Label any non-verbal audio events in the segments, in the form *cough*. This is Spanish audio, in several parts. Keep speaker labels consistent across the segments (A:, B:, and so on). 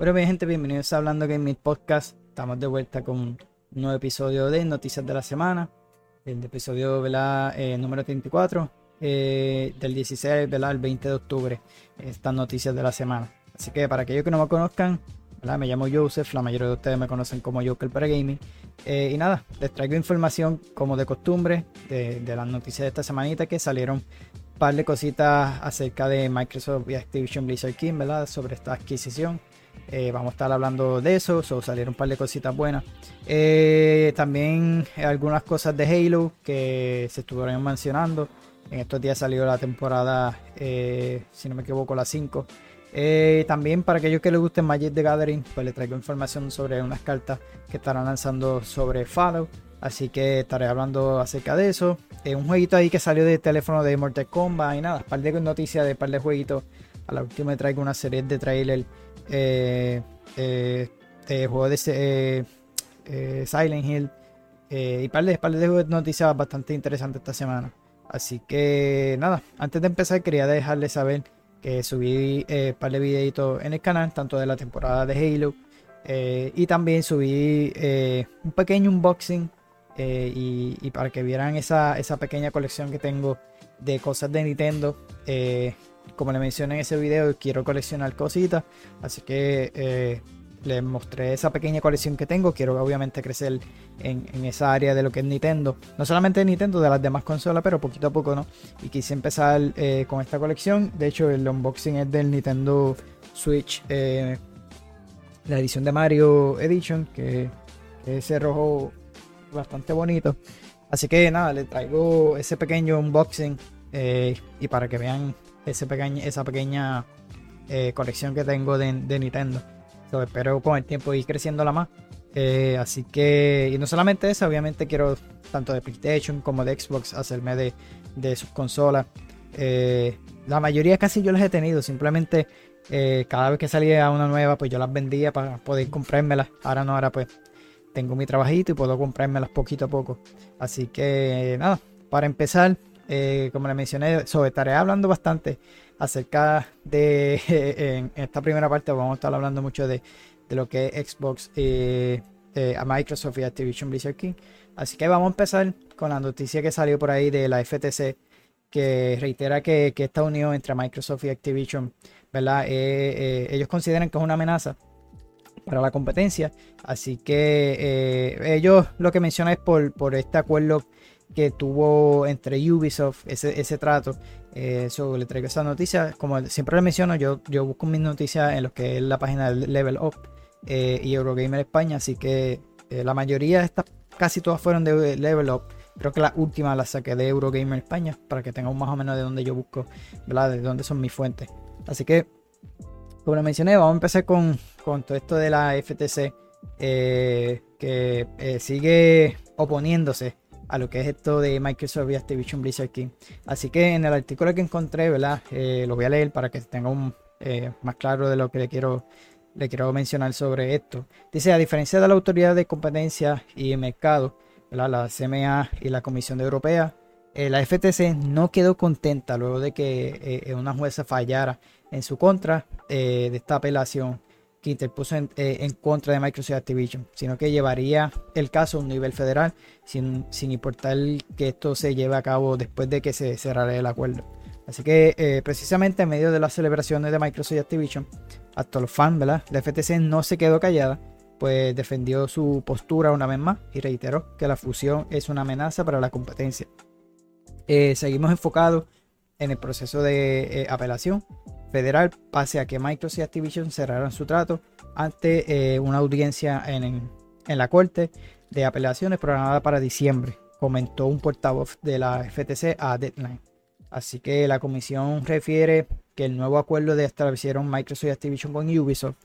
A: Bueno, bien, gente, bienvenidos a Hablando Gaming Podcast. Estamos de vuelta con un nuevo episodio de Noticias de la Semana. El episodio. Eh, número 34 eh, del 16 ¿verdad? el 20 de octubre. Estas noticias de la semana. Así que para aquellos que no me conozcan, ¿verdad? me llamo Joseph. La mayoría de ustedes me conocen como Joker para Gaming. Eh, y nada, les traigo información como de costumbre de, de las noticias de esta semanita que salieron par de cositas acerca de Microsoft y Activision Blizzard King, ¿verdad? Sobre esta adquisición. Eh, vamos a estar hablando de eso, so, salieron un par de cositas buenas. Eh, también algunas cosas de Halo que se estuvieron mencionando. En estos días salió la temporada, eh, si no me equivoco, la 5. también para aquellos que les gusten Magic the Gathering, pues les traigo información sobre unas cartas que estarán lanzando sobre Fallout. Así que estaré hablando acerca de eso. Un jueguito ahí que salió de teléfono de Mortal Kombat y nada, un par de noticias de un par de jueguitos. A la última traigo una serie de trailer eh, eh, de juego de Silent Hill. y par de, par de noticias bastante interesantes esta semana. Así que nada, antes de empezar quería dejarles saber que subí un par de videitos en el canal, tanto de la temporada de Halo. y también subí un pequeño unboxing eh, y, para que vieran esa, pequeña colección que tengo de cosas de Nintendo. Eh, como le mencioné en ese video, quiero coleccionar cositas. Así que eh, les mostré esa pequeña colección que tengo. Quiero obviamente crecer en, esa área de lo que es Nintendo. No solamente de Nintendo, de las demás consolas, pero poquito a poco, ¿no? Y quise empezar con esta colección. De hecho, el unboxing es del Nintendo Switch. la edición de Mario Edition, que es ese rojo bastante bonito. Así que nada, le traigo ese pequeño unboxing eh, y para que vean ese pequeño, esa pequeña eh, colección que tengo de, Nintendo. espero con el tiempo ir creciéndola más. Eh, así que, y no solamente eso, obviamente quiero tanto de PlayStation como de Xbox hacerme de, de sus consolas. la mayoría casi yo las he tenido, simplemente cada vez que salía una nueva, pues yo las vendía para poder comprármelas. Ahora no, ahora pues tengo mi trabajito y puedo comprármelas poquito a poco. Así que nada, para empezar, eh, como le mencioné, sobre estaré hablando bastante acerca de, *laughs* esta primera parte vamos a estar hablando mucho de, lo que es Xbox, eh, eh, a Microsoft y Activision Blizzard King. Así que vamos a empezar con la noticia que salió por ahí de la FTC, que reitera que, esta unión entre Microsoft y Activision, ¿verdad? ellos consideran que es una amenaza para la competencia. Así que ellos lo que mencionan es por, por este acuerdo que tuvo entre Ubisoft, ese, ese trato. Eso eh, le traigo esa noticia. Como siempre le menciono, yo, yo busco mis noticias en lo que es la página de Level Up eh, y Eurogamer España. Así que la mayoría de estas, casi todas fueron de Level Up. Creo que la última la saqué de Eurogamer España para que tengan más o menos de dónde yo busco, ¿verdad? De dónde son mis fuentes. Así que como lo mencioné, vamos a empezar con, todo esto de la FTC eh, que eh, sigue oponiéndose a lo que es esto de Microsoft y Activision Blizzard King. Así que en el artículo que encontré, ¿verdad? Eh, lo voy a leer para que tenga un, más claro de lo que le quiero, mencionar sobre esto. Dice, a diferencia de la Autoridad de Competencia y Mercado, la CMA y la Comisión Europea, la FTC no quedó contenta luego de que una jueza fallara en su contra eh, de esta apelación que interpuso eh, en, contra de Microsoft Activision, sino que llevaría el caso a un nivel federal sin, importar que esto se lleve a cabo después de que se cerrara el acuerdo. Así que eh, precisamente en medio de las celebraciones de Microsoft Activision, hasta los fans, ¿verdad? La FTC no se quedó callada, pues defendió su postura una vez más y reiteró que la fusión es una amenaza para la competencia. seguimos enfocados en el proceso de apelación federal pase a que Microsoft y Activision cerraran su trato ante eh, una audiencia en, la Corte de Apelaciones programada para diciembre, comentó un portavoz de la FTC a Deadline. Así que la comisión refiere que el nuevo acuerdo de establecieron Microsoft y Activision con Ubisoft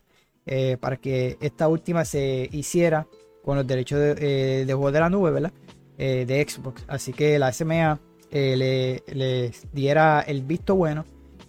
A: eh, para que esta última se hiciera con los derechos de, eh, juego de la nube, de Xbox. Así que la SMA le, le diera el visto bueno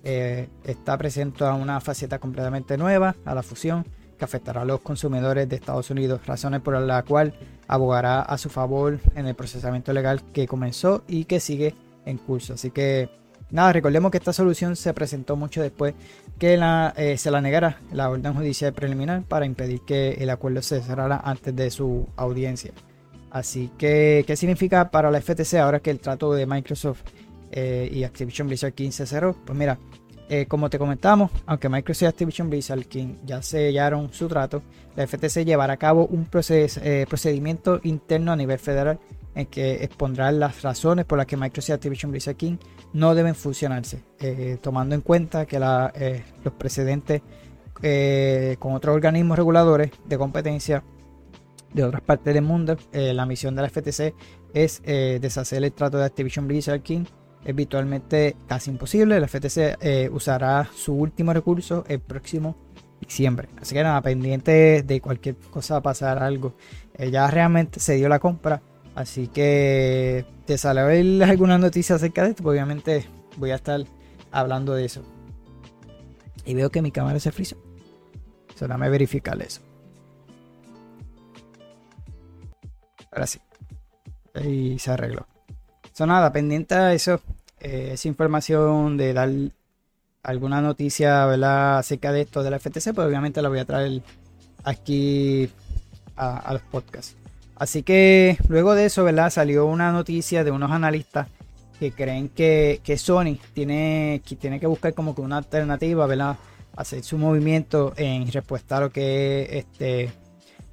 A: eh, está presente a una faceta completamente nueva a la fusión que afectará a los consumidores de Estados Unidos, razones por la cual abogará a su favor en el procesamiento legal que comenzó y que sigue en curso. Así que nada, recordemos que esta solución se presentó mucho después que eh, se la negara la orden judicial preliminar para impedir que el acuerdo se cerrara antes de su audiencia. Así que, ¿qué significa para la FTC ahora que el trato de Microsoft eh, y Activision Blizzard King se cerró? Pues mira, eh, como te comentamos, aunque Microsoft y Activision Blizzard King ya sellaron su trato, la FTC llevará a cabo un procedimiento interno a nivel federal en que expondrá las razones por las que Microsoft y Activision Blizzard King no deben fusionarse, eh, tomando en cuenta que eh, los precedentes eh, con otros organismos reguladores de competencia de otras partes del mundo, la misión de la FTC es deshacer el trato de Activision Blizzard King. Es virtualmente casi imposible. La FTC usará su último recurso el próximo diciembre. Así que nada, pendiente de cualquier cosa pasar algo. ya realmente se dio la compra Así que te sale a ver *laughs* alguna noticia acerca de esto, pues obviamente voy a estar hablando de eso. Y veo que mi cámara se frizó. Solo dame verificar eso. Ahora sí. Y se arregló. Son nada, pendiente a eso. Eh, esa información de dar alguna noticia ¿verdad? acerca de esto de la FTC, pues obviamente la voy a traer aquí a los podcasts. Así que luego de eso, ¿verdad? Salió una noticia de unos analistas que creen que, Sony tiene que, tiene que buscar como que una alternativa, ¿verdad? Hacer su movimiento en respuesta a lo que este,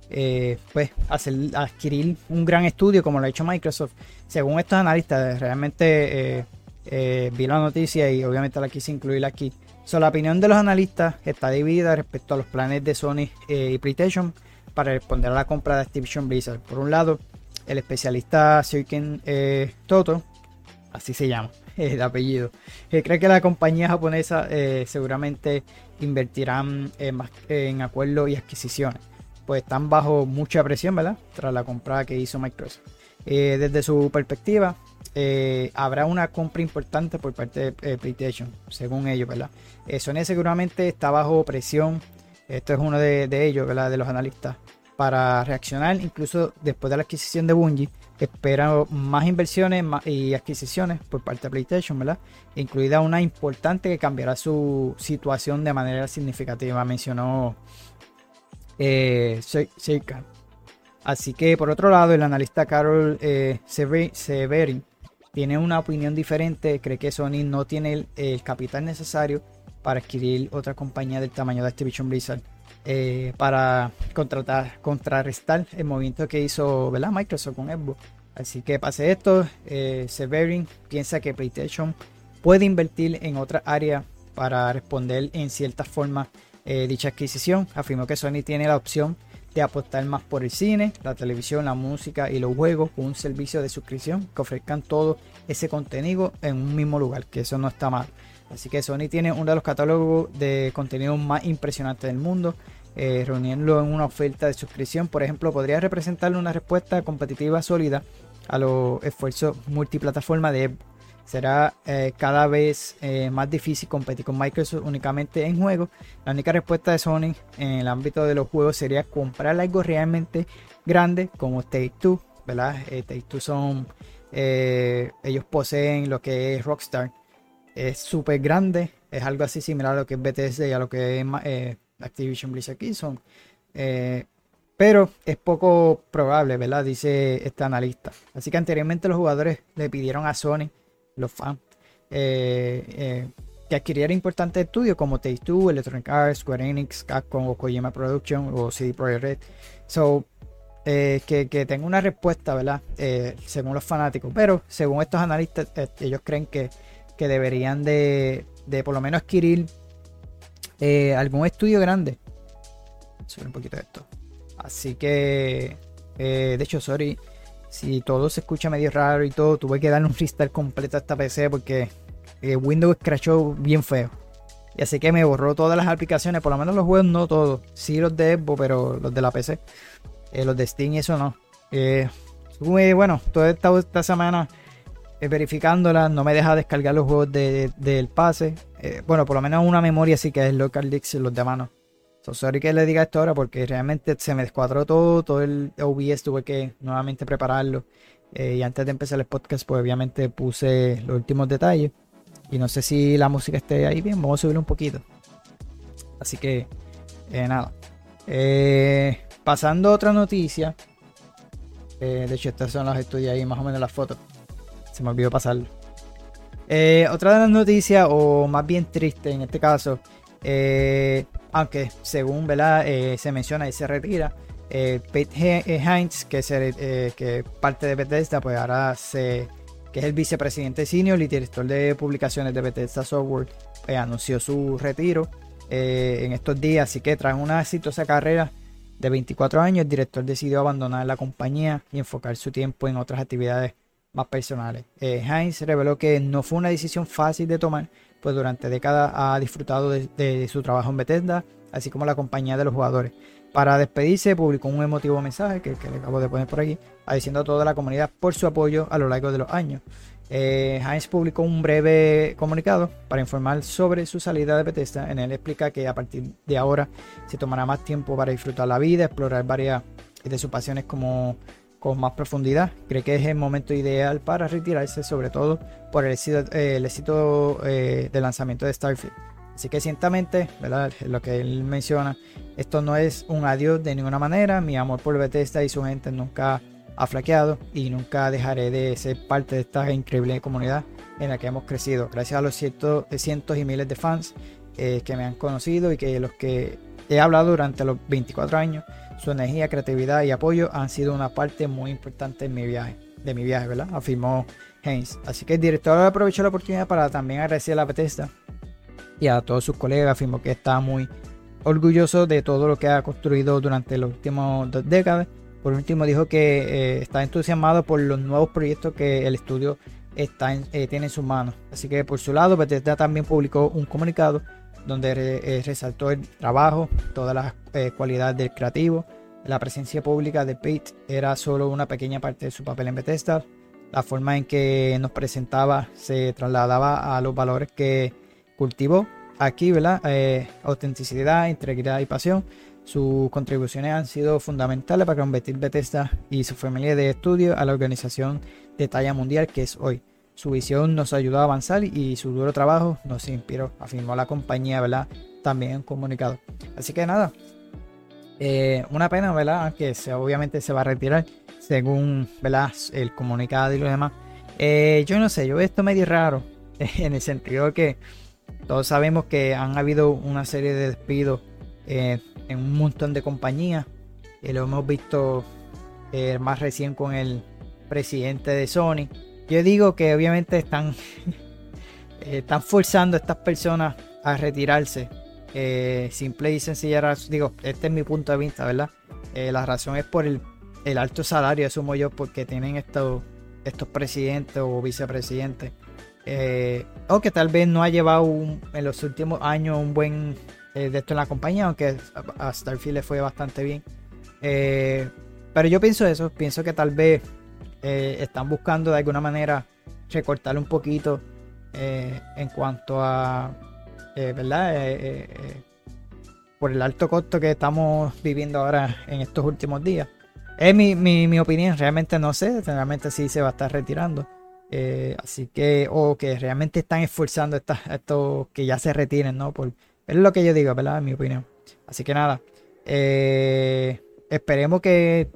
A: eh, pues hacer, adquirir un gran estudio como lo ha hecho Microsoft. Según estos analistas, realmente eh, eh, vi la noticia y obviamente la quise incluir aquí. So, la opinión de los analistas está dividida respecto a los planes de Sony y PlayStation para responder a la compra de Activision Blizzard. Por un lado, el especialista Seiken eh, Toto, así se llama, *laughs* el apellido, eh, cree que la compañía japonesa eh, seguramente invertirán en acuerdos y adquisiciones, pues están bajo mucha presión, ¿verdad? Tras la compra que hizo Microsoft. desde su perspectiva, habrá una compra importante por parte de PlayStation, según ellos, ¿verdad? Sony seguramente está bajo presión esto es uno de, ellos, ¿verdad? de los analistas, para reaccionar incluso después de la adquisición de Bungie. Esperan más inversiones y adquisiciones por parte de PlayStation, ¿verdad? Incluida una importante que cambiará su situación de manera significativa, mencionó eh, Así que por otro lado, el analista Carol eh, Severin tiene una opinión diferente, cree que Sony no tiene el capital necesario para adquirir otra compañía del tamaño de Activision Blizzard eh, para contratar, contrarrestar el movimiento que hizo ¿verdad? Microsoft con Xbox. Así que pase esto, eh, Severin piensa que PlayStation puede invertir en otra área para responder en cierta forma eh, dicha adquisición. Afirmó que Sony tiene la opción de apostar más por el cine, la televisión, la música y los juegos con un servicio de suscripción que ofrezcan todo ese contenido en un mismo lugar, que eso no está mal. Así que Sony tiene uno de los catálogos de contenido más impresionantes del mundo. Eh, reuniendo en una oferta de suscripción, por ejemplo, podría representar una respuesta competitiva sólida a los esfuerzos multiplataforma de Será eh, cada vez eh, más difícil competir con Microsoft únicamente en juegos. La única respuesta de Sony en el ámbito de los juegos sería comprar algo realmente grande como Take Two, ¿verdad? Take Two son, ellos poseen lo que es Rockstar es súper grande. Es algo así similar a lo que es BTS y a lo que es eh, Activision Blizzard. Eh, pero es poco probable, ¿verdad? Dice este analista. Así que anteriormente los jugadores le pidieron a Sony, los fans, eh, que adquiriera importantes estudios como Take-Two, Electronic Arts, Square Enix, Capcom o Kojima Production o CD Projekt Red. So, que, que, tenga una respuesta, ¿verdad? según los fanáticos. Pero según estos analistas, ellos creen que que deberían de, de por lo menos adquirir eh, algún estudio grande. Sobre un poquito de esto. Así que, eh, de hecho, sorry, si todo se escucha medio raro y todo, tuve que darle un restart completo a esta PC porque eh, Windows crashó bien feo. Y así que me borró todas las aplicaciones, por lo menos los juegos no todos. Sí los de Xbox, pero los de la PC. los de Steam y eso no. bueno, toda esta, esta semana eh, verificándola, no me deja descargar los juegos del pase. Eh, bueno, por lo menos una memoria sí que es local disk y los de mano. So, sorry que le diga esto ahora porque realmente se me descuadró todo, todo el OBS tuve que nuevamente prepararlo. Eh, y antes de empezar el podcast, pues obviamente puse los últimos detalles. Y no sé si la música esté ahí bien, vamos a subirlo un poquito. Así que, eh, nada. Eh, pasando a otra noticia. De hecho, estas son las estudias ahí, más o menos las fotos. Se me olvidó pasarlo. otra de las noticias, o más bien triste en este caso, aunque según ¿verdad? se menciona y se retira, Pete Hines, que, es que parte de Bethesda, pues ahora se que es el vicepresidente senior y director de publicaciones de Bethesda Software, eh, anunció su retiro eh, en estos días. Así que tras una exitosa carrera de 24 años, el director decidió abandonar la compañía y enfocar su tiempo en otras actividades más personales. Eh, Heinz reveló que no fue una decisión fácil de tomar, pues durante décadas ha disfrutado de su trabajo en Bethesda, así como la compañía de los jugadores. Para despedirse, publicó un emotivo mensaje que, le acabo de poner por aquí, agradeciendo a toda la comunidad por su apoyo a lo largo de los años. Eh, Heinz publicó un breve comunicado para informar sobre su salida de Bethesda. En él explica que a partir de ahora se tomará más tiempo para disfrutar la vida, explorar varias de sus pasiones como con más profundidad. Cree que es el momento ideal para retirarse, sobre todo por el éxito, el éxito eh, del lanzamiento de Starfield. Así que ciertamente, ¿verdad? Lo que él menciona, esto no es un adiós de ninguna manera. Mi amor por Bethesda y su gente nunca ha flaqueado y nunca dejaré de ser parte de esta increíble comunidad en la que hemos crecido. Gracias a los cientos, cientos y miles de fans eh, que me han conocido y que los que he hablado durante los 24 años, su energía, creatividad y apoyo han sido una parte muy importante en mi viaje, de mi viaje, ¿verdad? Afirmó Haynes. Así que el director aprovechó la oportunidad para también agradecer a la Bethesda y a todos sus colegas. Afirmó que está muy orgulloso de todo lo que ha construido durante las últimas dos décadas. Por último, dijo que eh, está entusiasmado por los nuevos proyectos que el estudio está eh, tiene en sus manos. Así que por su lado, Bethesda también publicó un comunicado donde eh, resaltó el trabajo, todas las cualidades del creativo. La presencia pública de Pete era solo una pequeña parte de su papel en Bethesda. La forma en que nos presentaba se trasladaba a los valores que cultivó aquí, ¿verdad? Eh, autenticidad, integridad y pasión. Sus contribuciones han sido fundamentales para convertir Bethesda y su familia de estudio a la organización de talla mundial que es hoy. Su visión nos ayudó a avanzar y su duro trabajo nos inspiró, afirmó la compañía, ¿verdad? También en comunicado. Así que nada, eh, una pena, ¿verdad? Que obviamente se va a retirar según. El comunicado y lo demás. Eh, yo no sé, yo esto medio raro *laughs* en el sentido que todos sabemos que han habido una serie de despidos eh, en un montón de compañías. Lo hemos visto más recién con el presidente de Sony. Yo digo que obviamente están, *laughs* eh, están forzando a estas personas a retirarse. simple y sencilla digo, este es mi punto de vista, ¿verdad? la razón es por el, alto salario, asumo yo, porque tienen estos, estos presidentes o vicepresidentes eh, o que tal vez no ha llevado en los últimos años un buen eh, de esto en la compañía, aunque a Starfield le fue bastante bien. Eh, pero yo pienso eso, pienso que tal vez están buscando de alguna manera recortar un poquito en cuanto a, ¿verdad? por el alto costo que estamos viviendo ahora en estos últimos días. Es mi, mi, mi opinión, realmente no sé, realmente sí se va a estar retirando. Eh, así que, o que realmente están esforzando a estos que ya se retiren, ¿no? Por, es lo que yo digo, ¿verdad? En mi opinión. Así que nada, eh, esperemos que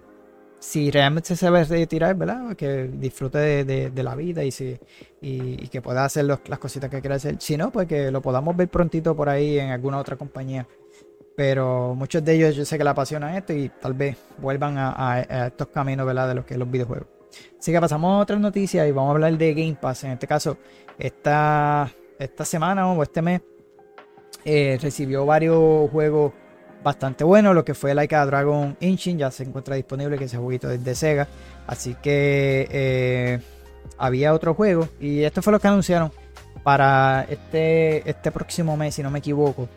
A: si realmente se va a retirar, ¿verdad? Que disfrute de, la vida y, si, y, que pueda hacer las cositas que quiera hacer. Si no, pues que lo podamos ver prontito por ahí en alguna otra compañía. Pero muchos de ellos yo sé que le apasionan esto y tal vez vuelvan a, estos caminos, ¿verdad? De lo que es los videojuegos. Así que pasamos a otra noticia y vamos a hablar de Game Pass. En este caso, esta, esta semana o este mes eh, recibió varios juegos bastante buenos. Lo que fue Laika Dragon Engine ya se encuentra disponible, que ese jueguito desde Sega. Así que eh, había otro juego y esto fue lo que anunciaron para este, este próximo mes, si no me equivoco.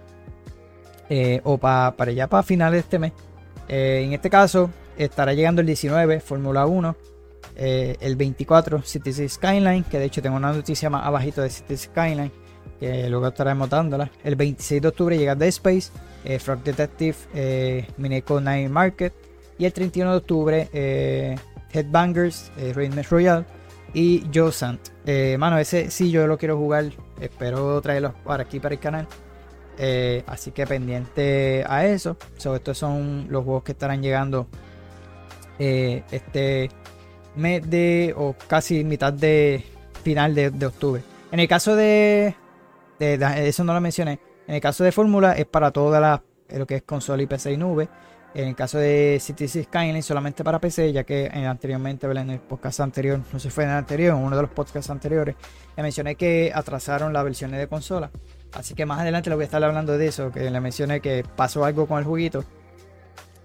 A: Eh, o para ya para finales de este mes. en este caso, estará llegando el 19, Fórmula 1. Eh, el 24 City Skyline, que de hecho tengo una noticia más abajito de City Skyline, que luego estaremos dándola. El 26 de octubre llega Dead Space, eh, Frog Detective, eh, Night Market. Y el 31 de octubre eh, Headbangers, Raiders Royale y Joe Sant. mano, ese sí yo lo quiero jugar Espero traerlos para aquí, para el canal. Eh, así que pendiente a eso. Sobre estos son los juegos que estarán llegando eh, este mes de, o casi mitad de final de, octubre. En el caso de, eso no lo mencioné. En el caso de Fórmula es para todas las, lo que es consola y PC y nube. En el caso de Cities Skyline solamente para PC, ya que anteriormente, en el podcast anterior, no si fue en el anterior, en uno de los podcasts anteriores, le mencioné que atrasaron las versiones de consola. Así que más adelante le voy a estar hablando de eso, que le mencioné que pasó algo con el juguito.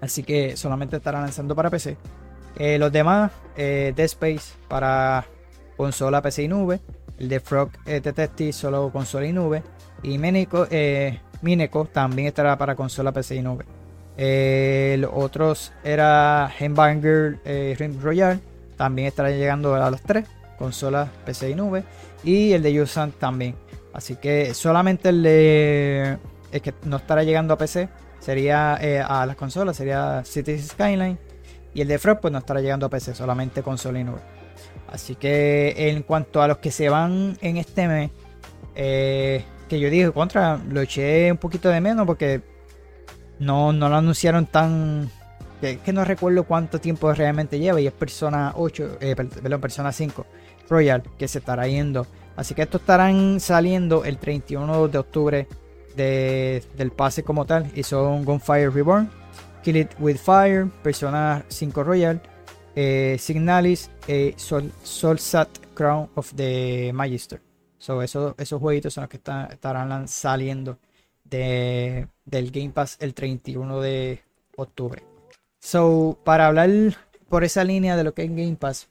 A: Así que solamente estará lanzando para PC. Eh, los demás, eh, Dead Space para consola, PC y nube. El de Frog eh, Detective solo consola y nube. Y Mineco, eh, también estará para consola, PC y nube. Eh, los otros era Hamburger eh, Rim Royal. También estará llegando a las 3. Consolas, PC y nube. Y el de Yusan también. Así que solamente el de. El que no estará llegando a PC sería eh, a las consolas. Sería Cities Skyline. Y el de Frog pues no estará llegando a PC. Solamente consola y nube. Así que en cuanto a los que se van en este mes. que yo dije contra. Lo eché un poquito de menos porque no, no lo anunciaron tan. Que, que, no recuerdo cuánto tiempo realmente lleva. Y es Persona 8, eh, perdón, Persona 5 Royal que se estará yendo. Así que estos estarán saliendo el 31 de octubre del pase como tal. Y son Gunfire Reborn, Kill It With Fire, Persona 5 Royal, eh, Signalis, eh, Sol, Solsat Crown of the Magister. So, esos, esos jueguitos son los que estarán saliendo de, del Game Pass el 31 de octubre. So, para hablar por esa línea de lo que es Game Pass,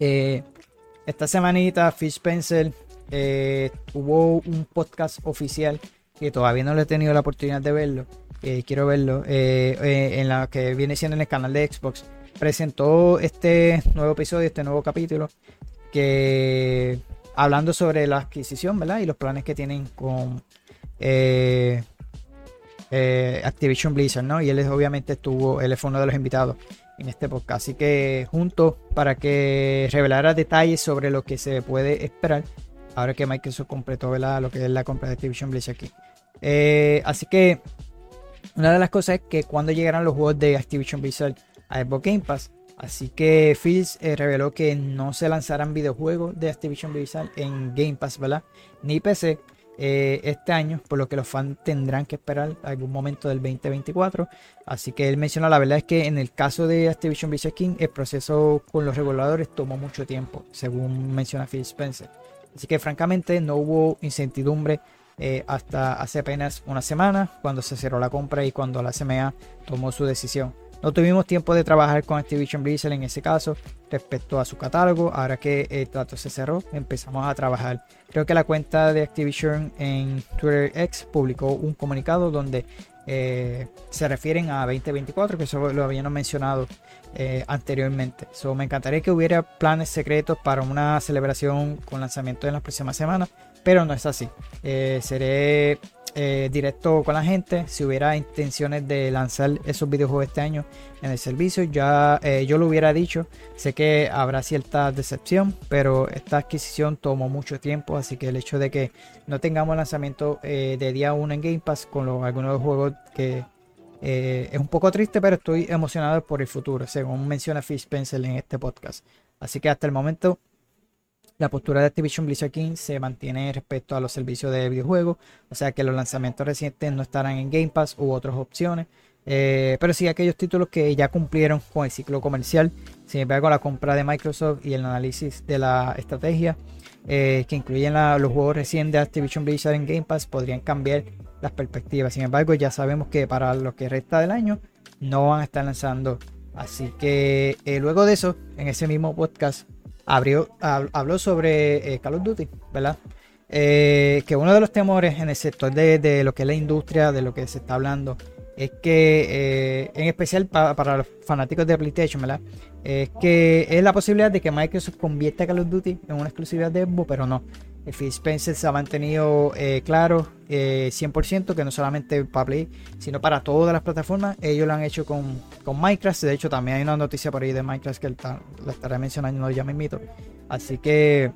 A: eh, esta semanita Fish Pencil hubo un podcast oficial que todavía no le he tenido la oportunidad de verlo. Quiero verlo en la que viene siendo en el canal de Xbox. Presentó este nuevo episodio, este nuevo capítulo, que hablando sobre la adquisición, ¿verdad? Y los planes que tienen con eh, eh, Activision Blizzard, ¿no? Y él obviamente estuvo, él fue uno de los invitados en este podcast. Así que juntos para que revelara detalles sobre lo que se puede esperar ahora que Microsoft completó lo que es la compra de Activision Blizzard aquí. Eh, así que una de las cosas es que cuando llegarán los juegos de Activision Blizzard a Xbox Game Pass. Así que Fields reveló que no se lanzarán videojuegos de Activision Blizzard en Game Pass. Ni PC. Eh, este año, por lo que los fans tendrán que esperar algún momento del 2024. Así que él menciona, la verdad es que en el caso de Activision Blizzard King, el proceso con los reguladores tomó mucho tiempo, según menciona Phil Spencer. Así que francamente no hubo incertidumbre eh, hasta hace apenas una semana, cuando se cerró la compra y cuando la CMA tomó su decisión. No tuvimos tiempo de trabajar con Activision Blizzard en ese caso respecto a su catálogo. Ahora que el trato se cerró, empezamos a trabajar. Creo que la cuenta de Activision en Twitter X publicó un comunicado donde eh, se refieren a 2024, que eso lo habíamos mencionado eh, anteriormente. Me encantaría que hubiera planes secretos para una celebración con lanzamiento en las próximas semanas, pero no es así. Eh, seré eh, directo con la gente. Si hubiera intenciones de lanzar esos videojuegos este año en el servicio, ya eh, yo lo hubiera dicho. Sé que habrá cierta decepción, pero esta adquisición tomó mucho tiempo. Así que el hecho de que no tengamos lanzamiento eh, de día 1 en Game Pass con los, algunos juegos que es un poco triste, pero estoy emocionado por el futuro, según menciona Fish Pencil en este podcast. Así que hasta el momento la postura de Activision Blizzard King se mantiene respecto a los servicios de videojuegos, o sea que los lanzamientos recientes no estarán en Game Pass u otras opciones, eh, pero sí aquellos títulos que ya cumplieron con el ciclo comercial. Sin embargo, la compra de Microsoft y el análisis de la estrategia eh, que incluyen los juegos recientes de Activision Blizzard en Game Pass podrían cambiar las perspectivas. Sin embargo, ya sabemos que para lo que resta del año no van a estar lanzando. Así que eh, luego de eso, en ese mismo podcast habló sobre eh, Call of Duty, ¿verdad? Eh, que uno de los temores en el sector de, lo que es la industria, de lo que se está hablando, es que, eh, en especial para, los fanáticos de PlayStation, ¿verdad? Es que es la posibilidad de que Microsoft convierta Call of Duty en una exclusividad de Xbox, pero no. Phil Spencer se ha mantenido eh, claro 100% eh, que no solamente para Play, sino para todas las plataformas. Ellos lo han hecho con, con Minecraft. De hecho, también hay una noticia por ahí de Minecraft que la estaré mencionando ya me invito. Así que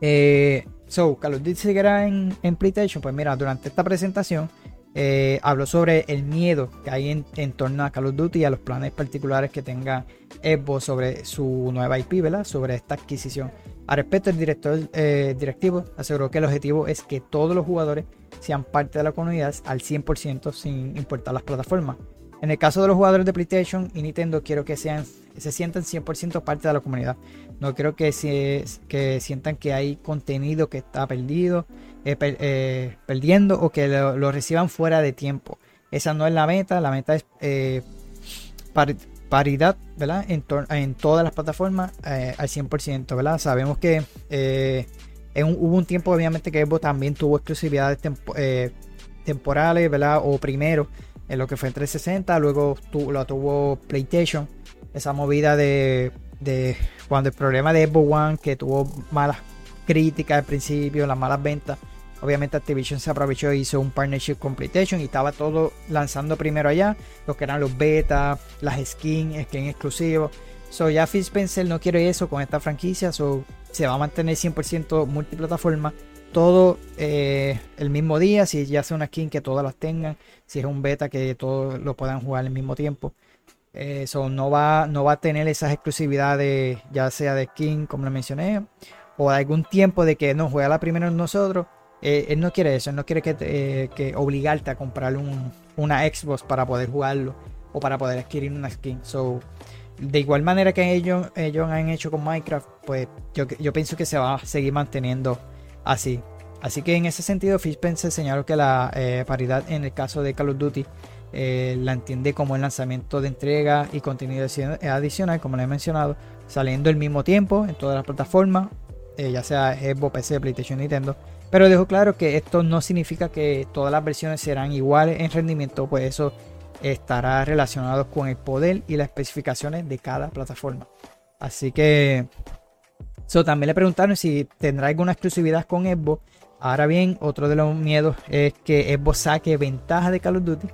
A: eh, so, of Duty seguirá en, en PlayStation. Pues mira, durante esta presentación eh, habló sobre el miedo que hay en, torno a Call of Duty y a los planes particulares que tenga Xbox sobre su nueva IP, ¿verdad? Sobre esta adquisición. Al respecto, el director eh, directivo aseguró que el objetivo es que todos los jugadores sean parte de la comunidad al 100% sin importar las plataformas. En el caso de los jugadores de PlayStation y Nintendo, quiero que sean, se sientan 100% parte de la comunidad. No quiero que, se, que sientan que hay contenido que está perdido, eh, eh, perdiendo o que lo, reciban fuera de tiempo. Esa no es la meta, la meta es eh, paridad ¿verdad? En, todas las plataformas al 100%. ¿verdad? Sabemos que hubo un tiempo obviamente que Xbox también tuvo exclusividades temporales ¿verdad? o primero en lo que fue en 360, luego lo tuvo PlayStation, esa movida de, cuando el problema de Xbox One, que tuvo malas críticas al principio, las malas ventas, obviamente Activision se aprovechó y hizo un partnership con PlayStation y estaba todo lanzando primero allá, lo que eran los betas, las skins, skins exclusivos. So ya Phil Spencer no quiere eso con esta franquicia, so se va a mantener 100% multiplataforma todo eh, el mismo día, si ya sea una skin que todas las tengan, si es un beta que todos lo puedan jugar al mismo tiempo. Eso eh, no va, no va a tener esas exclusividades, ya sea de skin, como le mencioné, o de algún tiempo de que no juega la primera nosotros. Eh, él no quiere eso, él no quiere que, que obligarte a comprar un, una Xbox para poder jugarlo o para poder adquirir una skin. So, de igual manera que ellos, ellos han hecho con Minecraft, pues yo, yo pienso que se va a seguir manteniendo así. Así que en ese sentido, Fishpense señaló que la eh, paridad en el caso de Call of Duty eh, la entiende como el lanzamiento de entrega y contenido adicional, como le he mencionado, saliendo al mismo tiempo en todas las plataformas, eh, ya sea Xbox, PC, PlayStation, Nintendo. Pero dejo claro que esto no significa que todas las versiones serán iguales en rendimiento, pues eso estará relacionado con el poder y las especificaciones de cada plataforma. Así que también le preguntaron si tendrá alguna exclusividad con Xbox. Ahora bien, otro de los miedos es que Xbox saque ventaja de Call of Duty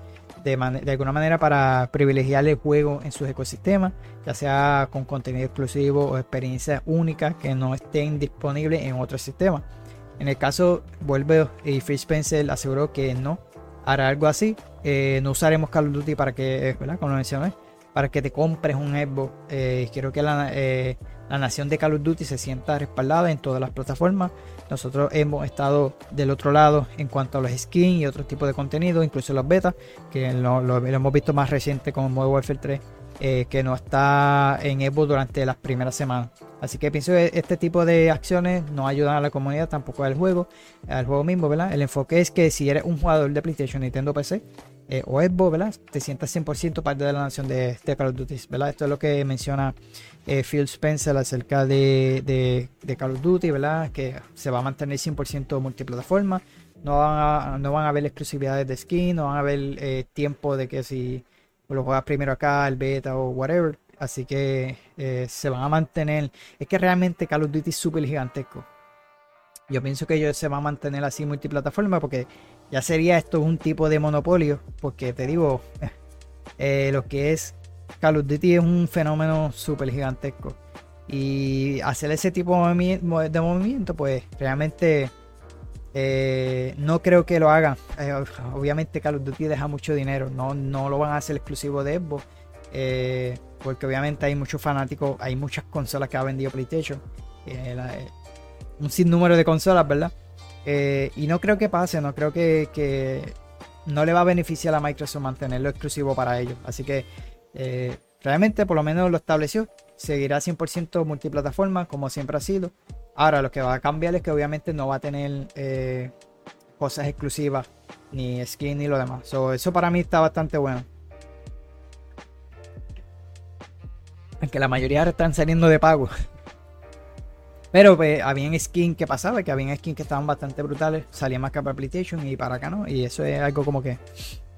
A: de, alguna manera para privilegiar el juego en sus ecosistemas, ya sea con contenido exclusivo o experiencias únicas que no estén disponibles en otros sistemas. En el caso, vuelve y Phil Spencer aseguró que no hará algo así. Eh, no usaremos Call of Duty para que, ¿verdad? Como lo mencioné, para que te compres un Xbox. Eh, quiero que la, eh, la nación de Call of Duty se sienta respaldada en todas las plataformas. Nosotros hemos estado del otro lado en cuanto a los skins y otros tipos de contenido, incluso los betas, que lo, hemos visto más reciente con Modern Warfare 3, eh, que no está en Evo durante las primeras semanas. Así que pienso que este tipo de acciones no ayudan a la comunidad, tampoco al juego, al juego mismo, ¿verdad? El enfoque es que si eres un jugador de PlayStation, Nintendo PC, eh, o Xbox, ¿verdad? Te sientas 100% parte de la nación de, Call of Duty, ¿verdad? Esto es lo que menciona eh, Phil Spencer acerca de, Call of Duty, ¿verdad? Que se va a mantener 100% multiplataforma. No van, a, no van a haber exclusividades de skin, no van a haber eh, tiempo de que si lo juegas primero acá, el beta o whatever. Así que se van a mantener. Es que realmente Call of Duty es súper gigantesco. Yo pienso que ellos se van a mantener así multiplataforma porque ya sería esto un tipo de monopolio, porque te digo, *laughs* eh, lo que es Call of Duty es un fenómeno súper gigantesco. Y hacer ese tipo de movimiento, pues realmente eh, no creo que lo hagan. Eh, obviamente Call of Duty deja mucho dinero, no, no lo van a hacer exclusivo de Xbox. Porque obviamente hay muchos fanáticos, hay muchas consolas que ha vendido PlayStation. un sinnúmero de consolas, ¿verdad? Eh, y no creo que pase, no creo que, no le va a beneficiar a Microsoft mantenerlo exclusivo para ellos. Así que eh, realmente por lo menos lo estableció. Seguirá 100% multiplataforma como siempre ha sido. Ahora lo que va a cambiar es que obviamente no va a tener eh, cosas exclusivas, ni skin ni lo demás. eso para mí está bastante bueno. Aunque la mayoría están saliendo de pago. Pero pues, había skin que pasaba, que había skins que estaban bastante brutales, salía más que para PlayStation y para acá no. Y eso es algo como que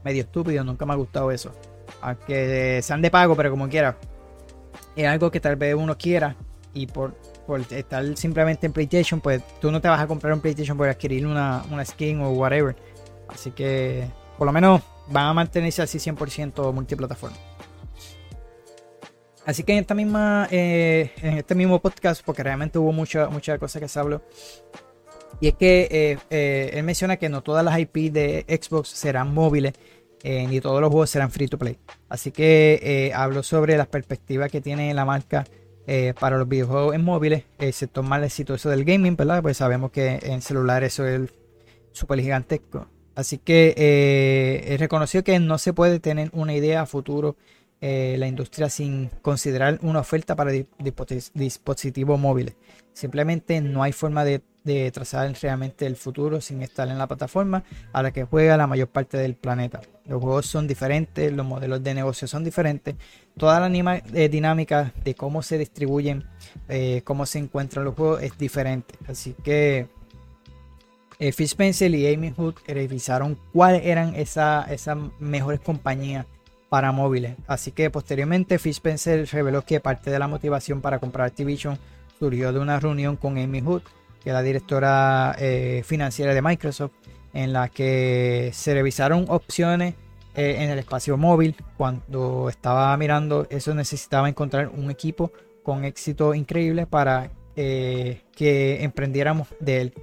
A: medio estúpido, nunca me ha gustado eso. Aunque sean de pago, pero como quiera. Es algo que tal vez uno quiera y por, por estar simplemente en PlayStation, pues tú no te vas a comprar un PlayStation por adquirir una, una skin o whatever. Así que por lo menos van a mantenerse así 100% multiplataforma. Así que en esta misma, eh, en este mismo podcast, porque realmente hubo muchas mucha cosas que se habló, Y es que él menciona que no todas las IP de Xbox serán móviles ni todos los juegos serán free to play. Así que hablo sobre las perspectivas que tiene la marca para los videojuegos en móviles, el sector más exitoso del gaming, ¿verdad? Pues sabemos que en celular eso es súper gigantesco. Así que eh, reconoció que no se puede tener una idea a futuro eh, la industria sin considerar una oferta para dispositivos móviles. Simplemente no hay forma de, trazar realmente el futuro sin estar en la plataforma a la que juega la mayor parte del planeta. Los juegos son diferentes, los modelos de negocio son diferentes, toda la eh, dinámica de cómo se distribuyen, eh, cómo se encuentran los juegos es diferente. Así que Phil Spencer y Amy Hood revisaron cuáles eran esas mejores compañías para móviles. Así que posteriormente Phil Spencer reveló que parte de la motivación para comprar Activision surgió de una reunión con Amy Hood, que es la directora eh, financiera de Microsoft, en la que se revisaron opciones eh, en el espacio móvil. Cuando estaba mirando eso necesitaba encontrar un equipo con éxito increíble para eh, que emprendiéramos de él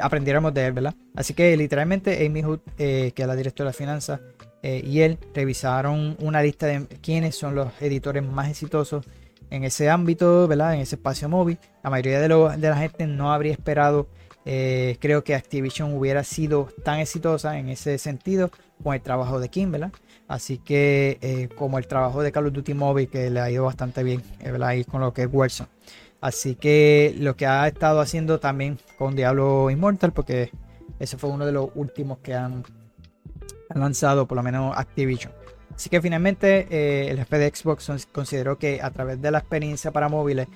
A: aprendiéramos de él, ¿verdad? Así que literalmente Amy Hood, que es la directora de finanzas, eh, y él revisaron una lista de quiénes son los editores más exitosos en ese ámbito, ¿verdad? En ese espacio móvil. La mayoría de, de la gente no habría esperado, creo que Activision hubiera sido tan exitosa en ese sentido con el trabajo de Kim, ¿verdad? Así que como el trabajo de Call of Duty Mobile, que le ha ido bastante bien, ¿verdad? Con lo que es Warzone. Así que lo que ha estado haciendo también con Diablo Immortal, porque ese fue uno de los últimos que han, lanzado, por lo menos Activision. Así que finalmente eh, el jefe de Xbox consideró que a través de la experiencia para móviles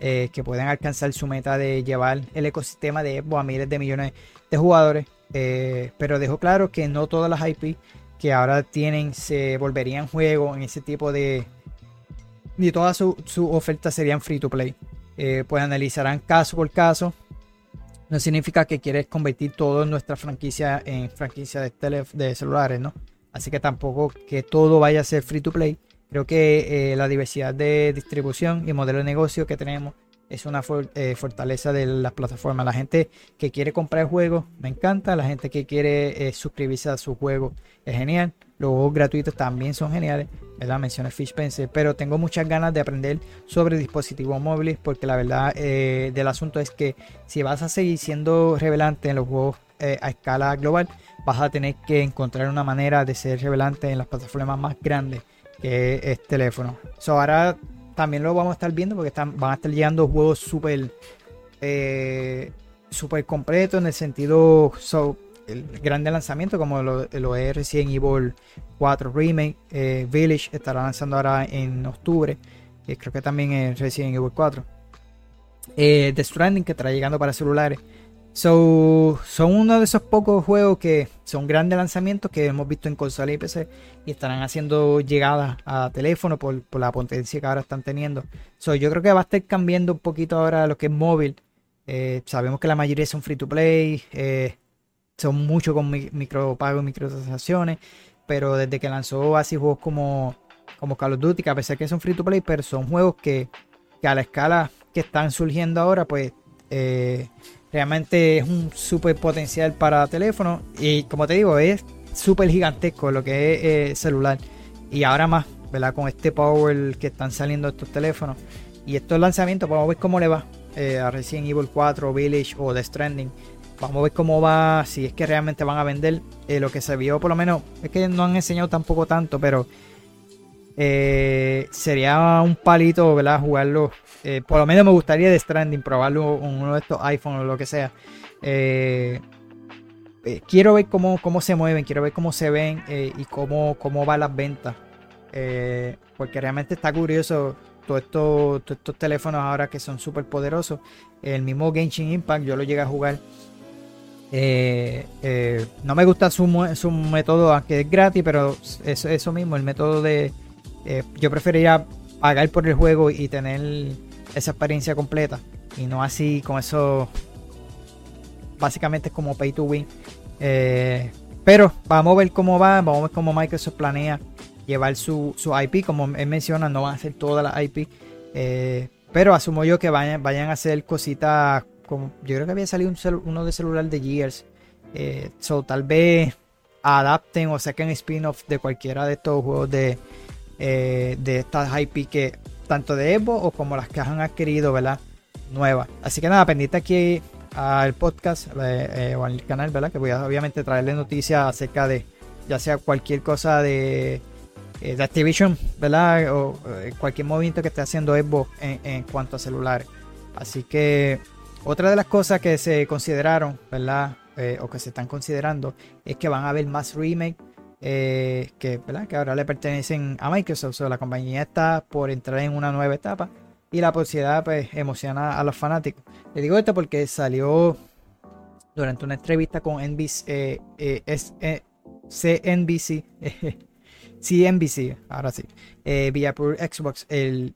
A: eh, que pueden alcanzar su meta de llevar el ecosistema de Xbox a miles de millones de jugadores, eh, pero dejó claro que no todas las IP que ahora tienen se volverían juego en ese tipo de... Ni todas sus su ofertas serían free to play. Pues analizarán caso por caso. No significa que quieres convertir todo nuestra franquicia en franquicia de, de celulares, ¿no? Así que tampoco que todo vaya a ser free to play. Creo que eh, la diversidad de distribución y modelo de negocio que tenemos es una eh, fortaleza de las plataformas. La gente que quiere comprar juegos me encanta. La gente que quiere suscribirse a su juego es genial. Los juegos gratuitos también son geniales. ¿verdad? Mencioné Fish Spencer, pero tengo muchas ganas de aprender sobre dispositivos móviles porque la verdad eh, del asunto es que si vas a seguir siendo revelante en los juegos eh, a escala global, vas a tener que encontrar una manera de ser revelante en las plataformas más grandes que es teléfono. So, ahora también lo vamos a estar viendo porque están, van a estar llegando juegos súper eh, completos en el sentido el grande lanzamiento como lo, lo es Resident Evil 4 Remake, eh, Village estará lanzando ahora en octubre, eh, creo que también es Resident Evil 4. Eh, The Stranding que estará llegando para celulares. So, son uno de esos pocos juegos que son grandes lanzamientos que hemos visto en consola y PC y estarán haciendo llegadas a teléfono por, la potencia que ahora están teniendo. So, yo creo que va a estar cambiando un poquito ahora lo que es móvil. sabemos que la mayoría son free to play son mucho con micropagos y microtransacciones, pero desde que lanzó así juegos como, como Call of Duty, que a pesar que son free to play, pero son juegos que, a la escala que están surgiendo ahora, pues eh, realmente es un súper potencial para teléfono y como te digo, es súper gigantesco lo que es eh, celular y ahora más, ¿verdad? Con este power que están saliendo estos teléfonos y estos lanzamientos, vamos a ver cómo le va eh, Resident Evil 4, Village o The Stranding Vamos a ver cómo va, si es que realmente van a vender eh, lo que se vio, por lo menos, es que no han enseñado tampoco tanto, pero eh, sería un palito, ¿verdad? Jugarlo. Eh, por lo menos me gustaría de Stranding, probarlo en uno de estos iPhones o lo que sea. quiero ver cómo, cómo se mueven, quiero ver cómo se ven y cómo, cómo van las ventas. porque realmente está curioso todos estos, teléfonos ahora que son súper poderosos. El mismo Genshin Impact yo lo llegué a jugar eh, eh, no me gusta su, método, aunque es gratis, pero eso, eso mismo, el método de... Eh, yo preferiría pagar por el juego y tener esa experiencia completa. Y no así con eso... Básicamente es como pay to win. pero vamos a ver cómo va, vamos a ver cómo Microsoft planea llevar su, IP. Como él menciona, no van a ser todas las IP. pero asumo yo que vayan, vayan a hacer cositas como, yo creo que había salido uno de celular de Gears. Eh, tal vez adapten o saquen spin-off de cualquiera de estos juegos de, eh, de estas IP que tanto de Evo o como las que han adquirido, ¿verdad? Nuevas. Así que nada, pendiente aquí al podcast eh, o al canal, ¿verdad? Que voy a obviamente traerle noticias acerca de ya sea cualquier cosa de, de Activision, ¿verdad? O cualquier movimiento que esté haciendo Evo en, en cuanto a celulares. Así que otra de las cosas que se consideraron, ¿verdad? Eh, o que se están considerando es que van a haber más remakes eh, que, que ahora le pertenecen a Microsoft. O la compañía está por entrar en una nueva etapa y la posibilidad pues, emociona a los fanáticos. Le digo esto porque salió durante una entrevista con NBC, eh, CNBC, *laughs* CNBC, ahora sí, vía por Xbox, el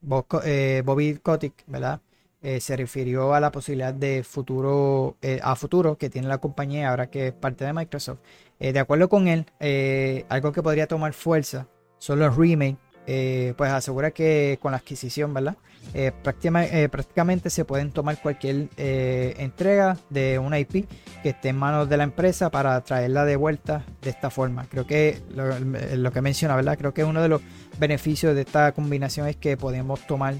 A: Bobby Kotick, ¿verdad? Eh, se refirió a la posibilidad de futuro, eh, a futuro que tiene la compañía ahora que es parte de Microsoft. Eh, de acuerdo con él, algo que podría tomar fuerza son los remakes. pues asegura que con la adquisición, ¿verdad? Prácticamente, prácticamente, se pueden tomar cualquier entrega de una IP que esté en manos de la empresa para traerla de vuelta de esta forma. Creo que lo, lo que menciona, ¿verdad? Creo que uno de los beneficios de esta combinación es que podemos tomar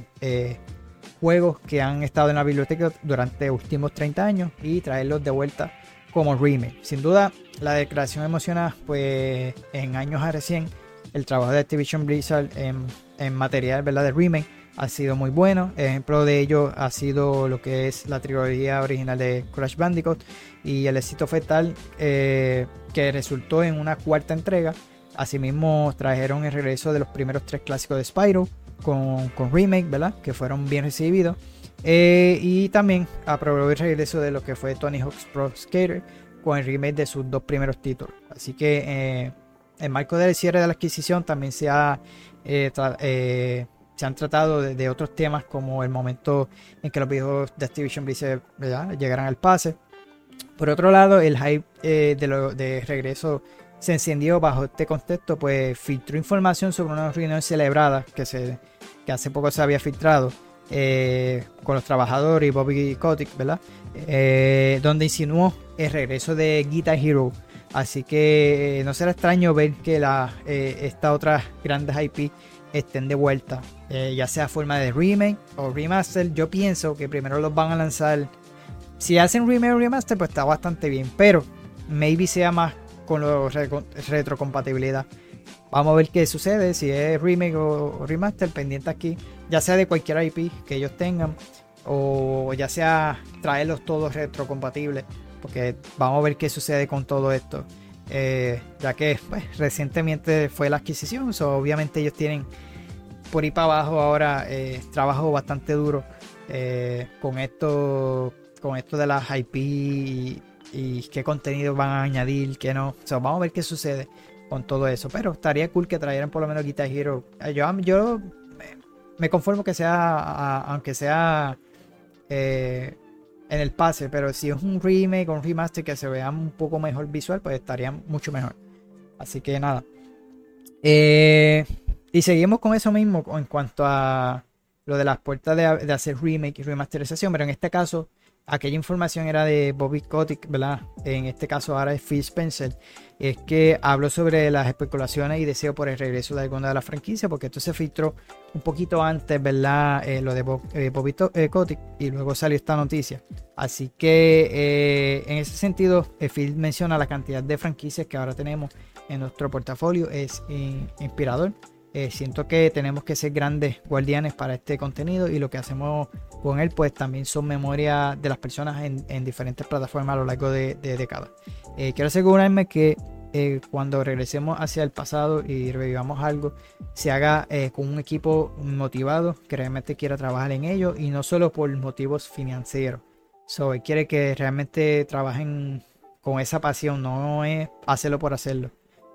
A: juegos que han estado en la biblioteca durante los últimos 30 años y traerlos de vuelta como remake. Sin duda, la declaración emociona, pues en años recién, el trabajo de Activision Blizzard en, en material ¿verdad? de remake ha sido muy bueno. Ejemplo de ello ha sido lo que es la trilogía original de Crash Bandicoot y el éxito fue tal eh, que resultó en una cuarta entrega. Asimismo trajeron el regreso de los primeros tres clásicos de Spyro, con, remake, ¿verdad? Que fueron bien recibidos. Eh, y también aprobó el regreso de lo que fue Tony Hawk's Pro Skater con el remake de sus dos primeros títulos. Así que eh, en marco del cierre de la adquisición también se, ha, eh, se han tratado de, otros temas como el momento en que los videojuegos de Activision Blizzard llegarán al pase. Por otro lado, el hype de, lo, de regreso se encendió bajo este contexto, pues filtró información sobre una reunión celebrada que, se, que hace poco se había filtrado eh, con los trabajadores y Bobby Kotick, ¿verdad? Eh, donde insinuó el regreso de Guitar Hero. Así que eh, no será extraño ver que la, estas otras grandes IP estén de vuelta, ya sea forma de remake o remaster. Yo pienso que primero los van a lanzar. Si hacen remake o remaster, pues está bastante bien, pero maybe sea más con la retrocompatibilidad. Vamos a ver qué sucede, si es remake o remaster, pendiente aquí, ya sea de cualquier IP que ellos tengan, o ya sea traerlos todos retrocompatibles, porque vamos a ver qué sucede con todo esto. Eh, ya que pues, recientemente fue la adquisición, obviamente ellos tienen por ahí para abajo ahora eh, trabajo bastante duro eh, con esto con esto de las IP y qué contenido van a añadir, qué no. vamos a ver qué sucede con todo eso. Pero estaría cool que trajeran por lo menos Guitar Hero. Yo, yo me conformo que sea, aunque sea en el pase, pero si es un remake o un remaster que se vea un poco mejor visual, pues estaría mucho mejor. Así que nada. Eh, y seguimos con eso mismo en cuanto a lo de las puertas de, de hacer remake y remasterización, pero en este caso aquella información era de Bobby Kotick, ¿verdad? En este caso ahora es Phil Spencer. Es que habló sobre las especulaciones y deseo por el regreso de alguna de las franquicias, porque esto se filtró un poquito antes, ¿verdad? Eh, lo de eh, Bobby eh, Kotick y luego salió esta noticia. Así que en ese sentido, Phil menciona la cantidad de franquicias que ahora tenemos en nuestro portafolio. Es inspirador. Eh, siento que tenemos que ser grandes guardianes para este contenido y lo que hacemos con él pues también son memorias de las personas en, diferentes plataformas a lo largo de, décadas. Eh, quiero asegurarme que eh, cuando regresemos hacia el pasado y revivamos algo, se haga con un equipo motivado que realmente quiera trabajar en ello y no solo por motivos financieros. So, quiere que realmente trabajen con esa pasión, no es hacerlo por hacerlo.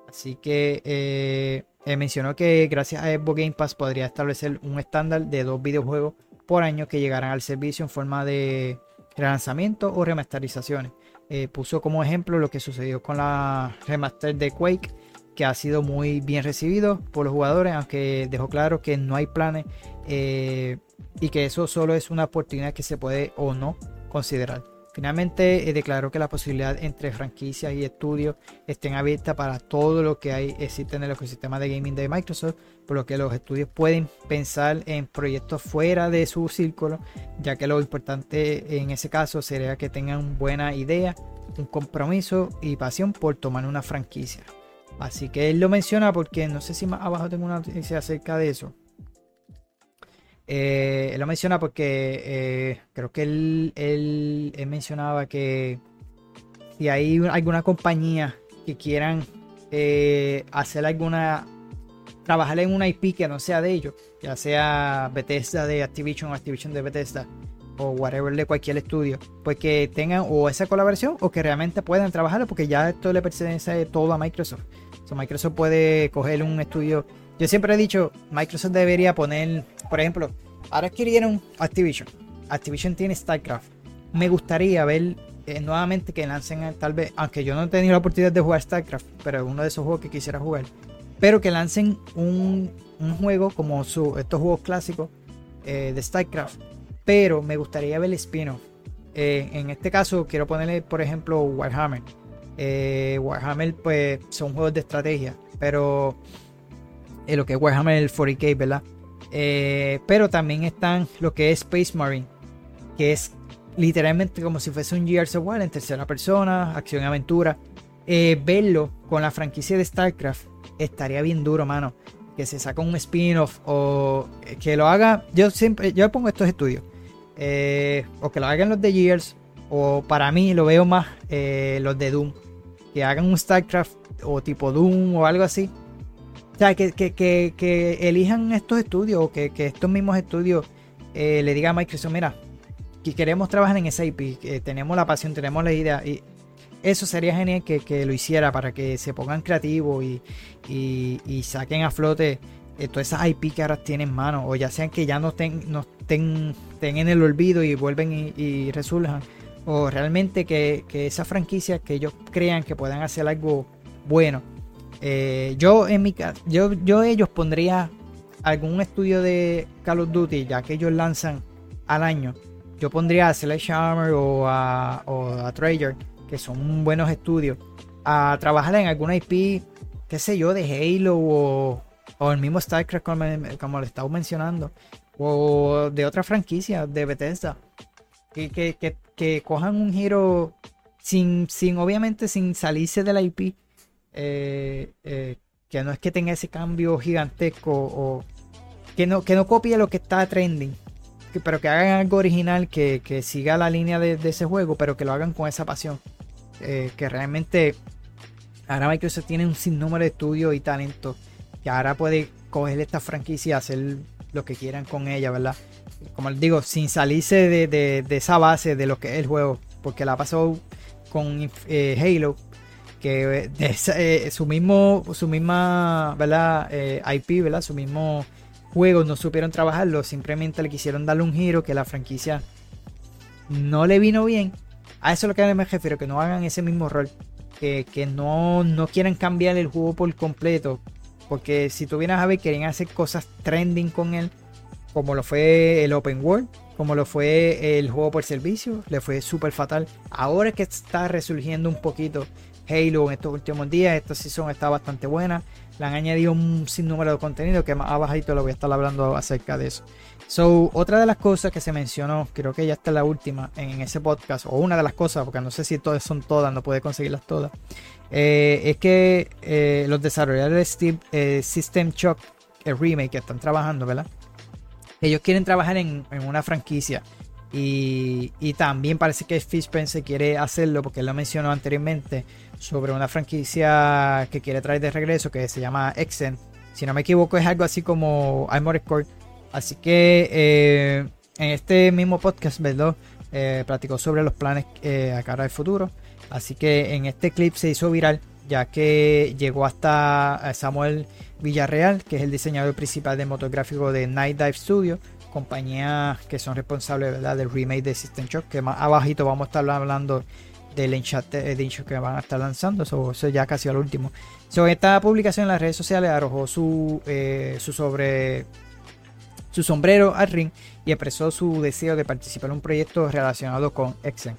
A: Así que eh, mencionó que gracias a Xbox Game Pass podría establecer un estándar de dos videojuegos por año que llegarán al servicio en forma de relanzamiento o remasterizaciones. Eh, puso como ejemplo lo que sucedió con la remaster de Quake, que ha sido muy bien recibido por los jugadores, aunque dejó claro que no hay planes eh, y que eso solo es una oportunidad que se puede o no considerar. Finalmente eh, declaró que la posibilidad entre franquicias y estudios estén abiertas para todo lo que hay, existe en el ecosistema de gaming de Microsoft, por lo que los estudios pueden pensar en proyectos fuera de su círculo, ya que lo importante en ese caso sería que tengan buena idea, un compromiso y pasión por tomar una franquicia. Así que él lo menciona porque no sé si más abajo tengo una noticia acerca de eso. Eh, él lo menciona porque eh, creo que él, mencionaba que si hay alguna compañía que quieran eh, hacer alguna, trabajar en una IP que no sea de ellos, ya sea Bethesda de Activision o Activision de Bethesda o whatever de cualquier estudio, pues que tengan o esa colaboración o que realmente puedan trabajarlo porque ya esto le pertenece todo a Microsoft. Microsoft puede coger un estudio. Yo siempre he dicho, Microsoft debería poner por ejemplo, ahora adquirieron Activision. Activision tiene StarCraft. Me gustaría ver eh, nuevamente que lancen, eh, tal vez, aunque yo no he tenido la oportunidad de jugar StarCraft, pero es uno de esos juegos que quisiera jugar. Pero que lancen un, juego como su, estos juegos clásicos eh, de StarCraft. Pero me gustaría ver el spin-off. en este caso, quiero ponerle, por ejemplo, Warhammer. Warhammer, pues, son juegos de estrategia. Pero lo que es Warhammer 40k, ¿verdad? Eh, pero también están lo que es Space Marine, que es literalmente como si fuese un Gears of War en tercera persona, acción y aventura. Eh, verlo con la franquicia de StarCraft estaría bien duro, mano. Que se saca un spin-off o que lo haga. Yo siempre, yo pongo estos estudios. Eh, o que lo hagan los de Gears. O para mí lo veo más los de Doom. Que hagan un StarCraft o tipo Doom o algo así o sea, que, elijan estos estudios o que, estos mismos estudios eh, le digan a Microsoft, mira, que queremos trabajar en IP, que tenemos la pasión, tenemos la idea. Y eso sería genial que, lo hiciera para que se pongan creativos y, saquen a flote eh, todas esas IP que ahora tienen en mano. O ya sean que ya no estén, no estén, en el olvido y vuelven y, y resurjan. O realmente que, que esas franquicias que ellos crean que puedan hacer algo bueno eh, yo en mi yo, yo ellos pondría algún estudio de Call of Duty, ya que ellos lanzan al año. Yo pondría a Sledgehammer o o a Trader, que son buenos estudios, a trabajar en alguna IP, qué sé yo, de Halo o, o el mismo StarCraft, como, como le estaba mencionando, o de otra franquicia, de Bethesda, que, que, que, cojan un giro sin, sin, obviamente, sin salirse de la IP eh, eh, que no es que tenga ese cambio gigantesco o que no, que no copie lo que está trending, pero que hagan algo original que, siga la línea de, ese juego, pero que lo hagan con esa pasión. Eh, que realmente ahora Microsoft tiene un sinnúmero de estudios y talento que ahora puede coger esta franquicia y hacer lo que quieran con ella, ¿verdad? Como les digo, sin salirse de, esa base de lo que es el juego, porque la pasó con Halo, que *laughs* eh, su mismo su misma ¿verdad? Eh, IP ¿verdad? su mismo juego no supieron trabajarlo simplemente le quisieron darle un giro que la franquicia no le vino bien a eso es lo que me refiero que no hagan ese mismo rol que, no, no quieran cambiar el juego por completo porque si tuvieras a ver querían hacer cosas trending con él como lo fue el Open World como lo fue el juego por servicio le fue súper fatal ahora que está resurgiendo un poquito Halo en estos últimos días. Esta season está bastante buena. Le han añadido un sinnúmero de contenido que más abajito le voy a estar hablando acerca de eso. So, otra de las cosas que se mencionó, creo que ya está la última en ese podcast, o una de las cosas, porque no sé si todas son todas, no puede conseguirlas todas, eh, es que eh, los desarrolladores de eh, System Shock, el remake que están trabajando, ¿verdad? Ellos quieren trabajar en, en una franquicia. Y, y, también parece que Phil Spencer quiere hacerlo porque él lo mencionó anteriormente sobre una franquicia que quiere traer de regreso que se llama Exen. Si no me equivoco es algo así como Armored Core. Así que eh, en este mismo podcast, ¿verdad? Eh, platicó sobre los planes eh, a cara del futuro. Así que en este clip se hizo viral ya que llegó hasta Samuel Villarreal, que es el diseñador principal del motográfico de Night Dive Studio, compañía que son responsables ¿verdad? del remake de System Shock, que más abajito vamos a estar hablando del Enchant Edition que van a estar lanzando. Eso, ya casi al último. Sobre esta publicación en las redes sociales arrojó su, eh, su sobre su sombrero al ring y expresó su deseo de participar en un proyecto relacionado con Exen.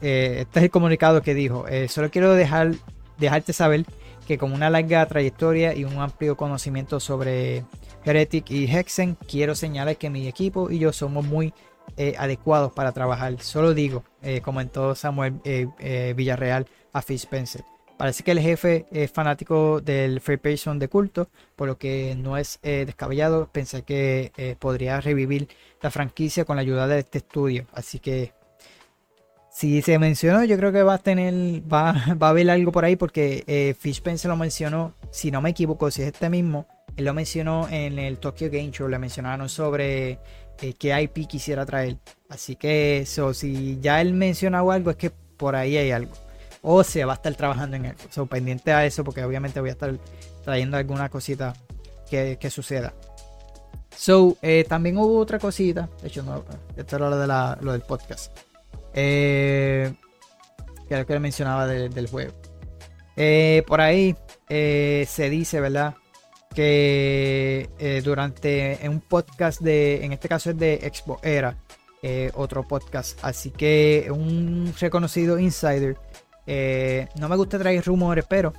A: Eh, este es el comunicado que dijo, eh, solo quiero dejar, dejarte saber que con una larga trayectoria y un amplio conocimiento sobre Heretic y Hexen, quiero señalar que mi equipo y yo somos muy eh, adecuados para trabajar. Solo digo, comentó Samuel Villarreal a Phil Spencer. Parece que el jefe es fanático del Free Person de culto, por lo que no es descabellado pensar que podría revivir la franquicia con la ayuda de este estudio. Así que si se mencionó, yo creo que va a tener, va, va a haber algo por ahí porque eh, Fishpen lo mencionó, si no me equivoco, si es este mismo, él lo mencionó en el Tokyo Game Show, le mencionaron sobre eh, qué IP quisiera traer. Así que eso, si ya él mencionó algo, es que por ahí hay algo. O se va a estar trabajando en algo. So, pendiente a eso, porque obviamente voy a estar trayendo alguna cosita que, suceda. So, eh, también hubo otra cosita. De hecho, no, esto era lo, de la, lo del podcast. Eh, que lo que mencionaba del juego. Por ahí se dice, ¿verdad? Que eh, durante un podcast de, en este caso es de Expo Era, otro podcast. Así que un reconocido insider. no me gusta traer rumores, pero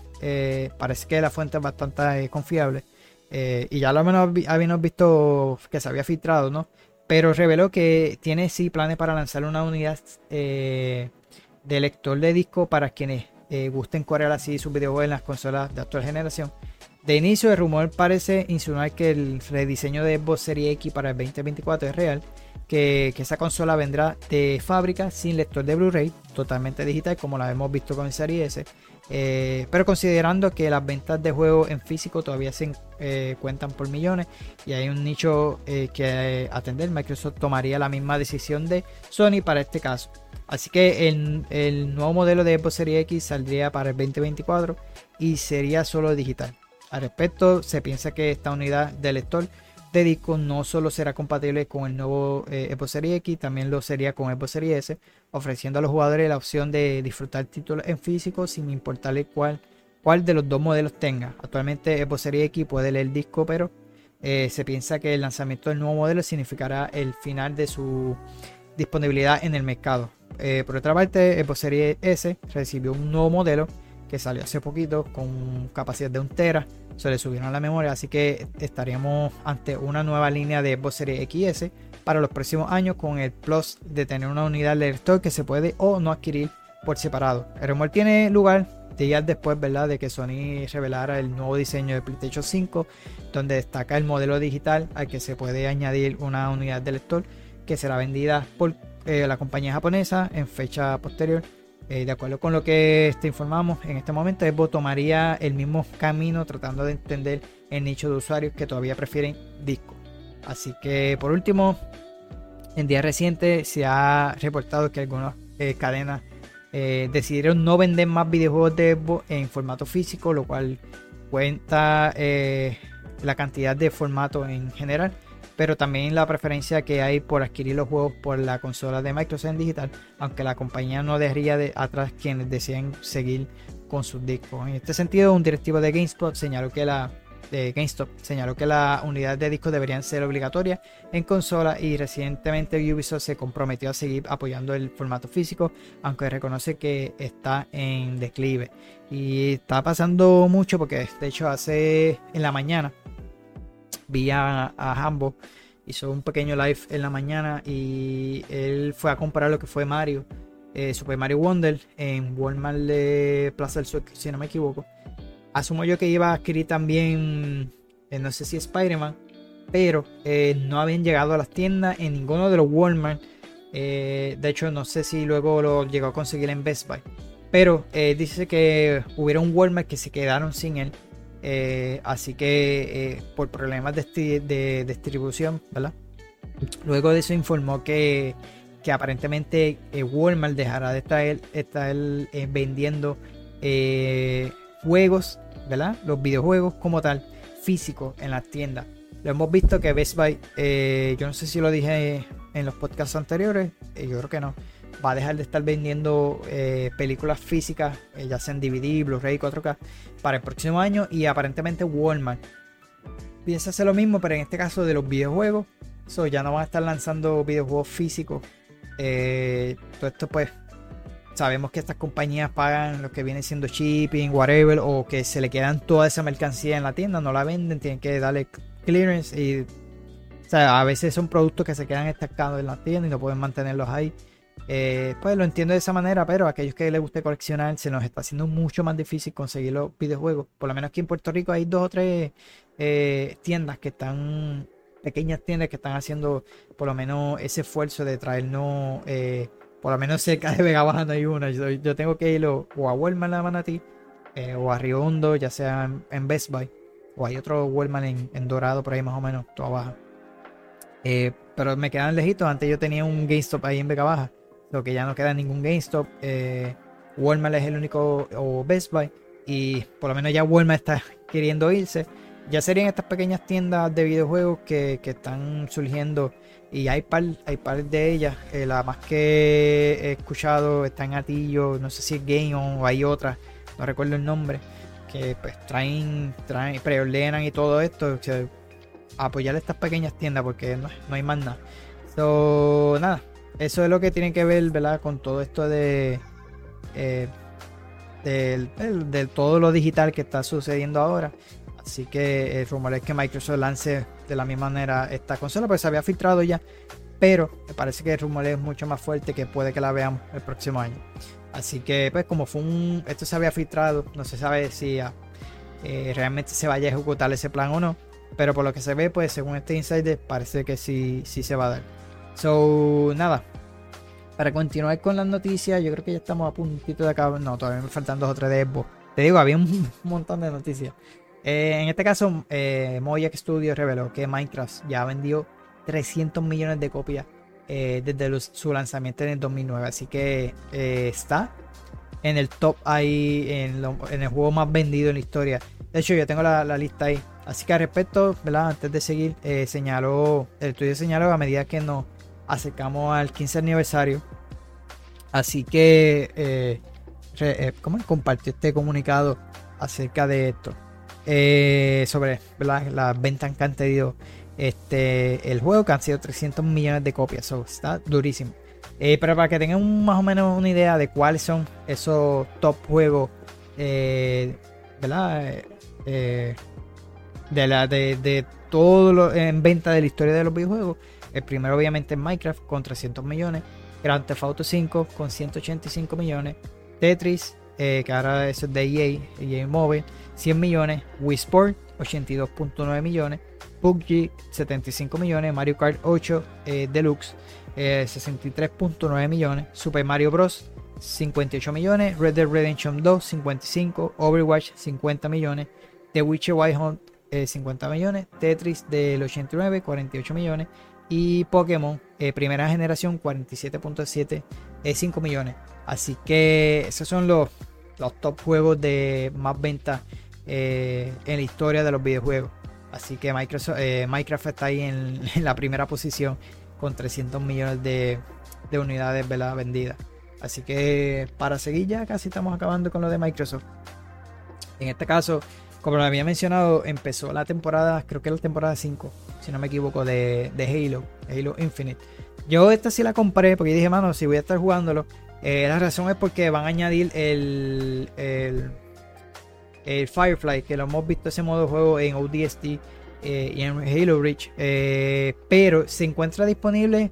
A: parece que la fuente es bastante confiable. y ya lo menos habíamos visto que se había filtrado, ¿no? pero reveló que tiene sí planes para lanzar una unidad eh, de lector de disco para quienes eh, gusten correr así sus videojuegos en las consolas de actual generación. De inicio, el rumor parece insinuar que el rediseño de Xbox Series X para el 2024 es real, que, esa consola vendrá de fábrica sin lector de Blu-ray, totalmente digital como la hemos visto con el Series S, eh, pero considerando que las ventas de juegos en físico todavía se eh, cuentan por millones y hay un nicho eh, que atender, Microsoft tomaría la misma decisión de Sony para este caso. Así que el, el nuevo modelo de Xbox Series X saldría para el 2024 y sería solo digital. Al respecto, se piensa que esta unidad de lector de disco no solo será compatible con el nuevo eh, Xbox Series X, también lo sería con Xbox Series S, ofreciendo a los jugadores la opción de disfrutar títulos en físico sin importarle cuál, cuál de los dos modelos tenga. Actualmente Xbox Series X puede leer el disco, pero eh, se piensa que el lanzamiento del nuevo modelo significará el final de su disponibilidad en el mercado. Eh, por otra parte, Xbox Series S recibió un nuevo modelo que salió hace poquito con capacidad de 1 tera se le subieron la memoria, así que estaríamos ante una nueva línea de Xbox Series XS para los próximos años con el plus de tener una unidad de lector que se puede o no adquirir por separado. El rumor tiene lugar días después, ¿verdad? De que Sony revelara el nuevo diseño de PlayStation 5, donde destaca el modelo digital al que se puede añadir una unidad de lector que será vendida por eh, la compañía japonesa en fecha posterior eh, de acuerdo con lo que te informamos en este momento, Xbox tomaría el mismo camino tratando de entender el nicho de usuarios que todavía prefieren disco. Así que por último, en días recientes se ha reportado que algunas eh, cadenas eh, decidieron no vender más videojuegos de Xbox en formato físico, lo cual cuenta la cantidad de formatos en general pero también la preferencia que hay por adquirir los juegos por la consola de Microsoft en digital, aunque la compañía no dejaría de atrás quienes deseen seguir con sus discos. En este sentido, un directivo de GameSpot señaló que la de GameStop señaló que las unidades de discos deberían ser obligatorias en consola y recientemente Ubisoft se comprometió a seguir apoyando el formato físico, aunque reconoce que está en declive. Y está pasando mucho porque de hecho hace en la mañana vi a, Hambo, hizo un pequeño live en la mañana y él fue a comprar lo que fue Mario, eh, Super Mario Wonder, en Walmart de Plaza del Sur, si no me equivoco. Asumo yo que iba a adquirir también, eh, no sé si Spider-Man, pero eh, no habían llegado a las tiendas en ninguno de los Walmart. de hecho, no sé si luego lo llegó a conseguir en Best Buy. Pero dice que hubieron Walmart que se quedaron sin él. Eh, así que eh, por problemas de, distribución, ¿verdad? Luego de eso informó que, aparentemente eh, Walmart dejará de estar, vendiendo juegos, ¿verdad? Los videojuegos como tal, físicos en las tiendas. Lo hemos visto que Best Buy, yo no sé si lo dije en los podcasts anteriores, yo creo que no va a dejar de estar vendiendo eh, películas físicas, eh, ya sean DVD, Blu-ray, 4K, para el próximo año. Y aparentemente Walmart piensa hacer lo mismo, pero en este caso de los videojuegos. So, ya no van a estar lanzando videojuegos físicos. Eh, todo esto pues sabemos que estas compañías pagan lo que viene siendo shipping, whatever, o que se le quedan toda esa mercancía en la tienda, no la venden, tienen que darle clearance y o sea, a veces son productos que se quedan estancados en la tienda y no pueden mantenerlos ahí. Eh, pues lo entiendo de esa manera, pero a aquellos que les guste coleccionar se nos está haciendo mucho más difícil conseguir los videojuegos. Por lo menos aquí en Puerto Rico hay dos o tres eh, tiendas que están, pequeñas tiendas que están haciendo por lo menos ese esfuerzo de traernos, eh, por lo menos cerca de Vega Baja no hay una. Yo, tengo que ir o, a Walmart la Manatí o a Río Hondo, ya sea en, Best Buy, o hay otro Walmart en, Dorado por ahí más o menos, toda baja. pero me quedan lejitos. Antes yo tenía un GameStop ahí en Vega Baja lo que ya no queda ningún GameStop. Eh, Walmart es el único, o Best Buy, y por lo menos ya Walmart está *laughs* queriendo irse. Ya serían estas pequeñas tiendas de videojuegos que, están surgiendo y hay par, hay par de ellas. Eh, la más que he escuchado está en Atillo, no sé si es Game o hay otra, no recuerdo el nombre, que pues traen, traen, preordenan y todo esto. apoyar estas pequeñas tiendas porque no, no hay más nada. So, nada, eso es lo que tiene que ver. Con todo esto de. Eh, del, todo lo digital que está sucediendo ahora. Así que el rumor es que Microsoft lance de la misma manera esta consola, pues se había filtrado ya. Pero me parece que el rumor es mucho más fuerte que puede que la veamos el próximo año. Así que, pues, como fue un. Esto se había filtrado, no se sabe si ah, eh, realmente se vaya a ejecutar ese plan o no. Pero por lo que se ve, pues, según este insider, parece que sí, sí se va a dar. So, nada. Para continuar con las noticias, yo creo que ya estamos a puntito de acabar. No, todavía me faltan dos o tres de Xbox. Te digo, había un *laughs* montón de noticias. Eh, en este caso, eh, Studios reveló que Minecraft ya vendió 300 millones de copias eh, desde su lanzamiento en el 2009. Así que eh, está en el top ahí, en, el juego más vendido en la historia. De hecho, yo tengo la, lista ahí. Así que al respecto, ¿verdad? antes de seguir, señaló, el estudio señaló a medida que nos acercamos al 15 aniversario. Así que, eh, eh compartió este comunicado acerca de esto? Eh, sobre las ventas que han tenido este, el juego, que han sido 300 millones de copias. Eso está durísimo. Eh, pero para que tengan más o menos una idea de cuáles son esos top juegos, ¿verdad? de, la, de, de todo lo en venta de la historia de los videojuegos. El primero obviamente es Minecraft con 300 millones. Grand Theft Auto 5 con 185 millones. Tetris, eh, que ahora es de EA, EA Mobile, 100 millones. Wii Sport, 82.9 millones. PUBG, 75 millones. Mario Kart 8 eh, Deluxe, 63.9 eh, millones. Super Mario Bros. 58 millones. Red Dead Redemption 2, 55. Overwatch, 50 millones. The Witcher Wild Hunt, 50 millones. Tetris del 89, 48 millones y Pokémon eh, primera generación 47.7 es 5 millones. Así que esos son los, los top juegos de más ventas eh, en la historia de los videojuegos. Así que Microsoft, eh, Minecraft está ahí en, *laughs* la primera posición con 300 millones de, unidades vendidas. Así que para seguir ya casi estamos acabando con lo de Microsoft. En este caso, como lo había mencionado, empezó la temporada, creo que la temporada 5, si no me equivoco, de, Halo, Halo Infinite. Yo esta sí la compré porque dije, mano, si voy a estar jugándolo, eh, la razón es porque van a añadir el, el, Firefly, que lo hemos visto ese modo de juego en ODST eh, y en Halo Reach, eh, pero se encuentra disponible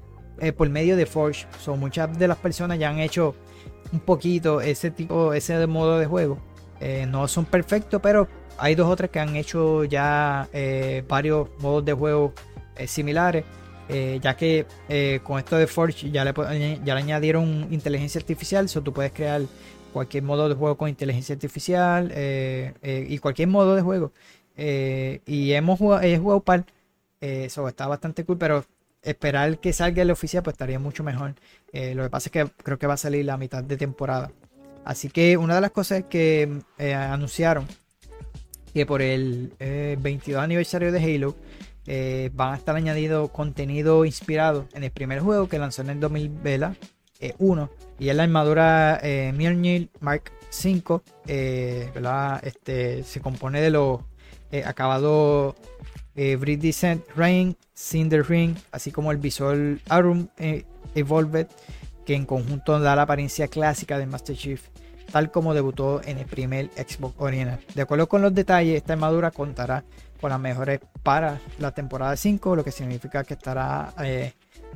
A: por medio de Forge. Son muchas de las personas ya han hecho un poquito ese tipo, ese modo de juego. no son perfectos, pero hay dos o tres que han hecho ya eh, varios modos de juego eh, similares. Eh, ya que con esto de Forge ya le, añadieron inteligencia artificial, so tú puedes crear cualquier modo de juego con inteligencia artificial y cualquier modo de juego. y hemos jugado, he jugado par, eso está bastante cool, pero esperar que salga el oficial pues estaría mucho mejor. lo que pasa es que creo que va a salir la mitad de temporada. Así que una de las cosas que anunciaron que por el 22 eh, aniversario de Halo eh, van a estar añadido contenido inspirado en el primer juego que lanzó en el 2001 eh, y es la armadura Mjolnir Mark V, Este, se compone de los acabados eh, Descent Rain, Cinder Ring, así como el Visual Arum eh, Evolved, que en conjunto da la apariencia clásica de Master Chief, tal como debutó en el primer Xbox original. De acuerdo con los detalles, esta armadura contará con las mejores para la temporada 5, lo que significa que estará eh,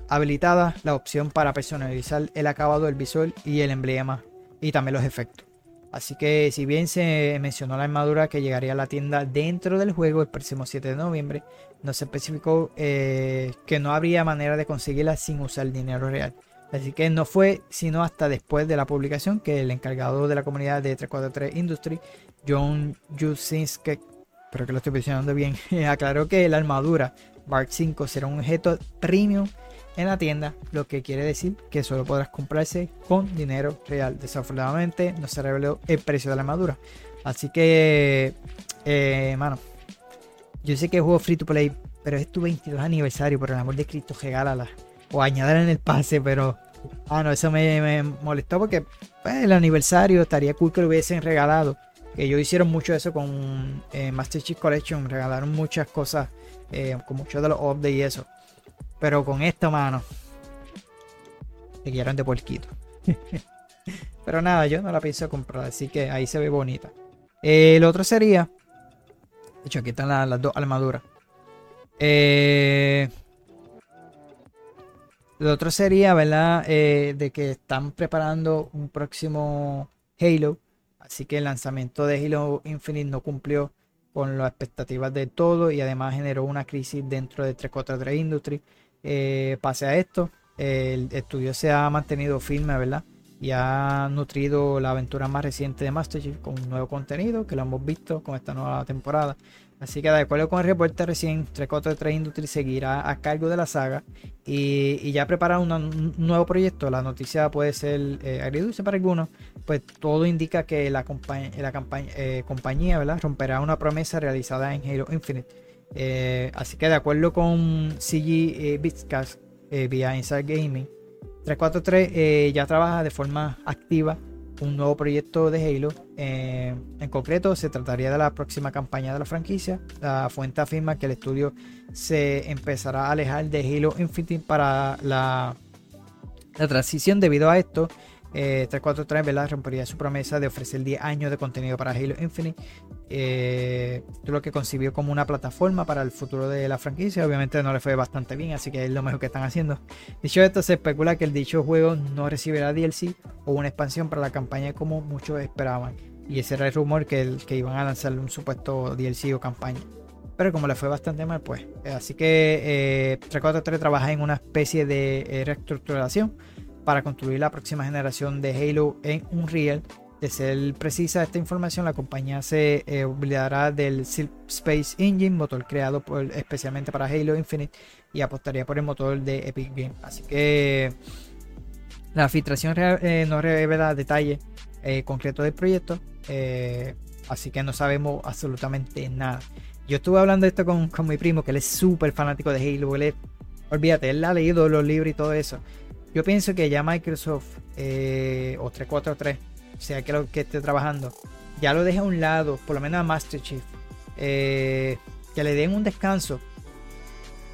A: habilitada la opción para personalizar el acabado del visual y el emblema y también los efectos. Así que si bien se mencionó la armadura que llegaría a la tienda dentro del juego el próximo 7 de noviembre, no se especificó eh, que no habría manera de conseguirla sin usar dinero real. Así que no fue sino hasta después de la publicación que el encargado de la comunidad de 343 Industry, John Jusinski, espero que lo estoy mencionando bien, *laughs* aclaró que la armadura Mark 5 será un objeto premium en la tienda, lo que quiere decir que solo podrás comprarse con dinero real. Desafortunadamente no se reveló el precio de la armadura. Así que, eh, mano, yo sé que juego free to play, pero es tu 22 aniversario, por el amor de Cristo, regálala. O añadirla en el pase, pero, ah, no, eso me, molestó porque pues, el aniversario estaría cool que lo hubiesen regalado. Que ellos hicieron mucho eso con eh, Master Chief Collection, regalaron muchas cosas, eh, con muchos de los updates y eso. Pero con esta mano. Te quieran de puerquito. *laughs* Pero nada, yo no la pienso comprar. Así que ahí se ve bonita. el otro sería. De hecho, aquí están las, dos armaduras. Eh, lo otro sería, ¿verdad? Eh, de que están preparando un próximo Halo. Así que el lanzamiento de Halo Infinite no cumplió con las expectativas de todo y además generó una crisis dentro de 343 Industries eh, pase a esto, el estudio se ha mantenido firme, ¿verdad? Y ha nutrido la aventura más reciente de Master Chief con un nuevo contenido que lo hemos visto con esta nueva temporada. Así que de acuerdo con el reporte recién, 343 Industries seguirá a cargo de la saga y, ya prepara un nuevo proyecto. La noticia puede ser eh, agridulce para algunos, pues todo indica que la, eh, compañía romperá una promesa realizada en Halo Infinite eh, así que de acuerdo con CG Bitscast vía Inside Gaming, 343 ya trabaja de forma activa un nuevo proyecto de Halo. en concreto, se trataría de la próxima campaña de la franquicia. La fuente afirma que el estudio se empezará a alejar de Halo Infinite para la, transición. Debido a esto, 343 ¿verdad? rompería su promesa de ofrecer 10 años de contenido para Halo Infinite eh, lo que concibió como una plataforma para el futuro de la franquicia. Obviamente no le fue bastante bien, así que es lo mejor que están haciendo. Dicho esto, se especula que el dicho juego no recibirá DLC o una expansión para la campaña como muchos esperaban. Y ese era el rumor que, que iban a lanzar un supuesto DLC o campaña. Pero como le fue bastante mal, pues. Eh, así que eh, 343 trabaja en una especie de eh, reestructuración para construir la próxima generación de Halo en Unreal de ser precisa esta información, la compañía se eh, olvidará del Silk Space Engine, motor creado especialmente para Halo Infinite, y apostaría por el motor de Epic Games. Así que la filtración eh, no revela detalles eh, concretos del proyecto, así que no sabemos absolutamente nada. Yo estuve hablando de esto con, con mi primo, que él es súper fanático de Halo. Él olvídate, él ha leído los libros y todo eso. Yo pienso que ya Microsoft o 343 sea que lo que esté trabajando, ya lo deje a un lado, por lo menos a Master Chief, eh, que le den un descanso.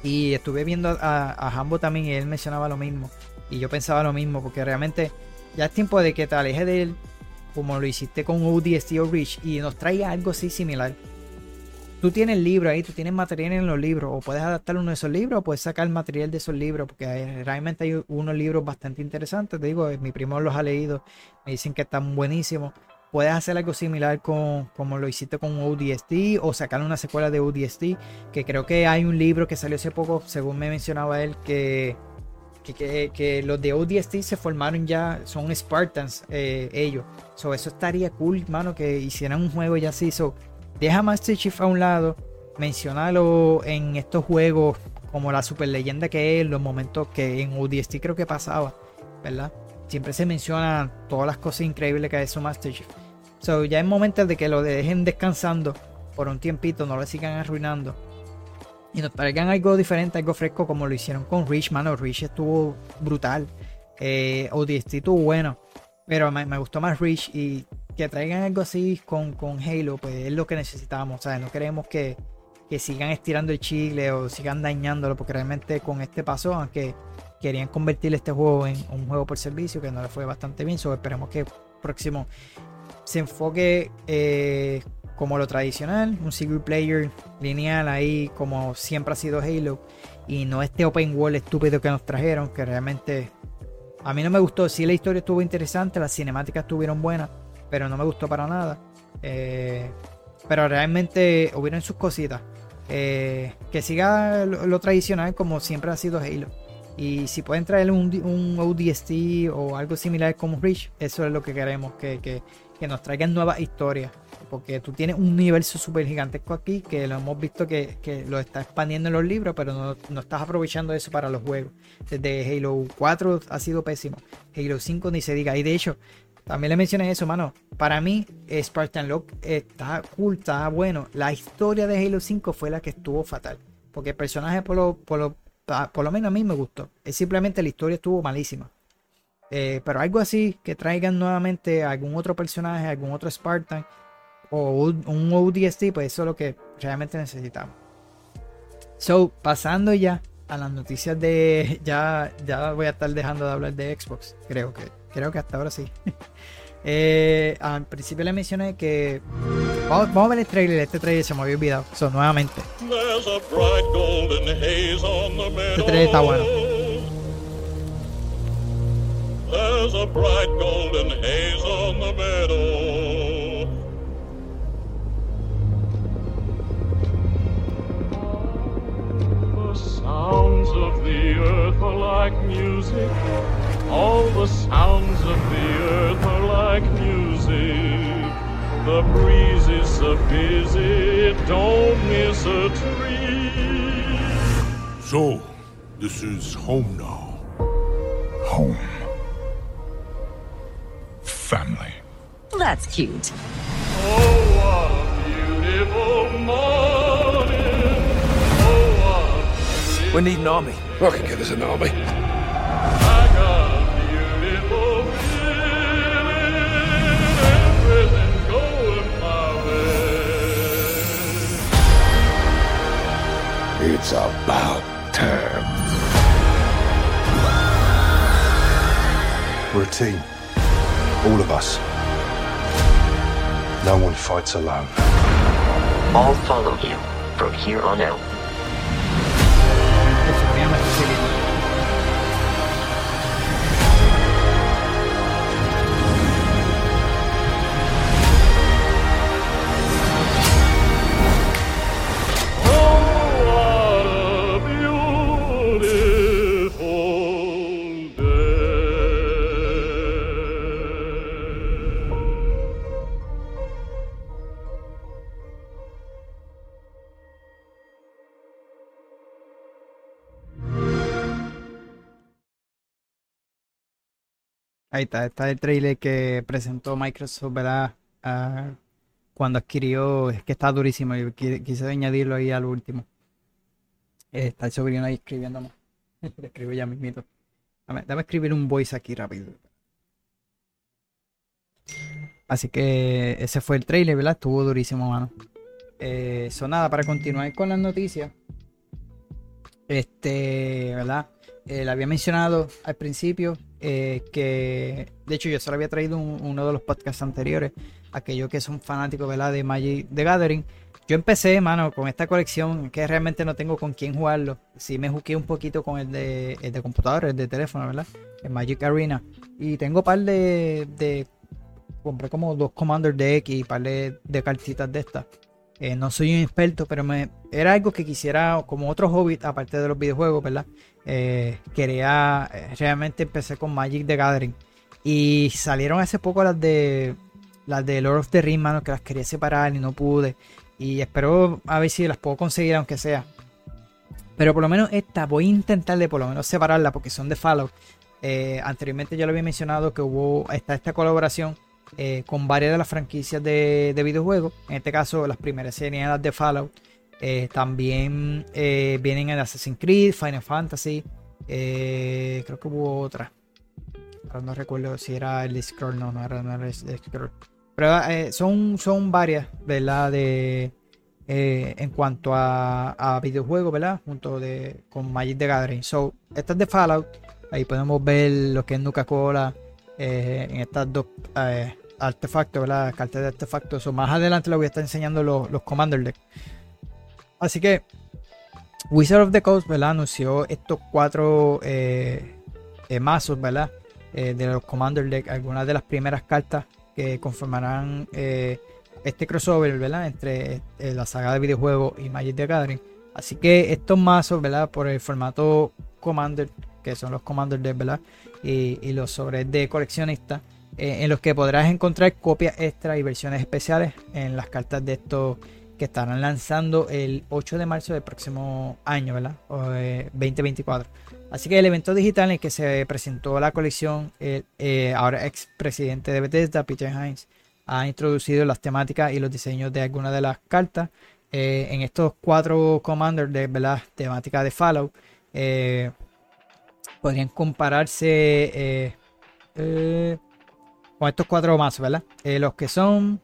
A: Y estuve viendo a, a también y él mencionaba lo mismo. Y yo pensaba lo mismo, porque realmente ya es tiempo de que te alejes de él, como lo hiciste con ODST o Rich, y nos traiga algo así similar. Tú tienes libros ahí, tú tienes material en los libros, o puedes adaptar uno de esos libros, o puedes sacar material de esos libros, porque realmente hay unos libros bastante interesantes. Te digo, mi primo los ha leído, me dicen que están buenísimos. Puedes hacer algo similar con como lo hiciste con ODST o sacar una secuela de ODST, que creo que hay un libro que salió hace poco, según me mencionaba él, que, que, los de ODST se formaron ya, son Spartans eh, ellos. So, eso estaría cool, mano, que hicieran un juego ya así. So, deja Master Chief a un lado, mencionalo en estos juegos como la super leyenda que es, los momentos que en ODST creo que pasaba, ¿verdad? Siempre se mencionan todas las cosas increíbles que ha hecho Master Chief. So, ya es momento de que lo dejen descansando por un tiempito, no lo sigan arruinando. Y nos traigan algo diferente, algo fresco, como lo hicieron con Rich, mano. Rich estuvo brutal. Eh, ODST estuvo bueno. Pero me, me, gustó más Rich y que traigan algo así con, con Halo, pues es lo que necesitamos. O no queremos que, que sigan estirando el chile o sigan dañándolo, porque realmente con este paso, aunque querían convertir este juego en un juego por servicio, que no le fue bastante bien, so esperemos que próximo se enfoque eh, como lo tradicional, un single player lineal ahí como siempre ha sido Halo y no este open world estúpido que nos trajeron, que realmente a mí no me gustó. Sí, la historia estuvo interesante, las cinemáticas estuvieron buenas, pero no me gustó para nada. Eh, pero realmente hubieron sus cositas. Eh, que siga lo, tradicional como siempre ha sido Halo. Y si pueden traer un, un ODST o algo similar como Reach, eso es lo que queremos, que, que, que nos traigan nuevas historias. Porque tú tienes un universo súper gigantesco aquí que lo hemos visto que, que, lo está expandiendo en los libros, pero no, no, estás aprovechando eso para los juegos. Desde Halo 4 ha sido pésimo. Halo 5 ni se diga. Y de hecho, también le mencioné eso, mano. Para mí, Spartan Lock está cool, está bueno. La historia de Halo 5 fue la que estuvo fatal. Porque el personaje, por lo, por lo, por lo menos a mí me gustó. Es simplemente la historia estuvo malísima. Eh, pero algo así, que traigan nuevamente algún otro personaje, algún otro Spartan o un, ODST, pues eso es lo que realmente necesitamos. So, pasando ya a las noticias de. *laughs* Ya, ya voy a estar dejando de hablar de Xbox. Creo que, creo que hasta ahora sí. *laughs* eh, al principio le mencioné que. Vamos, vamos, a ver el trailer. Este trailer se me había olvidado. So, nuevamente. Este trailer está bueno. There's a bright golden haze on the meadow. The sounds of the earth are like music. All the sounds of the earth are like music. The breeze is so busy, don't miss a tree.
B: So, this is home now. Home family.
C: That's cute.
B: Oh, what a beautiful morning.
D: We need an army.
B: I can get us an army. It's about time.
E: We're a team. All of us. No one fights alone.
C: I'll follow you from here on out. Suprema que se.
A: Ahí está, está el trailer que presentó Microsoft, ¿verdad? Uh, cuando adquirió, es que está durísimo, y quise añadirlo ahí al último. Está el sobrino ahí escribiendo más. *laughs* Escribo ya mismito. Dame, dame escribir un voice aquí rápido. Así que ese fue el trailer, ¿verdad? Estuvo durísimo, mano. Eh, nada, para continuar con las noticias. Este, ¿verdad? Eh, había mencionado al principio eh, que, de hecho, yo se lo había traído uno de los podcasts anteriores, aquellos que son fanáticos ¿verdad? de Magic the Gathering. Yo empecé, mano, con esta colección que realmente no tengo con quién jugarlo. Sí me jugué un poquito con el de, el de computador, el de teléfono, ¿verdad? El Magic Arena. Y tengo par de, de compré como dos Commander Deck y par de, de cartitas de estas. Eh, no soy un experto, pero me, era algo que quisiera, como otro hobby, aparte de los videojuegos, ¿verdad? Eh, quería, eh, realmente empecé con Magic the Gathering. Y salieron hace poco las de las de Lord of the Rings, mano, que las quería separar y no pude. Y espero a ver si las puedo conseguir, aunque sea. Pero por lo menos esta voy a intentar de por lo menos separarla porque son de Fallout. anteriormente ya lo había mencionado que hubo esta, esta colaboración eh, con varias de las franquicias de, videojuegos. En este caso, las primeras serían las de Fallout. Eh, también eh, vienen en Assassin's Creed, Final Fantasy. creo que hubo otra. Pero no recuerdo si era el Scroll. No, no era, el Scroll. Pero son, son varias, ¿verdad? De, eh, en cuanto a, videojuegos, ¿verdad? Junto de, con Magic the Gathering. So, esta es de Fallout. Ahí podemos ver lo que es Nuka Cola eh, en estas dos eh, artefactos, ¿verdad? Cartas de artefactos. So, más adelante les voy a estar enseñando los, los Commander Deck. Así que Wizard of the Coast, ¿verdad? Anunció estos cuatro eh, eh, mazos, ¿verdad? Eh, de los Commander Deck, algunas de las primeras cartas que conformarán este crossover, ¿verdad? Entre la saga de videojuegos y Magic the Gathering. Así que estos mazos, ¿verdad? Por el formato Commander, que son los Commander Deck, ¿verdad? Y, y los sobres de coleccionista, en los que podrás encontrar copias extra y versiones especiales en las cartas de estos que estarán lanzando el 8 de marzo del próximo año, ¿verdad? O, eh, 2024. Así que el evento digital en el que se presentó la colección, eh, ahora ex presidente de Bethesda, Peter Hines, ha introducido las temáticas y los diseños de algunas de las cartas eh, en estos cuatro commanders de ¿verdad? temática de Fallout. eh, podrían compararse con estos cuatro mazos, ¿verdad? Los que son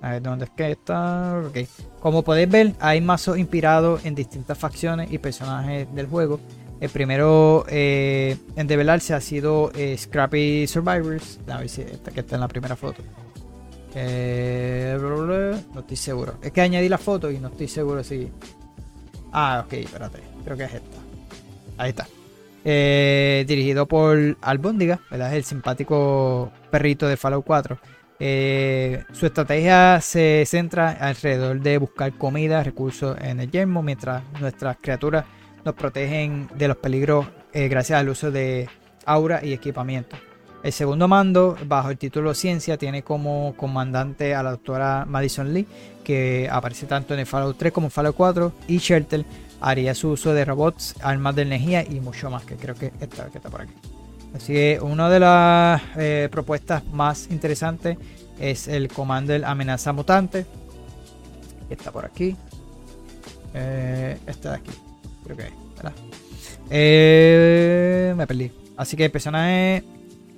A: a ver, ¿dónde es que está? Ok. Como podéis ver, hay mazos inspirados en distintas facciones y personajes del juego. El primero eh, en develarse ha sido eh, Scrappy Survivors. A ver si esta que está en la primera foto. Eh, no estoy seguro. Es que añadí la foto y no estoy seguro si. Ah, ok, espérate. Creo que es esta. Ahí está. Dirigido por Albóndiga, ¿verdad? El simpático perrito de Fallout 4. Eh, su estrategia se centra alrededor de buscar comida, recursos en el yermo, mientras nuestras criaturas nos protegen de los peligros eh, gracias al uso de aura y equipamiento. El segundo mando, bajo el título Ciencia, tiene como comandante a la doctora Madison Lee, que aparece tanto en el Fallout 3 como en Fallout 4, y Shelter haría su uso de robots, armas de energía y mucho más, que creo que esta que está por aquí. Así que una de las eh, propuestas más interesantes es el Commander Amenaza Mutante. Está por aquí. Eh, esta de aquí. Creo que es, ¿verdad? Eh, me perdí. Así que el personaje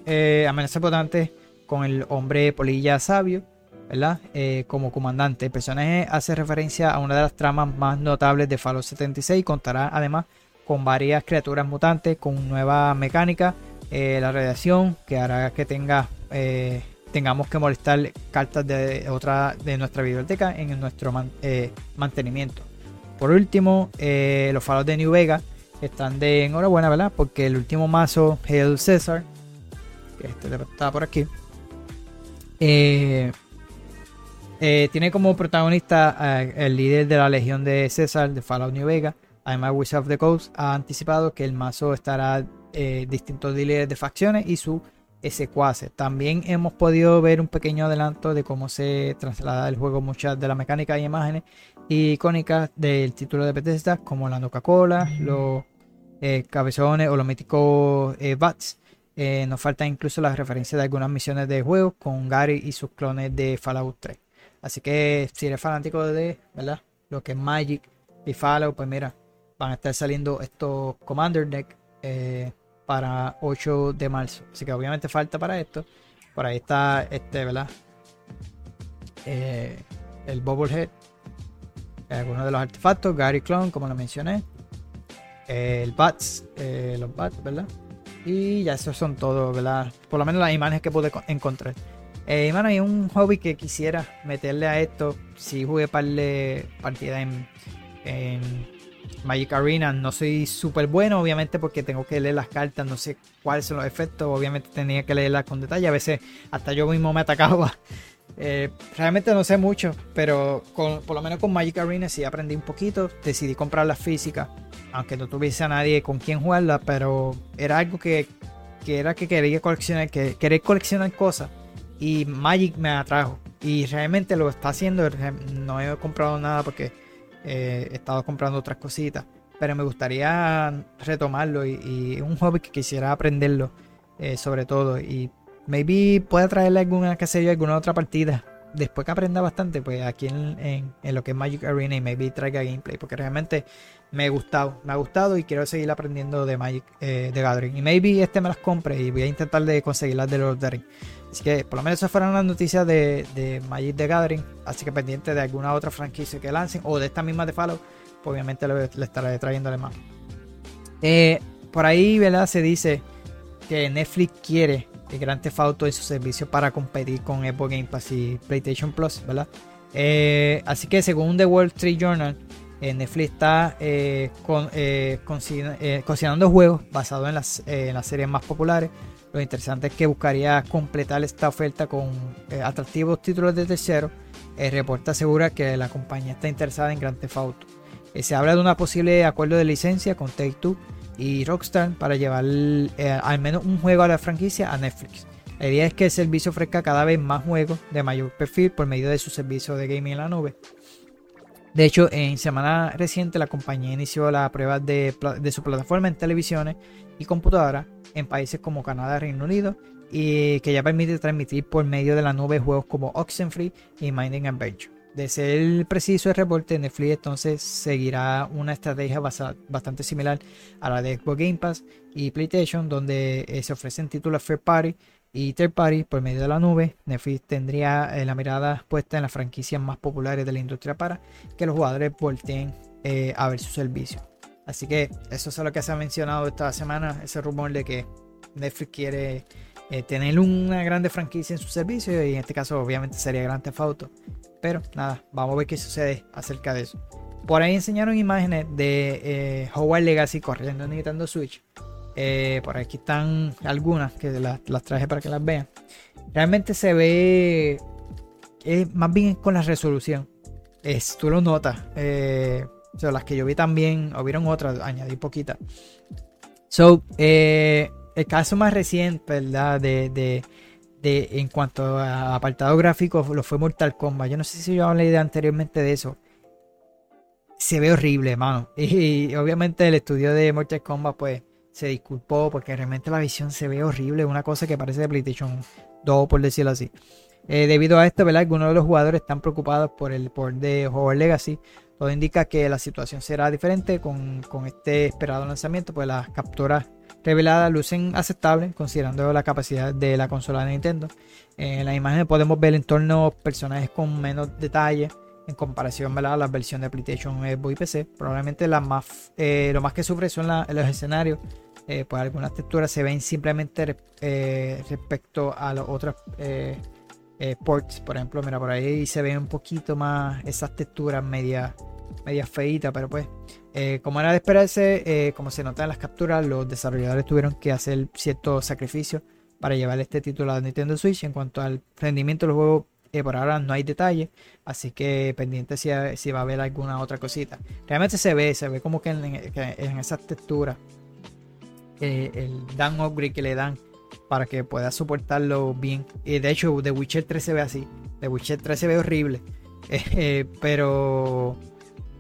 A: eh, Amenaza Mutante con el hombre polilla sabio. ¿verdad? Como comandante. El personaje hace referencia a una de las tramas más notables de Fallout 76 y contará además con varias criaturas mutantes con nueva mecánica, eh, la radiación que hará que tenga eh, tengamos que molestar cartas de otra de nuestra biblioteca en nuestro eh, mantenimiento. Por último, los faros de New Vega están de enhorabuena, ¿verdad? Porque el último mazo, Hail César, que este está por aquí, tiene como protagonista el líder de la Legión de César de Fallout New Vega. Además, Wizard of the Coast ha anticipado que el mazo estará eh, distintos líderes de facciones y su secuaces. También hemos podido ver un pequeño adelanto de cómo se traslada el juego muchas de las mecánicas y imágenes icónicas del título de Bethesda, como la Coca-Cola, los eh, cabezones o los míticos eh, bats. Eh, nos faltan incluso las referencias de algunas misiones de juego con Gary y sus clones de Fallout 3. Así que si eres fanático de ¿verdad? lo que es Magic y Fallout, pues mira, van a estar saliendo estos Commander Deck eh, para 8 de marzo. Así que obviamente falta para esto. Por ahí está este, ¿verdad? Eh, el Bobblehead. eh, Algunos de los artefactos. Gary Clone, como lo mencioné. eh, el Bats. eh, los Bats, ¿verdad? Y ya esos son todos, ¿verdad? Por lo menos las imágenes que pude co- encontrar. Eh, mano, hay un hobby que quisiera meterle a esto. Si jugué par de partidas en, en Magic Arena, no soy súper bueno, obviamente, porque tengo que leer las cartas, no sé cuáles son los efectos. Obviamente tenía que leerlas con detalle. A veces hasta yo mismo me atacaba. *laughs* Eh, realmente no sé mucho, pero con- por lo menos con Magic Arena sí aprendí un poquito. Decidí comprar las físicas, aunque no tuviese a nadie con quien jugarla, pero era algo que, que era que quería coleccionar, que querer coleccionar cosas y Magic me atrajo y realmente lo está haciendo no he comprado nada porque eh, he estado comprando otras cositas pero me gustaría retomarlo y, y un hobby que quisiera aprenderlo eh, sobre todo y maybe pueda traerle alguna qué sé yo alguna otra partida después que aprenda bastante, pues aquí en, en- lo que es Magic Arena y maybe traiga gameplay, porque realmente me ha gustado, me ha gustado y quiero seguir aprendiendo de Magic eh, de Gathering. Y maybe este me las compre y voy a intentar de conseguir las de the Rings. Así que por lo menos esas fueron las noticias de, de Magic de Gathering. Así que pendiente de alguna otra franquicia que lancen o de esta misma de Fallout, pues obviamente le, le estaré trayéndole más. Eh, por ahí, ¿verdad? Se dice que Netflix quiere el Grand Theft Auto en su servicio para competir con Xbox Game Pass y PlayStation Plus, ¿verdad? Eh, así que según The Wall Street Journal, eh, Netflix está con, cocinando juegos basados en en las series más populares. Lo interesante es que buscaría completar esta oferta con eh, atractivos títulos de tercero. El reporte asegura que la compañía está interesada en Grand Theft Auto. Eh, se habla de un posible acuerdo de licencia con Take-Two y Rockstar para llevar eh, al menos un juego a la franquicia a Netflix. La idea es que el servicio ofrezca cada vez más juegos de mayor perfil por medio de su servicio de gaming en la nube. De hecho, en semana reciente la compañía inició la prueba de, de su plataforma en televisiones y computadoras en países como Canadá Reino Unido y que ya permite transmitir por medio de la nube juegos como Oxenfree y Minding Adventure. De ser preciso el reporte, Netflix entonces seguirá una estrategia bastante similar a la de Xbox Game Pass y PlayStation, donde eh, se ofrecen títulos Fair Party y Third Party por medio de la nube. Netflix tendría eh, la mirada puesta en las franquicias más populares de la industria para que los jugadores volteen eh, a ver su servicio. Así que eso es lo que se ha mencionado esta semana, ese rumor de que Netflix quiere eh, tener una grande franquicia en su servicio y en este caso obviamente sería Grand Theft Auto. Pero nada, vamos a ver qué sucede acerca de eso. Por ahí enseñaron imágenes de eh, Hogwarts Legacy corriendo en Nintendo Switch. Eh, por aquí están algunas que las, las traje para que las vean. Realmente se ve eh, más bien con la resolución. Es, tú lo notas. O sea, las que yo vi también, hubieron otras, añadí poquitas. So, eh, el caso más reciente, ¿verdad? De, de, de- en cuanto a apartado gráfico, lo fue Mortal Kombat. Yo no sé si yo hablé de- anteriormente de eso. Se ve horrible, mano. *laughs* Y, obviamente el estudio de Mortal Kombat, pues, se disculpó porque realmente la visión se ve horrible. Una cosa que parece de PlayStation 2, por decirlo así. Eh, debido a esto, ¿verdad? Algunos de los jugadores están preocupados por el port de Hogwarts Legacy. Todo indica que la situación será diferente con, este esperado lanzamiento, pues las capturas reveladas lucen aceptables considerando la capacidad de la consola de Nintendo. En la imagen podemos ver en torno personajes con menos detalle en comparación a la versión de PlayStation, y PC. Probablemente eh, lo más que sufre son los escenarios. Eh, pues algunas texturas se ven simplemente eh, respecto a los otros eh, ports. Por ejemplo, mira, por ahí se ven un poquito más esas texturas medias media feitas, pero pues eh, como era de esperarse, eh, como se nota en las capturas, los desarrolladores tuvieron que hacer ciertos sacrificios para llevar este título a Nintendo Switch. En cuanto al rendimiento del juego, eh, por ahora no hay detalles, así que pendiente si, va a haber alguna otra cosita. Realmente se ve, se ve como que en, en- que en esas texturas, eh, el dan upgrade que le dan para que pueda soportarlo bien. Y de hecho, The Witcher 3 se ve así. The Witcher 3 se ve horrible, *laughs* eh, pero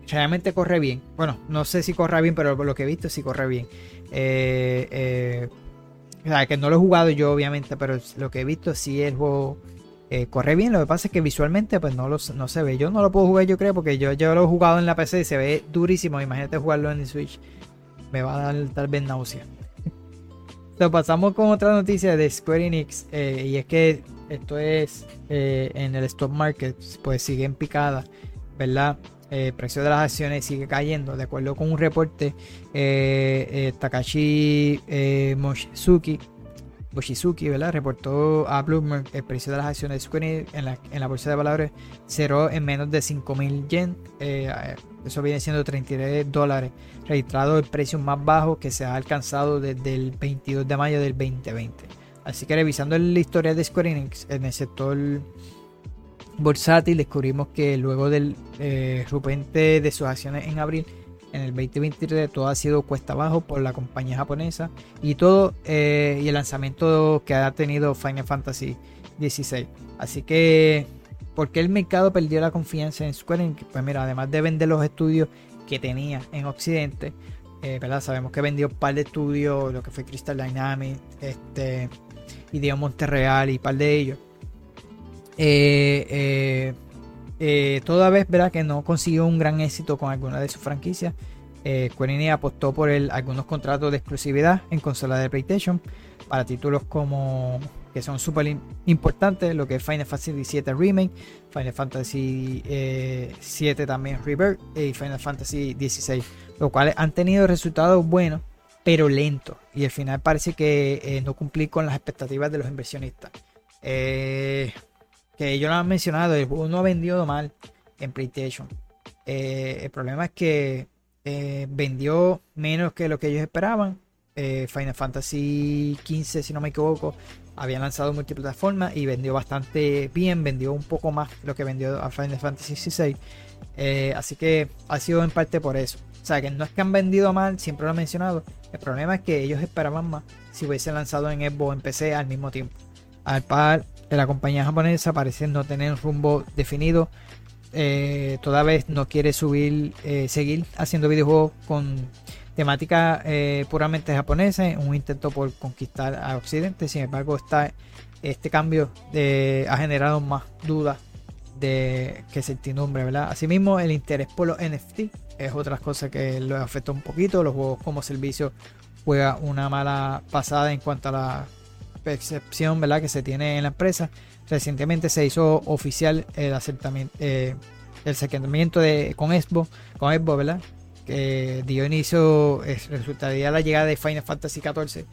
A: realmente corre bien. Bueno, no sé si corre bien, pero lo que he visto sí corre bien. Eh, eh, o sea, que no lo he jugado yo, obviamente, pero lo que he visto sí el juego eh, corre bien. Lo que pasa es que visualmente pues no, lo, no se ve. Yo no lo puedo jugar, yo creo, porque yo, yo lo he jugado en la PC y se ve durísimo. Imagínate jugarlo en el Switch. Me va a dar tal vez náusea. Entonces, pasamos con otra noticia de Square Enix. eh, y es que esto es eh, en el stock market, pues sigue en picada, ¿verdad? Eh, el precio de las acciones sigue cayendo. De acuerdo con un reporte, eh, eh, Takashi Mochizuki, Mochizuki, ¿verdad? Reportó a Bloomberg el precio de las acciones de Square Enix en la, en la bolsa de valores cerró en menos de 5.000 yen. eh, eso viene siendo 33 dólares. Registrado el precio más bajo que se ha alcanzado desde el 22 de mayo del 2020. Así que revisando la historia de Square Enix en el sector bursátil, descubrimos que luego del eh, repente de sus acciones en abril, en el 2023, todo ha sido cuesta abajo por la compañía japonesa y todo eh, y el lanzamiento que ha tenido Final Fantasy XVI. Así que, ¿por qué el mercado perdió la confianza en Square Enix? Pues mira, además de vender los estudios que tenía en Occidente, eh, ¿verdad? Sabemos que vendió un par de estudios, lo que fue Crystal Dynamics, este, Idea Monterreal y un par de ellos. Eh, eh, toda vez ¿verdad? que no consiguió un gran éxito con alguna de sus franquicias, Square Enix apostó por algunos contratos de exclusividad en consola de PlayStation para títulos como que son súper im- importantes, lo que es Final Fantasy VII Remake, Final Fantasy eh, 7 también Rebirth y Final Fantasy 16, los cuales han tenido resultados buenos, pero lentos, y al final parece que eh, no cumplir con las expectativas de los inversionistas. Eh, que ellos lo han mencionado, el juego no ha vendido mal en PlayStation. Eh, el problema es que vendió menos que lo que ellos esperaban. Final Fantasy XV, si no me equivoco, había lanzado multiplataforma y vendió bastante bien, vendió un poco más de lo que vendió a Final Fantasy XVI. Eh, así que ha sido en parte por eso. O sea, que no es que han vendido mal, siempre lo he mencionado. El problema es que ellos esperaban más si hubiesen lanzado en Xbox o en PC al mismo tiempo. Al par, la compañía japonesa parece no tener rumbo definido. Eh, toda vez no quiere subir, eh, seguir haciendo videojuegos con temática eh, puramente japonesa, un intento por conquistar a Occidente. Sin embargo, está, este cambio de- ha generado más dudas de que certidumbre, ¿verdad? Asimismo, el interés por los NFT es otra cosa que lo afecta un poquito. Los juegos como servicio juega una mala pasada en cuanto a la percepción, ¿verdad? Que se tiene en la empresa. Recientemente se hizo oficial el acertamiento, eh, el acercamiento de con Xbox, con Xbox, ¿verdad? Que dio inicio, eh, resultaría la llegada de Final Fantasy XIV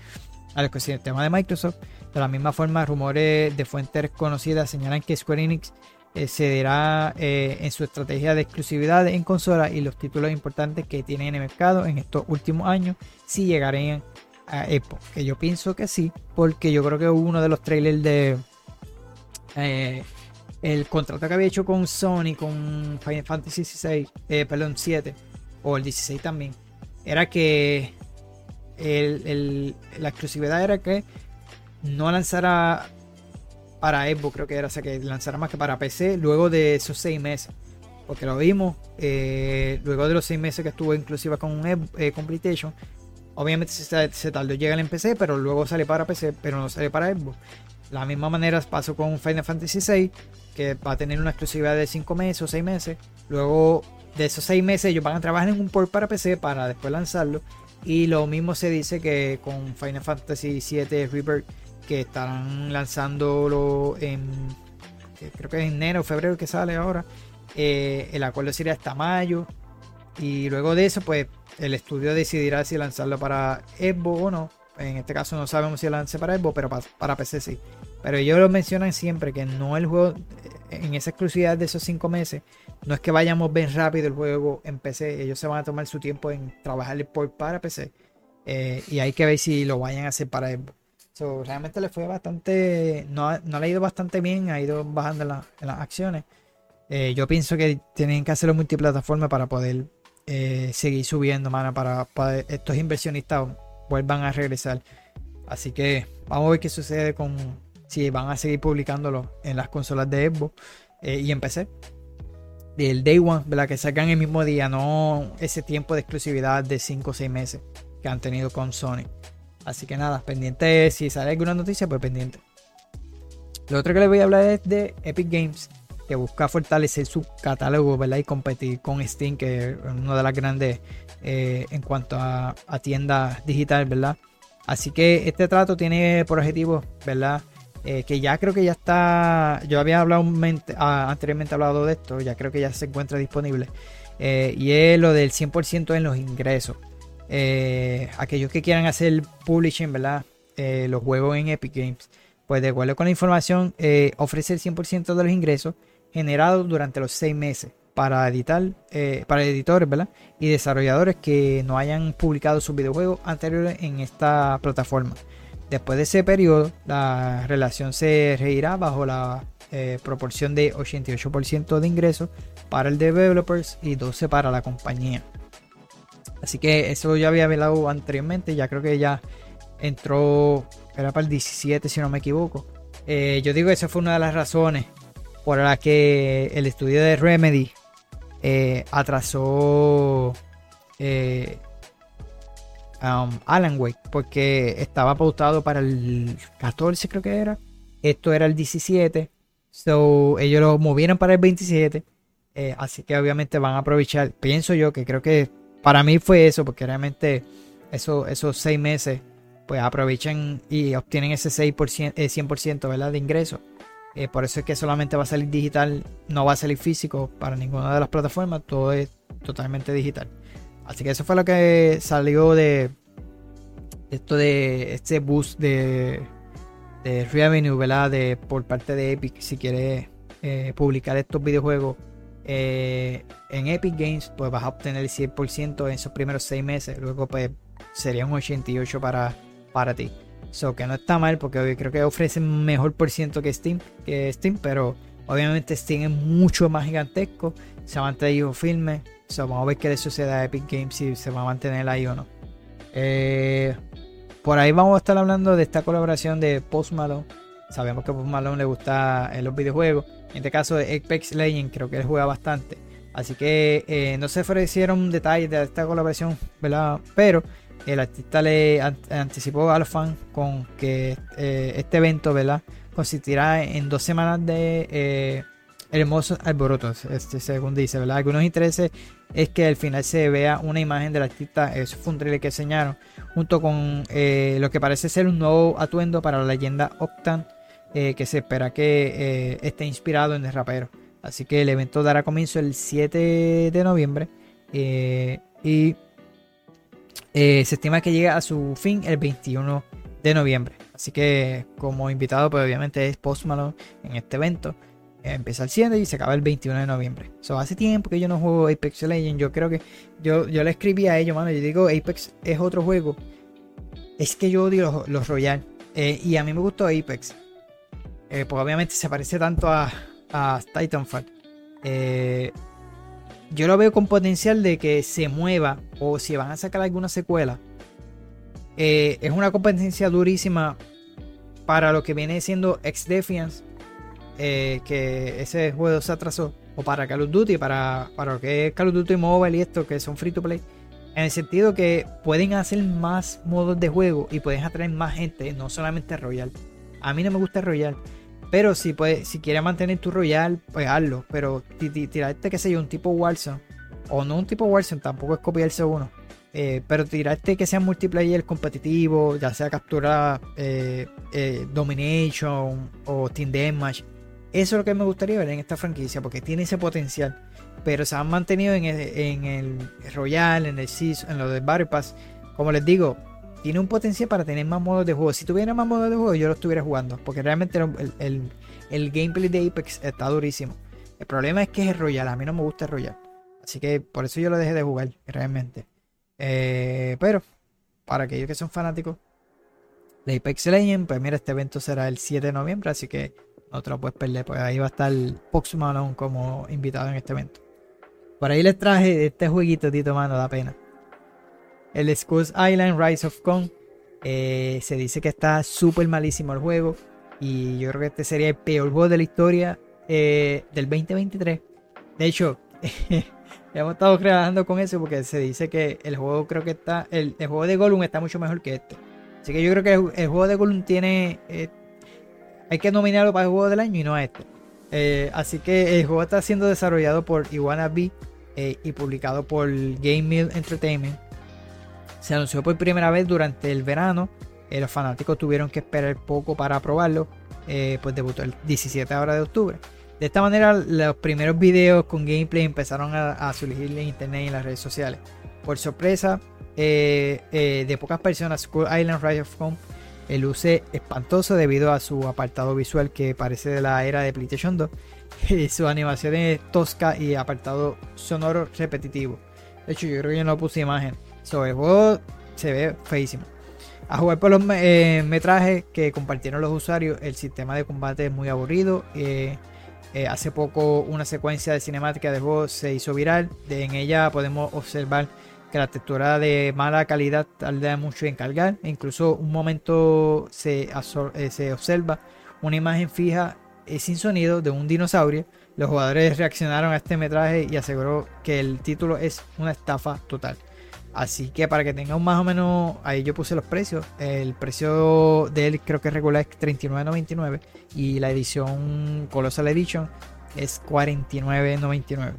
A: al ecosistema de Microsoft. De la misma forma, rumores de fuentes conocidas señalan que Square Enix eh, cederá eh, en su estrategia de exclusividad en consola y los títulos importantes que tienen en el mercado en estos últimos años si llegarían a Xbox. Que yo pienso que sí, porque yo creo que uno de los trailers de eh, el contrato que había hecho con Sony, con Final Fantasy XVI, eh, perdón, 7 o el 16 también, era que el- la exclusividad era que no lanzara para Xbox, creo que era, o sea, que lanzara más que para PC luego de esos seis meses. Porque lo vimos, eh, luego de los seis meses que estuvo inclusiva con, eh, con PlayStation, obviamente se, tardó llegar en PC, pero luego sale para PC, pero no sale para Xbox. La misma manera pasó con Final Fantasy VI, que va a tener una exclusividad de 5 meses o 6 meses. Luego de esos 6 meses ellos van a trabajar en un port para PC para después lanzarlo. Y lo mismo se dice que con Final Fantasy VII Rebirth, que estarán lanzándolo en, eh, creo que en enero o febrero que sale ahora. Eh, el acuerdo sería hasta mayo. Y luego de eso, pues el estudio decidirá si lanzarlo para Xbox o no. En este caso no sabemos si lance para Xbox, pero pa- para PC sí. Pero ellos lo mencionan siempre que no el juego, eh, en esa exclusividad de esos 5 meses, no es que vayamos bien rápido el juego en PC. Ellos se van a tomar su tiempo en trabajar el port para PC. eh, y hay que ver si lo vayan a hacer para Xbox. Realmente le fue bastante, no, no le ha ido bastante bien, ha ido bajando en, la- en las acciones. Eh, yo pienso que tienen que hacerlo multiplataforma para poder eh, seguir subiendo, mano, para, para estos inversionistas vuelvan a regresar. Así que vamos a ver qué sucede con si van a seguir publicándolo en las consolas de Xbox y en PC. El Day One, ¿verdad? Que sacan el mismo día, no ese tiempo de exclusividad de 5 o 6 meses que han tenido con Sony. Así que nada, pendiente, si sale alguna noticia, pues pendiente. Lo otro que les voy a hablar es de Epic Games, que busca fortalecer su catálogo, ¿verdad? Y competir con Steam, que es una de las grandes eh, en cuanto a, a tiendas digital, ¿verdad? Así que este trato tiene por objetivo, ¿verdad? Eh, que ya creo que ya está, yo había hablado ah, anteriormente hablado de esto, ya creo que ya se encuentra disponible. Eh, y es lo del 100% en los ingresos. Eh, aquellos que quieran hacer publishing, ¿verdad? Los juegos en Epic Games. Pues de acuerdo con la información, ofrece el 100% de los ingresos generados durante los seis meses para editar, para editores, ¿verdad? Y desarrolladores que no hayan publicado sus videojuegos anteriores en esta plataforma. Después de ese periodo, la relación se regirá bajo la eh, proporción de 88% de ingresos para el developers y 12% para la compañía. Así que eso ya había hablado anteriormente, ya creo que ya entró, era para el 17 si no me equivoco. Eh, yo digo que esa fue una de las razones por las que el estudio de Remedy eh, atrasó um, Alan Wake, porque estaba pautado para el 14 creo que era. Esto era el 17. So, ellos lo movieron para el 27. eh, así que obviamente van a aprovechar. Pienso yo que creo que para mí fue eso, porque realmente eso, esos seis meses, pues aprovechan y obtienen ese 6%, eh, 100% ¿verdad? de ingresos. Eh, por eso es que solamente va a salir digital, no va a salir físico para ninguna de las plataformas, todo es totalmente digital. Así que eso fue lo que salió de esto de este boost de, de revenue, ¿verdad? De, por parte de Epic, si quiere eh, publicar estos videojuegos eh, en Epic Games, pues vas a obtener el 100% en esos primeros 6 meses. Luego, pues sería un 88 para, para ti. So que no está mal porque hoy creo que ofrecen mejor por ciento que Steam, que Steam, pero obviamente Steam es mucho más gigantesco, se ha mantenido firme. So, vamos a ver qué le sucede a Epic Games si se va a mantener ahí o no. Eh, por ahí vamos a estar hablando de esta colaboración de Post Malone. Sabemos que a Post Malone le gusta en los videojuegos. En este caso de Apex Legends, creo que él juega bastante. Así que eh, no se ofrecieron detalles de esta colaboración, ¿verdad? Pero el artista le an- anticipó a los fans con que eh, este evento, ¿verdad? Consistirá en dos semanas de eh, hermosos alborotos, este, según dice, ¿verdad? Algunos intereses es que al final se vea una imagen del artista, eso un que enseñaron, junto con eh, lo que parece ser un nuevo atuendo para la leyenda Octan, eh, que se espera que eh, esté inspirado en el rapero. Así que el evento dará comienzo el 7 de noviembre y se estima que llegue a su fin el 21 de noviembre. Así que como invitado, pues obviamente es Post en este evento. Empieza el 7 y se acaba el 21 de noviembre. So, hace tiempo que yo no juego Apex Legends. Yo creo que yo, yo le escribí a ellos, mano. Yo digo, Apex es otro juego. Es que yo odio los, los Royal. Eh, y a mí me gustó Apex. Eh, pues obviamente se parece tanto a, a Titanfall. Eh, yo lo veo con potencial de que se mueva o si van a sacar alguna secuela. eh, es una competencia durísima para lo que viene siendo Ex Defiance, eh, que ese juego se atrasó, o para Call of Duty, para, para lo que es Call of Duty Mobile y esto, que son free to play. En el sentido que pueden hacer más modos de juego y pueden atraer más gente, no solamente Royal. A mí no me gusta Royal. Pero si, puedes, si quieres mantener tu Royal, pues hazlo. Pero ti- ti- tirarte, que sé yo, un tipo Warzone. O no un tipo Warzone, tampoco es copiarse uno. Eh, pero tirarte que sea multiplayer competitivo, ya sea captura eh, eh, Domination o Team Deathmatch. Eso es lo que me gustaría ver en esta franquicia, porque tiene ese potencial. Pero se han mantenido en el, en el Royal, en el Season, en lo del Battle Pass. Como les digo, tiene un potencial para tener más modos de juego. Si tuviera más modos de juego, yo lo estuviera jugando. Porque realmente el, el- el gameplay de Apex está durísimo. El problema es que es Royal. A mí no me gusta el Royal. Así que por eso yo lo dejé de jugar, realmente. Eh, pero, para aquellos que son fanáticos de Apex Legends, pues mira, este evento será el 7 de noviembre. Así que no te lo puedes perder. Pues ahí va a estar Pox Malone como invitado en este evento. Por ahí les traje este jueguito, Tito Mano, da pena. El Skulls Island Rise of Kong. Eh, se dice que está súper malísimo el juego. Y yo creo que este sería el peor juego de la historia eh, del 2023. De hecho, *laughs* hemos estado trabajando con eso porque se dice que el juego creo que está. El, el juego de Gollum está mucho mejor que este. Así que yo creo que el, juego de Gollum tiene. eh, hay que nominarlo para el juego del año y no a este. Eh, así que el juego está siendo desarrollado por Iwana eh, y publicado por Game Mill Entertainment. Se anunció por primera vez durante el verano. Eh, los fanáticos tuvieron que esperar poco para probarlo. Pues debutó el 17 ahora de octubre. De esta manera, los primeros videos con gameplay empezaron a, surgir en internet y en las redes sociales. Por sorpresa de pocas personas, Skull Island Rise of Home eh, luce espantoso debido a su apartado visual que parece de la era de PlayStation 2. *laughs* Y su animación tosca y apartado sonoro repetitivo. De hecho, yo creo que yo no puse imagen. Sobre el juego se ve feísimo. A jugar por los eh, metrajes que compartieron los usuarios, el sistema de combate es muy aburrido. eh, eh, hace poco una secuencia de cinemática del juego se hizo viral. En ella podemos observar que la textura de mala calidad tarda mucho en cargar. E incluso un momento eh, se observa una imagen fija eh, sin sonido de un dinosaurio. Los jugadores reaccionaron a este metraje y aseguró que el título es una estafa total. Así que para que tengan más o menos, ahí yo puse los precios. El precio de él creo que regular es $39.99 y la edición Colossal Edition es $49.99.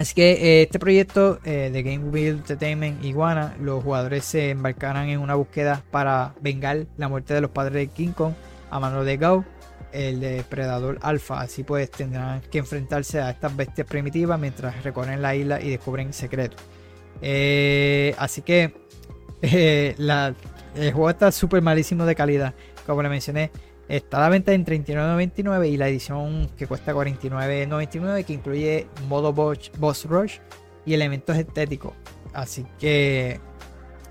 A: Así que eh, este proyecto eh, de Game Wheel Entertainment Iguana, los jugadores se embarcarán en una búsqueda para vengar la muerte de los padres de King Kong a mano de Gao, el depredador alfa. Así pues tendrán que enfrentarse a estas bestias primitivas mientras recorren la isla y descubren secretos. Eh, así que *laughs* la, el juego está súper malísimo de calidad. Como le mencioné, está a la venta en 39.99 y la edición que cuesta 49.99 que incluye modo boss, rush y elementos estéticos. Así que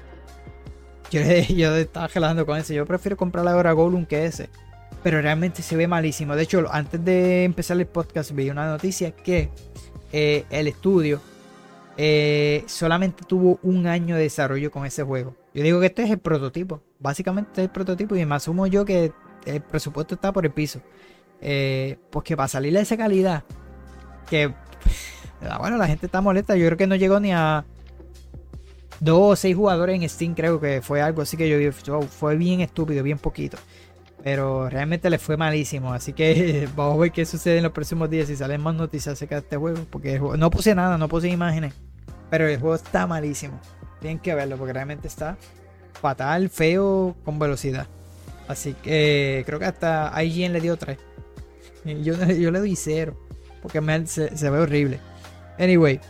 A: *laughs* yo, yo estaba gelando con ese. Yo prefiero comprar ahora Gollum que ese. Pero realmente se ve malísimo. De hecho, antes de empezar el podcast vi una noticia que eh, el estudio eh, solamente tuvo un año de desarrollo con ese juego. Yo digo que este es el prototipo. Básicamente es el prototipo y me asumo yo que el presupuesto está por el piso. Eh, porque para salir de esa calidad, que *laughs* bueno, la gente está molesta. Yo creo que no llegó ni a dos o seis jugadores en Steam, creo que fue algo así que yo vi. Fue bien estúpido, bien poquito. Pero realmente le fue malísimo. Así que *laughs* vamos a ver qué sucede en los próximos días si salen más noticias acerca de este juego. Porque no puse nada, no puse imágenes. Pero el juego está malísimo. Tienen que verlo porque realmente está fatal, feo, con velocidad. Así que creo que hasta IGN le dio 3. Yo, *laughs* yo le doy 0. Porque me- se, se ve horrible. Anyway.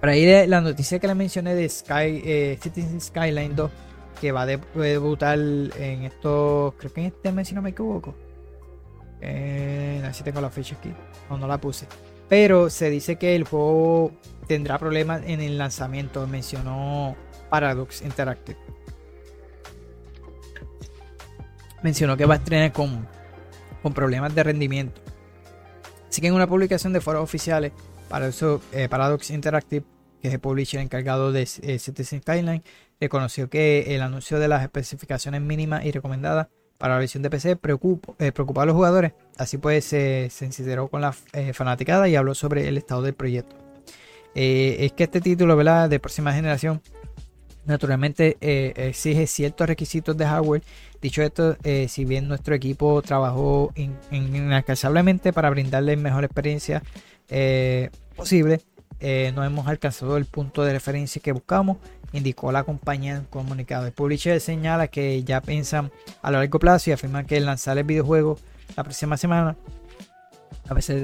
A: Para ir la noticia que le mencioné de Sky, eh, Citizen Skyline 2. Que va a de- debutar en estos. Creo que en este mes, si no me equivoco. Eh, a ver si tengo la fecha aquí. No, no la puse. Pero se dice que el juego tendrá problemas en el lanzamiento. Mencionó Paradox Interactive. Mencionó que va a estrenar con, con problemas de rendimiento. Así que en una publicación de foros oficiales, para eso, eh, Paradox Interactive, que es el publisher encargado de eh, Citizen Skyline, reconoció que el anuncio de las especificaciones mínimas y recomendadas para la versión de PC preocupa, eh, a los jugadores. Así pues, se sinceró con la eh, fanaticada y habló sobre el estado del proyecto. Eh, es que este título ¿verdad? de próxima generación naturalmente eh, exige ciertos requisitos de hardware. Dicho esto, eh, si bien nuestro equipo trabajó in- in- inalcanzablemente para brindarles mejor experiencia eh, posible, no hemos alcanzado el punto de referencia que buscamos, indicó la compañía en un comunicado. El publisher señala que ya piensan a largo plazo y afirman que lanzar el videojuego la próxima semana, a pesar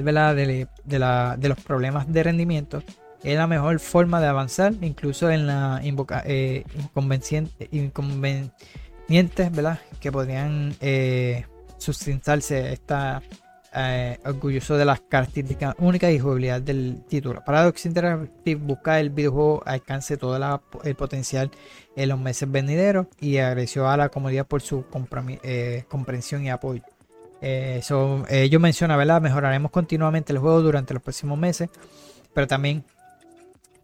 A: la- de los problemas de rendimiento, es la mejor forma de avanzar, incluso en la invoca, eh, inconvenientes ¿verdad? que podrían eh, sustentarse esta eh, orgulloso de las características únicas y jugabilidad del título. Paradox Interactive busca el videojuego alcance todo el potencial en los meses venideros y agradeció a la comunidad por su eh, comprensión y apoyo. Eh, ellos mencionan, ¿verdad? Mejoraremos continuamente el juego durante los próximos meses, pero también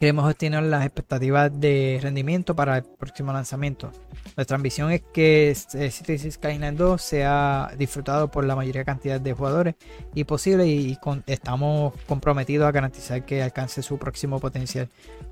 A: queremos obtener las expectativas de rendimiento para el próximo lanzamiento. Nuestra ambición es que eh, Cities Skyline 2 sea disfrutado por la mayoría cantidad de jugadores y posible y con- estamos comprometidos a garantizar que alcance su próximo potencial.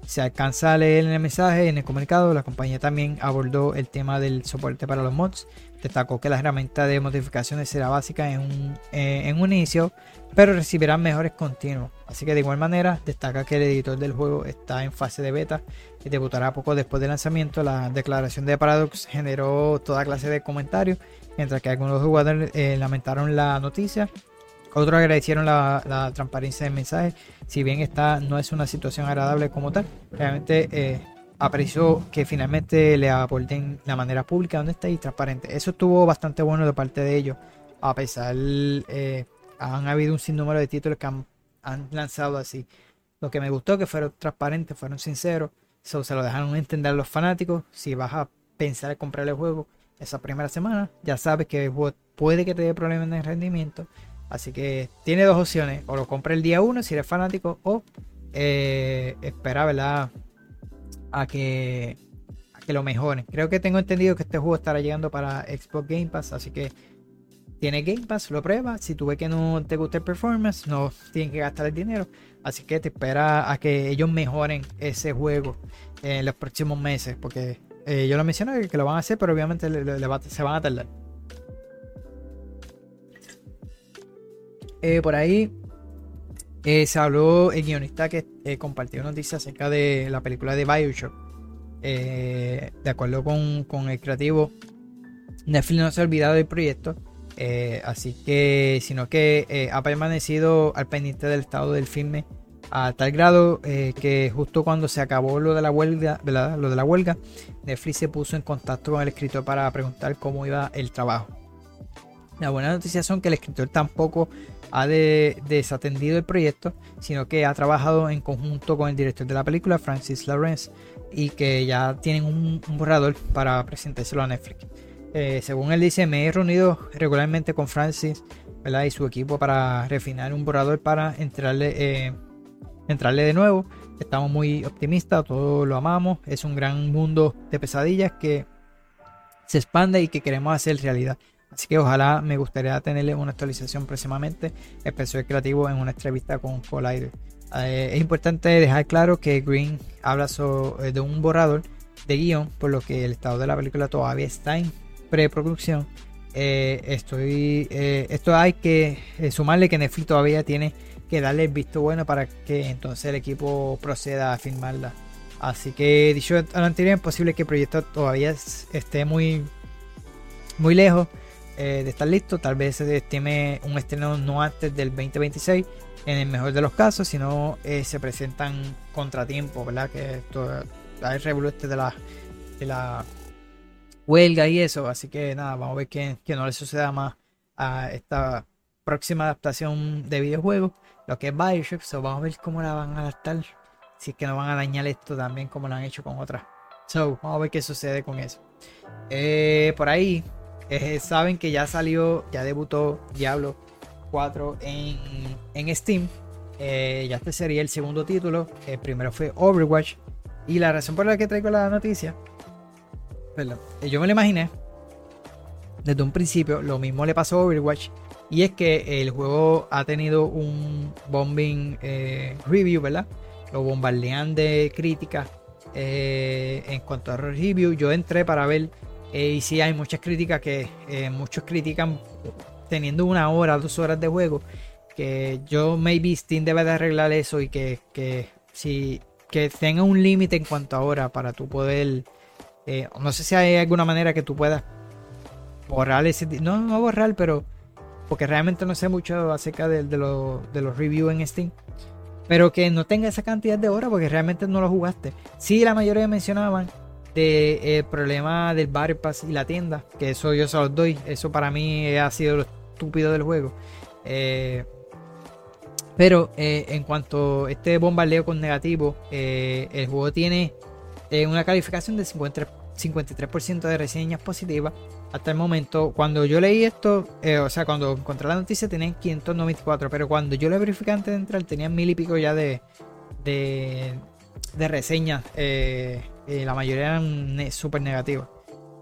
A: Se alcanza a leer en el mensaje, en el comunicado, la compañía también abordó el tema del soporte para los mods. Destacó que la herramienta de modificaciones será básica en un, eh, en un inicio, pero recibirán mejores continuos. Así que de igual manera destaca que el editor del juego está en fase de beta y debutará poco después del lanzamiento. La declaración de Paradox generó toda clase de comentarios, mientras que algunos jugadores eh, lamentaron la noticia. Otros agradecieron la, transparencia del mensaje, si bien esta no es una situación agradable como tal, realmente eh, apreció que finalmente le aporten la manera pública, honesta y transparente. Eso estuvo bastante bueno de parte de ellos, a pesar, eh, han habido un sinnúmero de títulos que han, lanzado así. Lo que me gustó que fueron transparentes, fueron sinceros, se lo dejaron entender los fanáticos. Si vas a pensar en comprar el juego esa primera semana, ya sabes que el juego puede que te dé problemas en rendimiento. Así que tiene dos opciones, o lo compra el día 1 si eres fanático, o eh, espera, ¿verdad? A que, a que lo mejoren. Creo que tengo entendido que este juego estará llegando para Xbox Game Pass, así que tiene Game Pass, lo pruebas. Si tú ves que no te gusta el performance, no tienes que gastar el dinero. Así que te espera a que ellos mejoren ese juego en los próximos meses. Porque eh, yo lo mencioné que lo van a hacer, pero obviamente se van a tardar. Eh, por ahí eh, se habló el guionista que eh, compartió noticias acerca de la película de Bioshock. Eh, de acuerdo con, con el creativo, Netflix no se ha olvidado del proyecto. así que, sino que ha permanecido al pendiente del estado del filme a tal grado que justo cuando se acabó lo de la huelga. Lo de la huelga, Netflix se puso en contacto con el escritor para preguntar cómo iba el trabajo. Las buenas noticias son que el escritor tampoco ha de- desatendido el proyecto, sino que ha trabajado en conjunto con el director de la película, Francis Lawrence, y que ya tienen un, un borrador para presentárselo a Netflix. Eh, según él dice, me he reunido regularmente con Francis ¿verdad? y su equipo para refinar un borrador para entrarle, eh, entrarle de nuevo. Estamos muy optimistas, todos lo amamos. Es un gran mundo de pesadillas que se expande y que queremos hacer realidad. Así que ojalá me gustaría tenerle una actualización próximamente. El creativo en una entrevista con Collider. Eh, es importante dejar claro que Green habla eh, de un borrador de guion, por lo que el estado de la película todavía está en preproducción. Eh, estoy, eh, esto hay que sumarle que Netflix todavía tiene que darle el visto bueno para que entonces el equipo proceda a filmarla. Así que dicho lo anterior, es posible que el proyecto todavía es- esté muy, muy lejos eh, de estar listo. Tal vez se estime un estreno no antes del 2026, en el mejor de los casos, si no eh, se presentan contratiempos, ¿verdad? Que esto, hay revuelo este de la, de la huelga y eso. Así que nada, vamos a ver que, que no le suceda más a esta próxima adaptación de videojuegos, lo que es Bioshock. So, vamos a ver cómo la van a adaptar. Si es que no van a dañar esto también como lo han hecho con otras. So, vamos a ver qué sucede con eso. Eh, por ahí, eh, saben que ya salió, ya debutó Diablo 4 en, en Steam. Eh, ya este sería el segundo título. El primero fue Overwatch. Y la razón por la que traigo la noticia, perdón, eh, yo me lo imaginé desde un principio. Lo mismo le pasó a Overwatch. Y es que el juego ha tenido un bombing review, ¿verdad? Lo bombardean de críticas en cuanto a review. Yo entré para ver eh, y sí hay muchas críticas que eh, muchos critican teniendo una hora, dos horas de juego. Que yo, maybe Steam debe de arreglar eso y que, que si que tenga un límite en cuanto a hora para tú poder. eh, no sé si hay alguna manera que tú puedas borrar ese. No, no borrar, pero. Porque realmente no sé mucho acerca de, de, de los reviews en Steam. Pero que no tenga esa cantidad de horas porque realmente no lo jugaste. Sí, la mayoría mencionaban de el problema del Battle Pass y la tienda. Que eso yo se los doy. Eso para mí ha sido lo estúpido del juego. Eh, pero eh, en cuanto a este bombardeo con negativo, eh, el juego tiene eh, una calificación de 50 53% de reseñas positivas. Hasta el momento, cuando yo leí esto, eh, o sea, cuando encontré la noticia tenían 594, pero cuando yo lo verifiqué antes de entrar tenían mil y pico ya de, de, de reseñas. eh, la mayoría eran ne- súper negativas.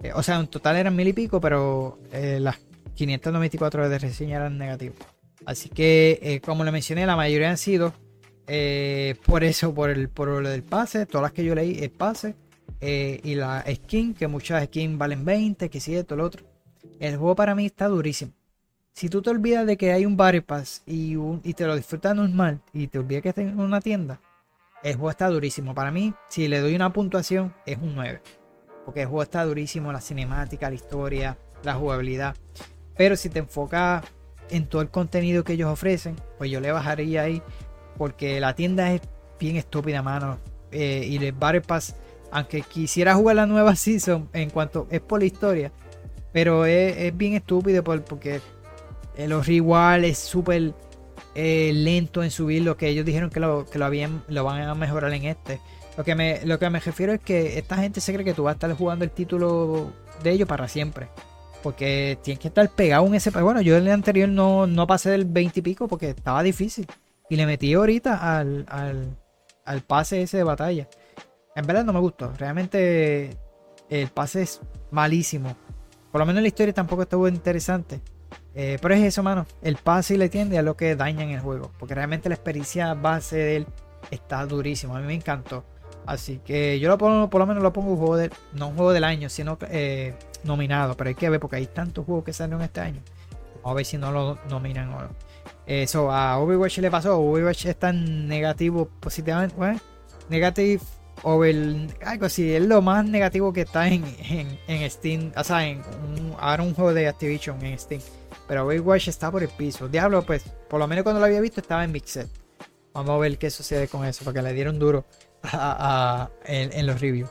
A: Eh, o sea, en total eran mil y pico, pero eh, las 594 de reseñas eran negativas. Así que, eh, como le mencioné, la mayoría han sido eh, por eso, por el por lo del pase. Todas las que yo leí, el pase y la skin, que muchas skins valen 20, que si esto, lo otro. El juego para mí está durísimo. Si tú te olvidas de que hay un Battle Pass y, un- y te lo disfrutas normal y te olvidas que está en una tienda, el juego está durísimo. Para mí, si le doy una puntuación, es un 9. Porque el juego está durísimo, la cinemática, la historia, la jugabilidad. Pero si te enfocas en todo el contenido que ellos ofrecen, pues yo le bajaría ahí. Porque la tienda es bien estúpida, mano. Eh, y el Battle Pass, aunque quisiera jugar la nueva *laughs* season en cuanto es por la historia, pero es, es bien estúpido por- porque los reward es súper eh, lento en subir lo que ellos dijeron que lo, que lo habían lo van a mejorar en este. Lo que, me, lo que me refiero es que esta gente se cree que tú vas a estar jugando el título de ellos para siempre. Porque tienes que estar pegado en ese. Bueno, yo en el anterior no, no pasé del 20 y pico porque estaba difícil. Y le metí ahorita al, al, al pase ese de batalla. En verdad no me gustó. Realmente el pase es malísimo. Por lo menos la historia tampoco estuvo interesante. Eh, pero es eso, mano. El pase y le tiende a lo que daña en el juego. Porque realmente la experiencia base de él está durísimo. A mí me encantó. Así que yo lo pongo, por lo menos lo pongo un juego de, no un juego del año, sino eh, nominado. Pero hay que ver porque hay tantos juegos que salieron este año. Vamos a ver si no lo nominan o no. Eso a Overwatch le pasó. Overwatch está en negativo positivamente. Bueno, negative over algo así. Es lo más negativo que está en, en, Steam. O sea, en un, ahora un juego de Activision en Steam. Pero Overwatch está por el piso. Diablo, pues, por lo menos cuando lo había visto estaba en Mixed. Vamos a ver qué sucede con eso. Porque le dieron duro *laughs* en, los reviews.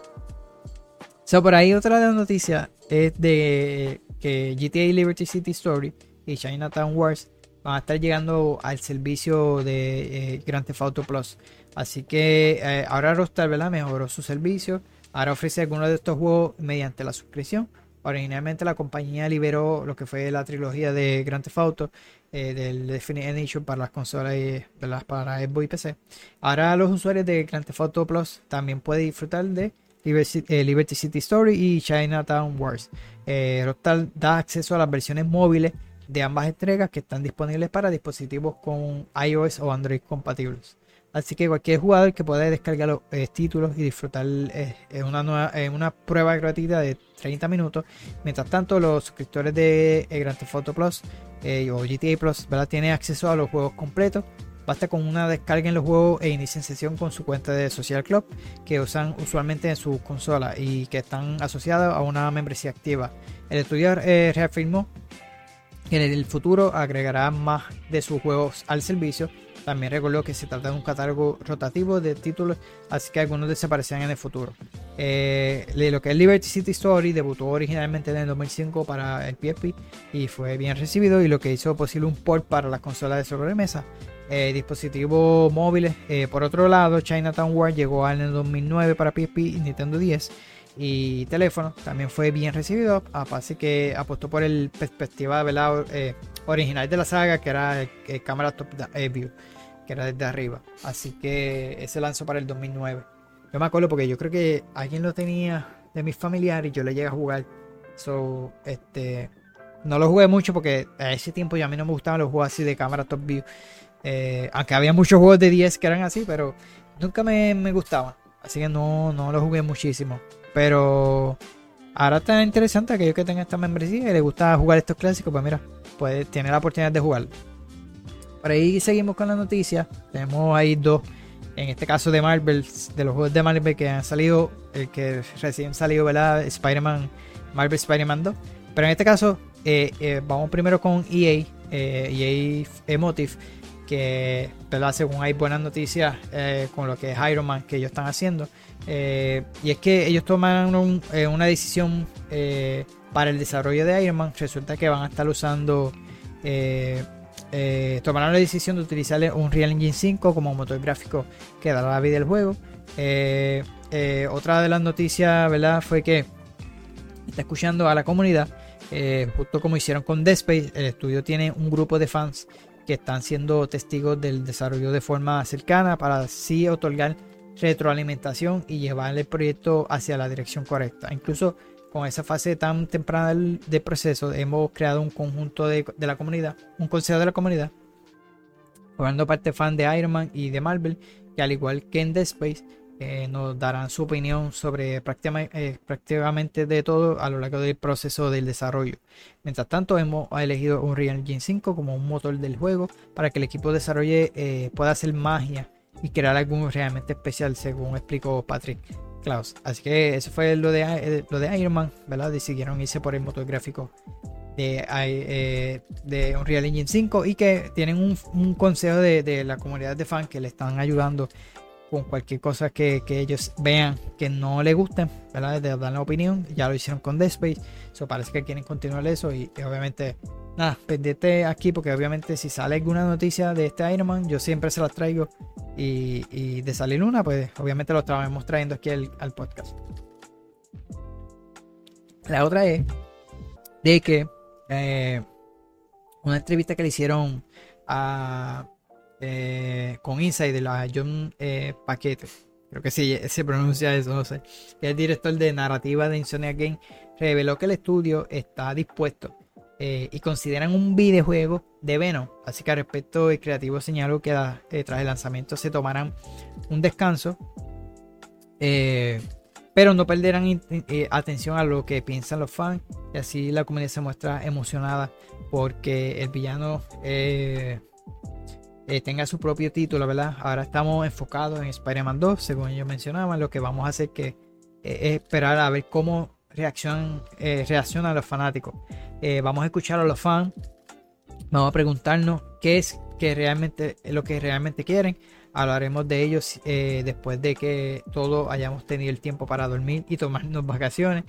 A: So, por ahí otra de las noticias es de que GTA Liberty City Story y Chinatown Wars van a estar llegando al servicio de eh, Grand Theft Auto Plus. Así que eh, ahora Rockstar ¿verdad? mejoró su servicio. Ahora ofrece algunos de estos juegos mediante la suscripción. Originalmente la compañía liberó lo que fue la trilogía de Grand Theft Auto eh, del Definite Edition para las consolas y para Xbox y PC. Ahora los usuarios de Grand Theft Auto Plus también pueden disfrutar de Liberty, City Story y Chinatown Wars. Rockstar da acceso a las versiones móviles de ambas entregas que están disponibles para dispositivos con iOS o Android compatibles. Así que cualquier jugador que pueda descargar los eh, títulos y disfrutar eh, una, nueva, una prueba gratuita de 30 minutos. Mientras tanto, los suscriptores de eh, Grand Theft Auto Plus o GTA Plus tienen acceso a los juegos completos. Basta con una descarga en los juegos e inicien sesión con su cuenta de Social Club que usan usualmente en su consola y que están asociados a una membresía activa. El estudio reafirmó en el futuro agregará más de sus juegos al servicio. También recordó que se trata de un catálogo rotativo de títulos, así que algunos desaparecerán en el futuro. Eh, lo que es Liberty City Story debutó originalmente en el 2005 para el PSP y fue bien recibido y lo que hizo posible un port para las consolas de sobremesa. Eh, dispositivos móviles. Eh, por otro lado, Chinatown War llegó en el 2009 para PSP y Nintendo 10 y teléfono. También fue bien recibido. Aparte que apostó por el perspectiva eh, original de la saga, que era el, cámara top view, que era desde arriba. Así que ese lanzó para el 2009. Yo me acuerdo porque yo creo que alguien lo tenía de mis familiares y yo le llegué a jugar. So, este, no lo jugué mucho porque a ese tiempo ya a mí no me gustaban los juegos así de cámara top view. Eh, aunque había muchos juegos de 10 que eran así, pero nunca me, me gustaban. Así que no, no lo jugué muchísimo. Pero ahora está interesante aquellos que tengan esta membresía y les gusta jugar estos clásicos, pues mira, puede tener la oportunidad de jugar. Por ahí seguimos con la noticia. Tenemos ahí dos, en este caso de Marvel, de los juegos de Marvel que han salido, el que recién salido, ¿verdad? Spider-Man, Marvel Spider-Man 2. Pero en este caso, eh, eh, vamos primero con EA, eh, EA Emotive que según hay buenas noticias con lo que es Iron Man que ellos están haciendo. Y es que ellos toman eh, una decisión para el desarrollo de Iron Man. Resulta que van a estar usando... tomaron la decisión de utilizar un Real Engine 5 como motor gráfico que dará la vida al juego. otra de las noticias ¿verdad? fue que está escuchando a la comunidad. justo como hicieron con Dead Space, el estudio tiene un grupo de fans que están siendo testigos del desarrollo de forma cercana para así otorgar retroalimentación y llevar el proyecto hacia la dirección correcta. Incluso con esa fase tan temprana del, proceso hemos creado un conjunto de, la comunidad, un consejo de la comunidad, formando parte fan de Iron Man y de Marvel, que al igual que en Dead Space, eh, nos darán su opinión sobre eh, prácticamente, de todo a lo largo del proceso del desarrollo. Mientras tanto, hemos elegido un Real Engine 5 como un motor del juego para que el equipo desarrolle eh, pueda hacer magia y crear algo realmente especial, según explicó Patrick Klaus. Así que eso fue lo de, lo de Iron Man, ¿verdad? Decidieron irse por el motor gráfico de, de Unreal Engine 5 y que tienen un, consejo de, de, la comunidad de fans que le están ayudando con cualquier cosa que, ellos vean que no les gusten, ¿verdad? De dar la opinión. Ya lo hicieron con Dead Space. Eso parece que quieren continuar eso. Y, obviamente, nada, pendiente aquí porque obviamente si sale alguna noticia de este Iron Man, yo siempre se las traigo. Y, de salir una, pues obviamente lo estamos trayendo aquí al, podcast. La otra es de que eh, una entrevista que le hicieron a eh, con Inside de la John eh, Paquete. Creo que sí, se pronuncia eso, no sé. El director de narrativa de Insomnia Game reveló que el estudio está dispuesto eh, y consideran un videojuego de Venom. Así que al respecto, el creativo señaló que la- eh, tras el lanzamiento se tomarán un descanso, eh, pero no perderán atención a lo que piensan los fans. Y así la comunidad se muestra emocionada porque el villano tenga su propio título, ¿verdad? Ahora estamos enfocados en Spider-Man 2, según ellos mencionaban. Lo que vamos a hacer que, es esperar a ver cómo eh, reaccionan los fanáticos. Eh, vamos a escuchar a los fans. Vamos a preguntarnos qué es que realmente, lo que realmente quieren. Hablaremos de ellos eh, después de que todos hayamos tenido el tiempo para dormir y tomarnos *laughs* vacaciones.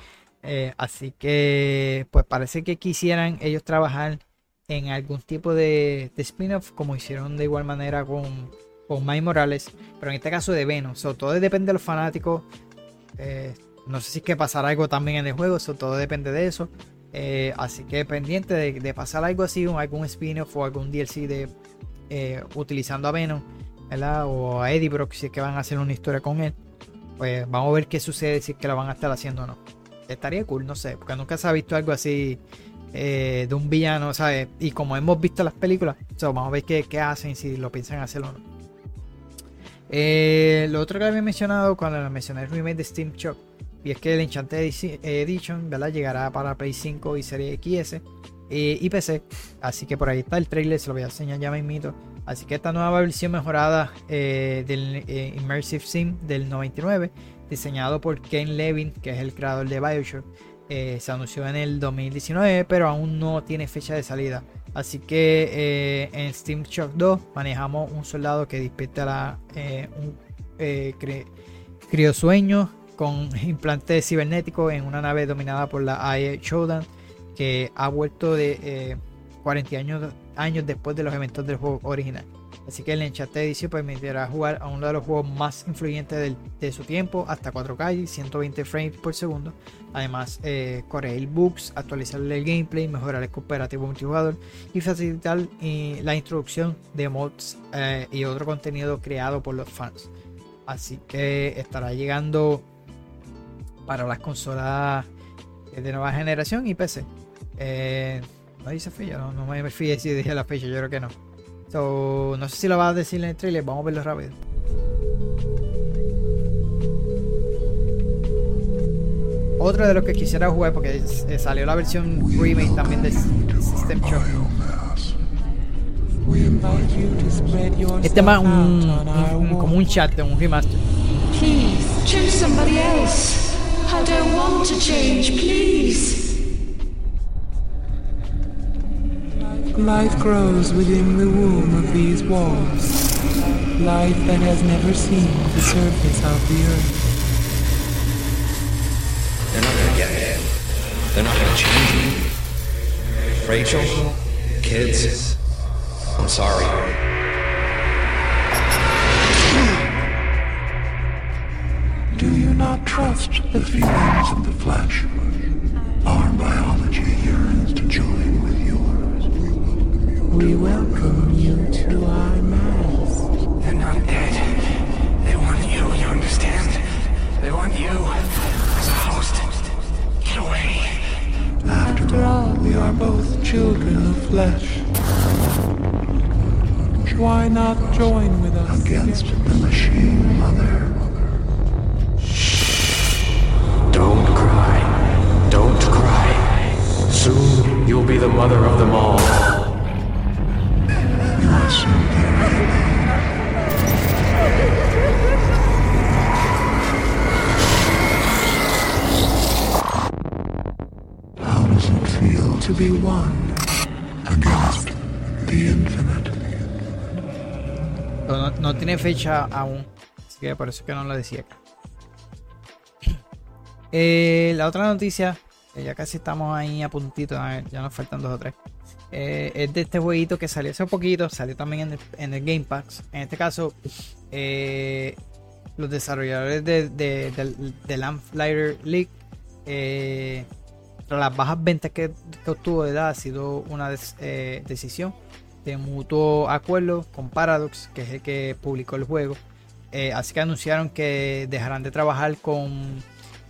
A: Así que, pues parece que quisieran ellos trabajar en algún tipo de, spin-off, como hicieron de igual manera con, con Miles Morales, pero en este caso de Venom. So, todo depende de los fanáticos. No sé si es que pasará algo también en el juego, so, todo depende de eso. Eh, así que pendiente de, pasar algo así, algún spin-off o algún DLC de eh, utilizando a Venom, ¿verdad? O a Eddie Brock si es que van a hacer una historia con él. Pues vamos a ver qué sucede si es que la van a estar haciendo o no. Estaría cool, no sé, porque nunca se ha visto algo así eh, de un villano, ¿sabes? Y como hemos visto las películas, so, vamos a ver qué, qué hacen, si lo piensan hacer o no. Lo otro que había mencionado cuando mencioné el remake de Steam Shock, y es que el Enchanted Edition ¿verdad? llegará para Play 5 y Serie XS eh, y PC. Así que por ahí está el trailer, se lo voy a enseñar ya mismito. Así que esta nueva versión mejorada eh, del eh, Immersive Sim del 99, diseñado por Ken Levin, que es el creador de Bioshock, se anunció en el 2019, pero aún no tiene fecha de salida. Así que en Steam Shock 2 manejamos un soldado que despierta un cri- criosueño con implantes cibernéticos en una nave dominada por la AI Shodan que ha vuelto de eh, 40 años, años después de los eventos del juego original. Así que el Enchanted Edition permitirá jugar a uno de los juegos más influyentes del- de su tiempo, hasta 4K y 120 frames por segundo. Además, eh, corregir bugs, actualizar el gameplay, mejorar el cooperativo multijugador y facilitar eh, la introducción de mods eh, y otro contenido creado por los fans. Así que estará llegando para las consolas eh, de nueva generación y PC. Eh, no dice fecha, no, no me fijé si dije la fecha, yo creo que no. So, no sé si lo vas a decir en el trailer, vamos a verlo rápido. Otro de los que quisiera jugar porque eh, salió la versión remake también de System Shock. Este es más un- como un chat, un remaster.
D: Please, choose somebody else. I don't want to change, please.
F: Life grows within the womb of these walls. Life that has never seen the surface of the earth.
G: They're not gonna get me. They're not gonna change me. Rachel, kids, I'm sorry.
F: Do you not trust the feelings
E: of the flesh. Our biology yearns to join with yours.
F: We welcome you to our mass.
G: They're not dead. They want you, you understand? They want you as a host. Get away.
F: After all, we are both children of flesh. Why not join with us
E: Against the machine, Mother.
G: Don't cry. Don't cry. Soon you'll be the mother of them all.
E: You will soon carry How does it feel
F: to be one?
E: against the infinite?
A: No, no tiene fecha aún. Así que por eso es que no lo decía acá. Eh, la otra noticia, que ya casi estamos ahí a puntito, ya nos faltan dos o tres. eh, es de este jueguito que salió hace poquito, salió también en el, Game Pass. En este caso, eh, los desarrolladores de, de, del- de Lamplighter League, eh, tras las bajas ventas que, obtuvo, ¿verdad? ha sido una eh, decisión de mutuo acuerdo con Paradox, que es el que publicó el juego. Eh, así que anunciaron que dejarán de trabajar con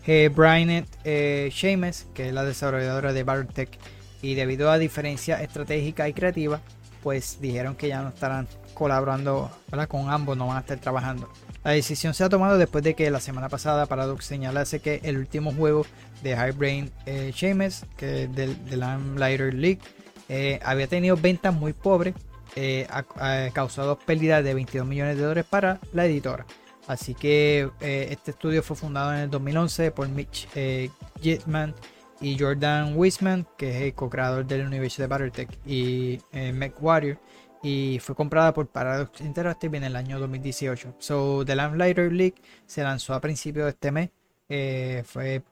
A: eh, Bryant eh, Shames, que es la desarrolladora de Battletech y debido a diferencias estratégicas y creativas, pues dijeron que ya no estarán colaborando ¿verdad? con ambos, no van a estar trabajando. La decisión se ha tomado después de que la semana pasada Paradox señalase que el último juego de High Brain eh, Seamus, que es del, del Lamplighter League, eh, había tenido ventas muy pobres, eh, ha, ha causado pérdidas de 22 millones de dólares para la editora. Así que eh, este estudio fue fundado en el 2011 por Mitch eh, Gitman y Jordan Wiseman, que es el co-creador del universo de Battletech y eh, MechWarrior, y fue comprada por Paradox Interactive en el año 2018. So, The Lamplighter League se lanzó a principios de este mes, eh, fue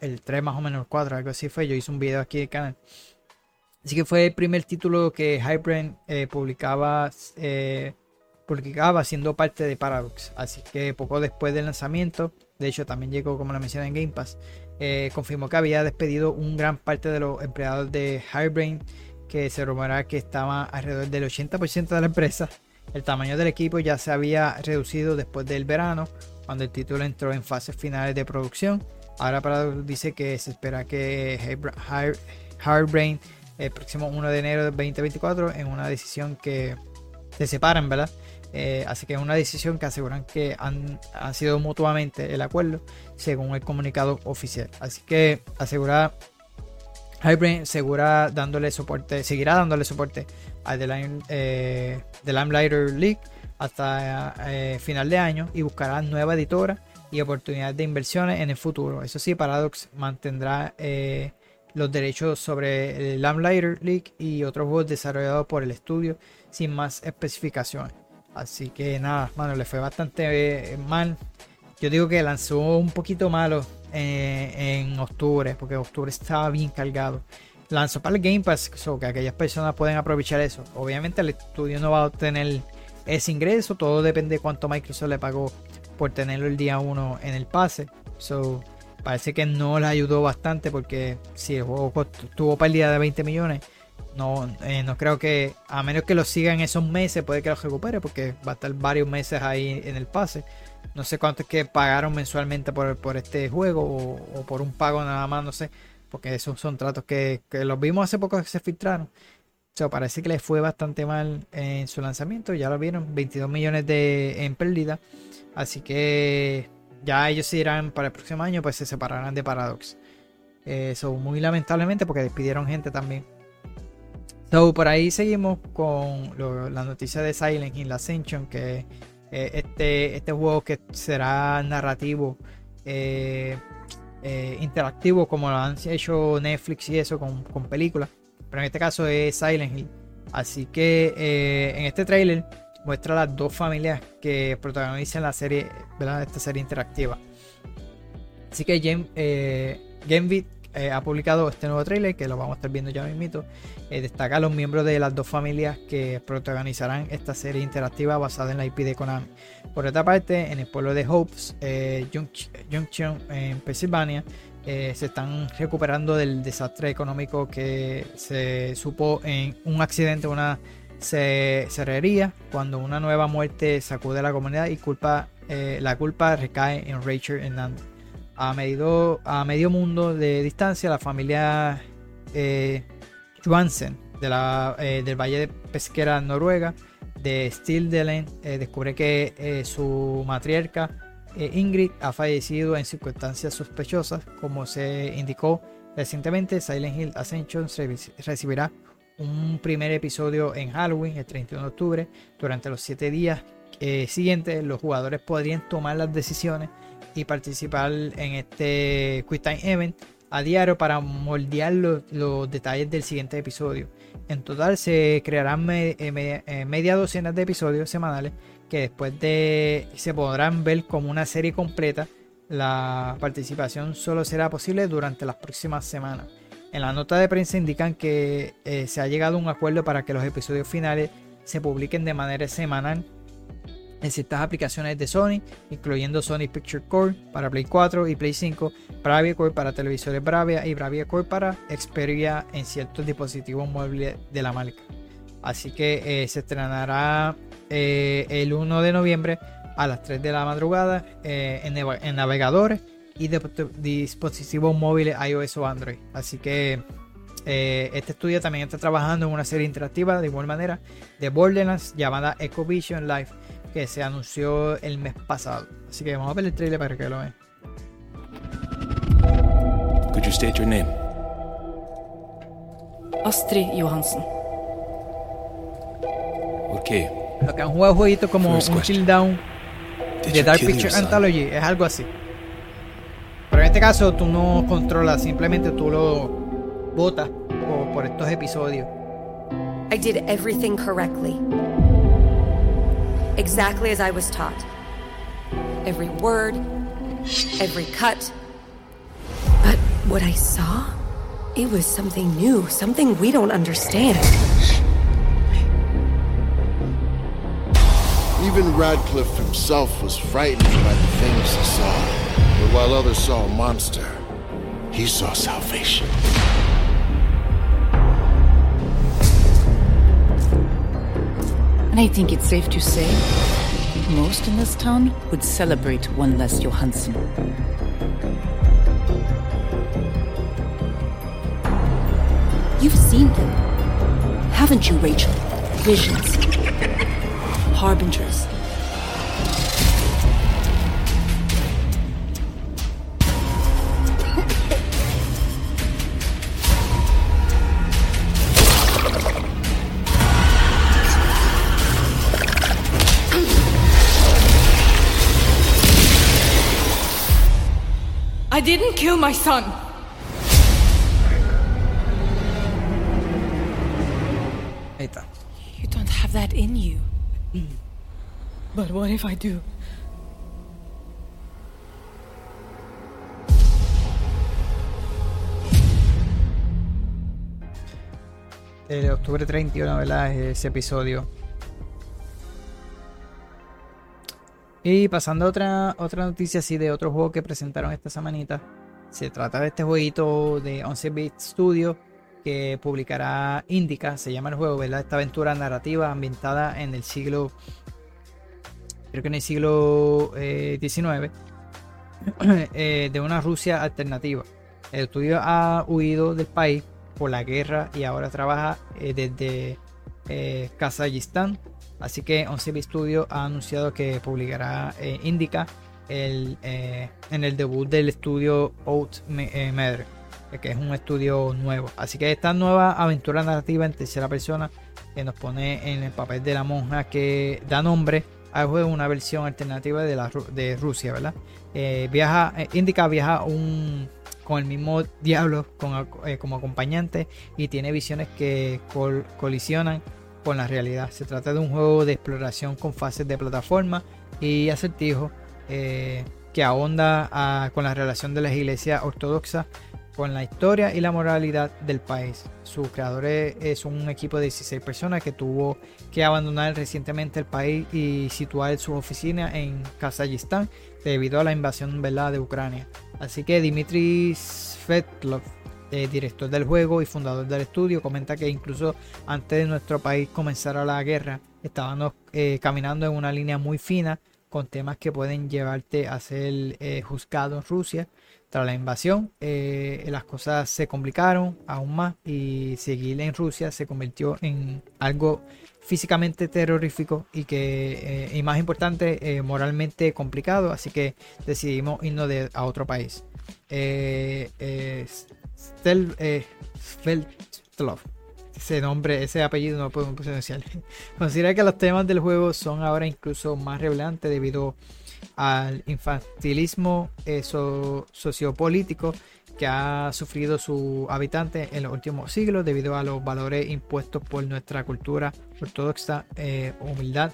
A: el 3 más o menos el 4, algo así fue. Yo hice un video aquí en el canal. Así que fue el primer título que Hybrain eh, publicaba, publicaba siendo parte de Paradox. Así que poco después del lanzamiento, de hecho también llegó como lo mencioné en Game Pass, eh, confirmó que había despedido un gran parte de los empleados de Hybrain, que se rumoraba que estaba alrededor del 80% de la empresa. El tamaño del equipo ya se había reducido después del verano, cuando el título entró en fases finales de producción. Ahora Paradox dice que se espera que Hardbrain el próximo 1 de enero de 2024 en una decisión que se separan, ¿verdad? Eh, así que es una decisión que aseguran que han, sido mutuamente el acuerdo según el comunicado oficial. Así que asegura Hybrid segura dándole soporte, seguirá dándole soporte a The, Line, eh, The Lamplighter League hasta eh, final de año y buscará nueva editora y oportunidades de inversiones en el futuro. Eso sí, Paradox mantendrá eh, los derechos sobre el Lamplighter League y otros juegos desarrollados por el estudio sin más especificaciones. Así que nada, mano, le fue bastante eh, mal. Yo digo que lanzó un poquito malo eh, en octubre, porque octubre estaba bien cargado. Lanzó para el Game Pass, so que aquellas personas pueden aprovechar eso. Obviamente el estudio no va a obtener ese ingreso, todo depende de cuánto Microsoft le pagó por tenerlo el día 1 en el pase. So, parece que no le ayudó bastante porque si el juego tuvo pérdida de 20 millones, no, eh, no creo que, a menos que lo siga en esos meses, puede que lo recupere porque va a estar varios meses ahí en el pase. No sé cuánto es que pagaron mensualmente por, por este juego o, o por un pago nada más, no sé. Porque esos son tratos que, que los vimos hace poco que se filtraron. O sea, parece que les fue bastante mal en su lanzamiento. Ya lo vieron, 22 millones de, en pérdida. Así que ya ellos se irán para el próximo año, pues se separarán de Paradox. Eso muy lamentablemente porque despidieron gente también. So, por ahí seguimos con lo- la noticia de Silent Hill Ascension, que eh, este, este juego que será narrativo, eh, eh, interactivo, como lo han hecho Netflix y eso con, con películas. Pero en este caso es Silent Hill. Así que eh, en este trailer muestra las dos familias que protagonizan la serie, ¿verdad? Esta serie interactiva. Así que Game, eh, eh, ha publicado este nuevo trailer que lo vamos a estar viendo ya mismito. Eh, destaca a los miembros de las dos familias que protagonizarán esta serie interactiva basada en la IP de Konami. Por otra parte, en el pueblo de Hopes, eh, Junc- Junction, en Pensilvania, eh, se están recuperando del desastre económico que se supo en un accidente, una ce- cerrería, cuando una nueva muerte sacude a la comunidad y culpa, eh, la culpa recae en Rachel Hernández. A medio, a medio mundo de distancia, la familia eh, Johansen de la, eh, del Valle de Pesquera Noruega de Stildelen eh, descubre que eh, su matriarca eh, Ingrid ha fallecido en circunstancias sospechosas. Como se indicó recientemente, Silent Hill Ascension re- recibirá un primer episodio en Halloween, el 31 de octubre. Durante los 7 días siguientes, los jugadores podrían tomar las decisiones y participar en este Quick Time Event a diario para moldear los, detalles del siguiente episodio. En total se crearán eh, eh, media docena de episodios semanales que después de se podrán ver como una serie completa. La participación solo será posible durante las próximas semanas. En la nota de prensa indican que eh, se ha llegado a un acuerdo para que los episodios finales se publiquen de manera semanal en ciertas aplicaciones de Sony, incluyendo Sony Picture Core para Play 4 y Play 5, Bravia Core para televisores Bravia y Bravia Core para Xperia en ciertos dispositivos móviles de la marca. Así que eh, se estrenará eh, el 1 de noviembre a las 3 de la madrugada eh, en, navegadores y de- dispositivos móviles iOS o Android. Así que este estudio también está trabajando en una serie interactiva de igual manera de Borderlands llamada Echo Vision Live que se anunció el mes pasado. Así que vamos a ver el trailer para que lo vean.
H: Could you state your name?
I: Astrid Johansen.
H: Okay.
A: Lo que han jugado jueguitos como
H: First
A: un chill down de Dark Picture? Anthology, es algo así. Pero en este caso tú no controlas, simplemente tú lo botas por, por estos episodios.
J: I did everything correctly. Exactly as I was taught. Every word, every cut. But what I saw, it was something new, something we don't understand.
K: Even Radcliffe himself was frightened by the things he saw. But while others saw a monster, he saw salvation.
I: And I think it's safe to say most in this town would celebrate one less Johansson.
J: You've seen them, haven't you, Rachel? Visions, harbingers.
D: I didn't kill my son.
A: Ahí está.
I: You don't have that in you. But what if I do?
A: El octubre 31, ¿verdad? Es ese episodio. Y pasando a otra, otra noticia así de otro juego que presentaron esta semanita. Se trata de este jueguito de 11-bit Studio que publicará Indica, se llama el juego, ¿verdad? Esta aventura narrativa ambientada en el siglo, creo que en el siglo eh, XIX, *clears throat* eh, de una Rusia alternativa. El estudio ha huido del país por la guerra y ahora trabaja eh, desde eh, Kazajistán. Así que 11 Studio ha anunciado que publicará eh, Indica el, eh, en el debut del estudio Out Matter, que es un estudio nuevo. Así que esta nueva aventura narrativa en tercera persona que nos pone en el papel de la monja que da nombre al juego una versión alternativa de, la, de Rusia, ¿verdad? Eh, viaja, eh, Indica viaja con el mismo diablo eh, como acompañante y tiene visiones que col- colisionan con la realidad. Se trata de un juego de exploración con fases de plataforma y acertijo eh, que ahonda ah, con la relación de las iglesias ortodoxas con la historia y la moralidad del país. Sus creadores es un equipo de 16 personas que tuvo que abandonar recientemente el país y situar sus oficinas en Kazajistán debido a la invasión ¿verdad? de Ucrania. Así que Dimitri Svetlov, eh, director del juego y fundador del estudio, comenta que incluso antes de nuestro país comenzara la guerra, estábamos eh, caminando en una línea muy fina con temas que pueden llevarte a ser eh, juzgado en Rusia. Tras la invasión, las cosas se complicaron aún más y seguir en Rusia se convirtió en algo físicamente terrorífico y que y más importante moralmente complicado así que decidimos irnos de- a otro país Stel- eh, ese nombre ese apellido no lo puedo pronunciar. *laughs* Considera que los temas del juego son ahora incluso más revelantes debido al infantilismo eh, so- sociopolítico que ha sufrido su habitante en los últimos siglos debido a los valores impuestos por nuestra cultura ortodoxa, eh, humildad,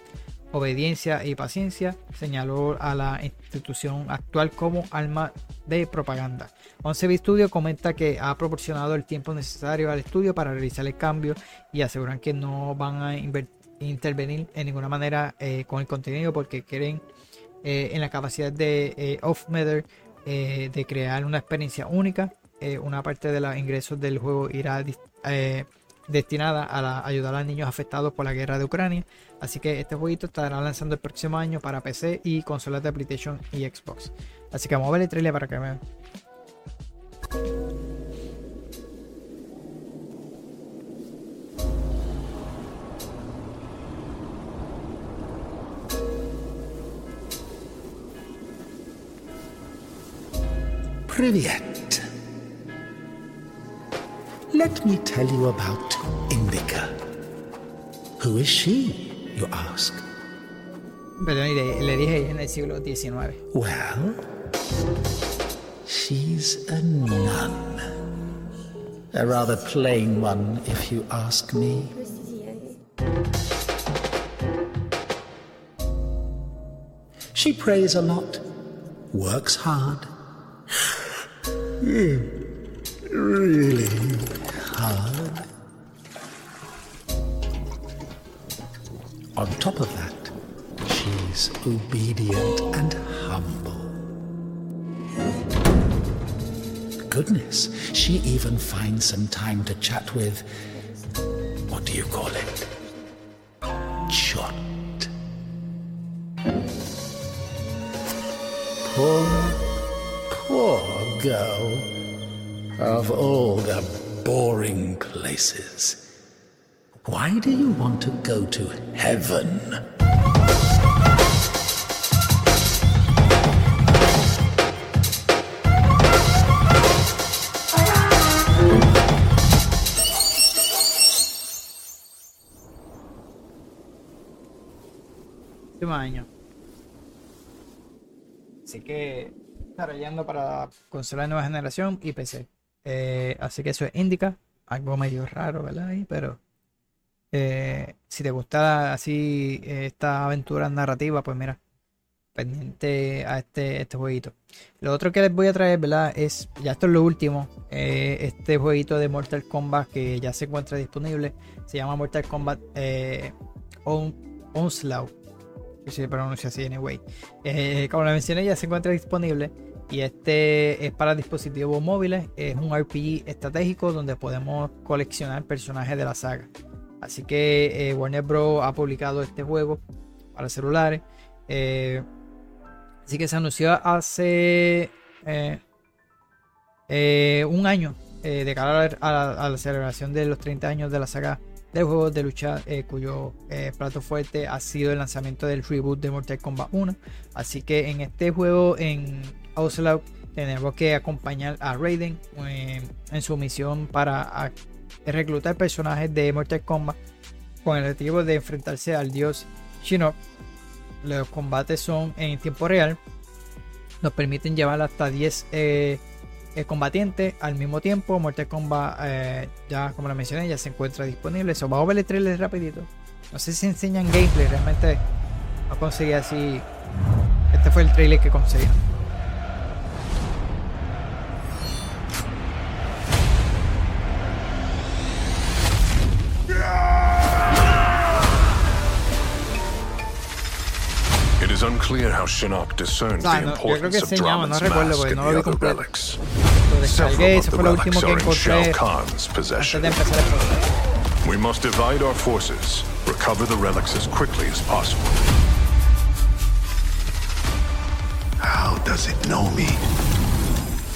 A: obediencia y paciencia, señaló a la institución actual como alma de propaganda. 11 Studio comenta que ha proporcionado el tiempo necesario al estudio para realizar el cambio y aseguran que no van a intervenir en ninguna manera eh, con el contenido porque quieren eh, en la capacidad de eh, eh, de crear una experiencia única. Eh, una parte de los ingresos del juego irá destinada a ayudar a los niños afectados por la guerra de Ucrania. Así que este jueguito estará lanzando el próximo año para PC y consolas de PlayStation y Xbox. Así que vamos a ver el trailer para que vean.
L: Privyet. Let me tell you about Indica. Who is she, you ask?
A: Perdón, le, le dije en el siglo XIX.
L: Well, she's a nun. A rather plain one, if you ask me. She prays a lot, works hard. Hmm, really hard. On top of that, she's obedient even finds some time to chat with. What do you call it? Chot. Poor, poor girl. Of all the boring places. Why do you want to go to heaven?
A: Último año. Así que desarrollando para consola de nueva generación y PC. Eh, así que eso es Indica. Algo medio raro, ¿verdad? Ahí, pero eh, si te gusta así eh, esta aventura narrativa, pues mira, pendiente a este, este jueguito. Lo otro que les voy a traer, ¿verdad? Es, ya esto es lo último, este jueguito de Mortal Kombat que ya se encuentra disponible. Se llama Mortal Kombat eh, On- Onslaught. Si se pronuncia así, anyway. Eh, como la mencioné, ya se encuentra disponible. Y este es para dispositivos móviles. Es un RPG estratégico donde podemos coleccionar personajes de la saga. Así que eh, Warner Bros. ha publicado este juego para celulares. Eh, así que se anunció hace un año de cara a la celebración de los 30 años de la saga de juegos de lucha, eh, cuyo eh, plato fuerte ha sido el lanzamiento del reboot de Mortal Kombat 1. Así que en este juego, en Onslaught, tenemos que acompañar a Raiden eh, en su misión para reclutar personajes de Mortal Kombat con el objetivo de enfrentarse al dios Shinnok. Los combates son en tiempo real. Nos permiten llevar hasta 10 eh, combatientes al mismo tiempo. Mortal Kombat, eh, ya como lo mencioné, ya se encuentra disponible. So, vamos a ver el trailer rapidito. No sé si enseñan gameplay, realmente no conseguí así. Este fue el trailer que conseguí.
B: Is unclear how Shinnok discerned
A: Ah,
B: the
A: no, yo creo que
B: importance of
A: enseñaba, no
B: Draman's
A: recuerdo
B: mask and
A: no
B: the other relics. Several of the
A: fue lo último
B: relics are in Shao Kahn's possession.
A: de empezar el podcast.
B: We must divide our forces, recover the relics as quickly as possible.
E: How does it know me?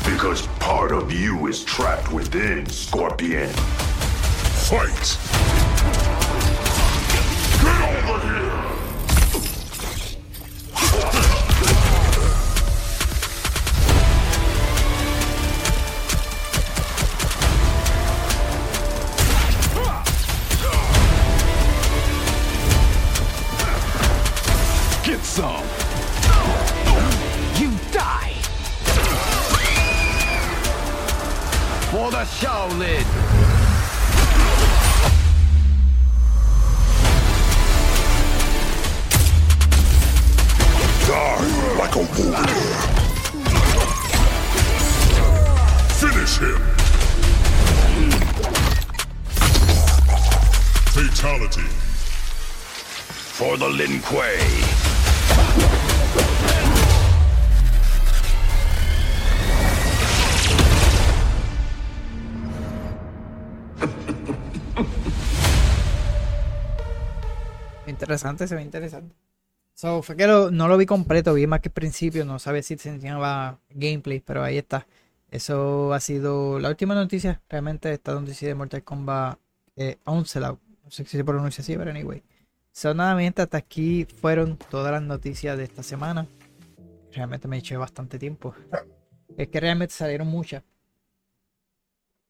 E: Because part of you is trapped within, Scorpion.
B: Fight!
A: Interesante, se ve interesante. So, fue que lo- no lo vi completo, vi más que el principio, no sabía si se enseñaba gameplay, pero ahí está. Eso ha sido la última noticia, realmente esta noticia de Mortal Kombat eh, Onslaught. No sé si se pronuncia así, pero anyway. So, nada, mi gente, hasta aquí fueron todas las noticias de esta semana. Realmente me eché bastante tiempo. Es que realmente salieron muchas.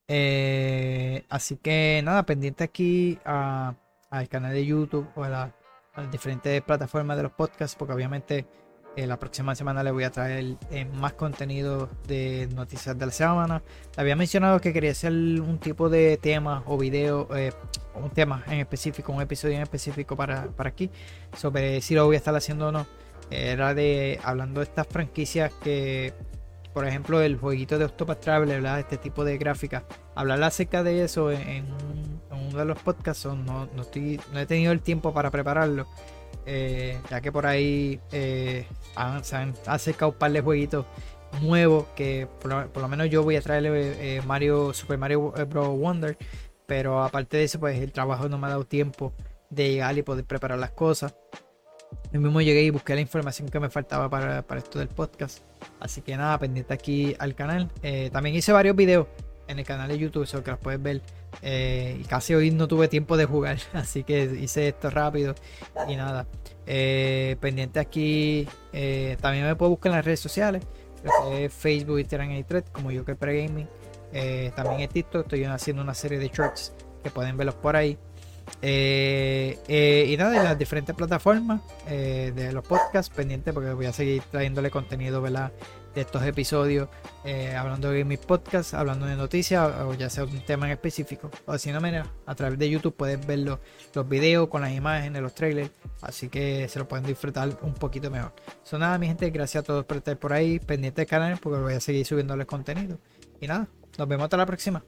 A: Eh, así que nada, pendiente aquí a- al canal de YouTube o a, la- las diferentes plataformas de los podcasts, porque obviamente eh, la próxima semana les voy a traer eh, más contenido de noticias de la semana. Le había mencionado que quería hacer un tipo de tema o video, eh, un tema en específico, un episodio en específico para, para aquí, sobre si lo voy a estar haciendo o no. Era de hablando de estas franquicias que, por ejemplo, el jueguito de Octopath Traveler, ¿verdad? Este tipo de gráficas. Hablar acerca de eso en, en de los podcasts, no, no, estoy, no he tenido el tiempo para prepararlo. eh, ya que por ahí eh, han- se han acercado un par de jueguitos nuevos que por lo, menos yo voy a traerle eh, Mario Super Mario Bros. Wonder pero aparte de eso pues el trabajo no me ha dado tiempo de llegar y poder preparar las cosas yo mismo llegué y busqué la información que me faltaba para, para esto del podcast así que nada pendiente aquí al canal también hice varios videos en el canal de YouTube eso que los puedes ver Eh, y casi hoy no tuve tiempo de jugar *laughs* así que hice esto rápido y nada. Eh, pendiente aquí eh, también me puedo buscar en las redes sociales Facebook, Instagram y Thread como yo que Gaming. También en TikTok estoy haciendo una serie de shorts que pueden verlos por ahí. Y nada, en las diferentes plataformas de los podcasts pendientes porque voy a seguir trayéndole contenido ¿verdad? De estos episodios eh, hablando de mis podcasts, hablando de noticias o ya sea un tema en específico. O si no, mira, a través de YouTube puedes ver los, los videos con las imágenes, los trailers así que se lo pueden disfrutar un poquito mejor. Eso nada mi gente, gracias a todos por estar por ahí pendientes del canal porque voy a seguir subiéndoles contenido. Y nada, nos vemos hasta la próxima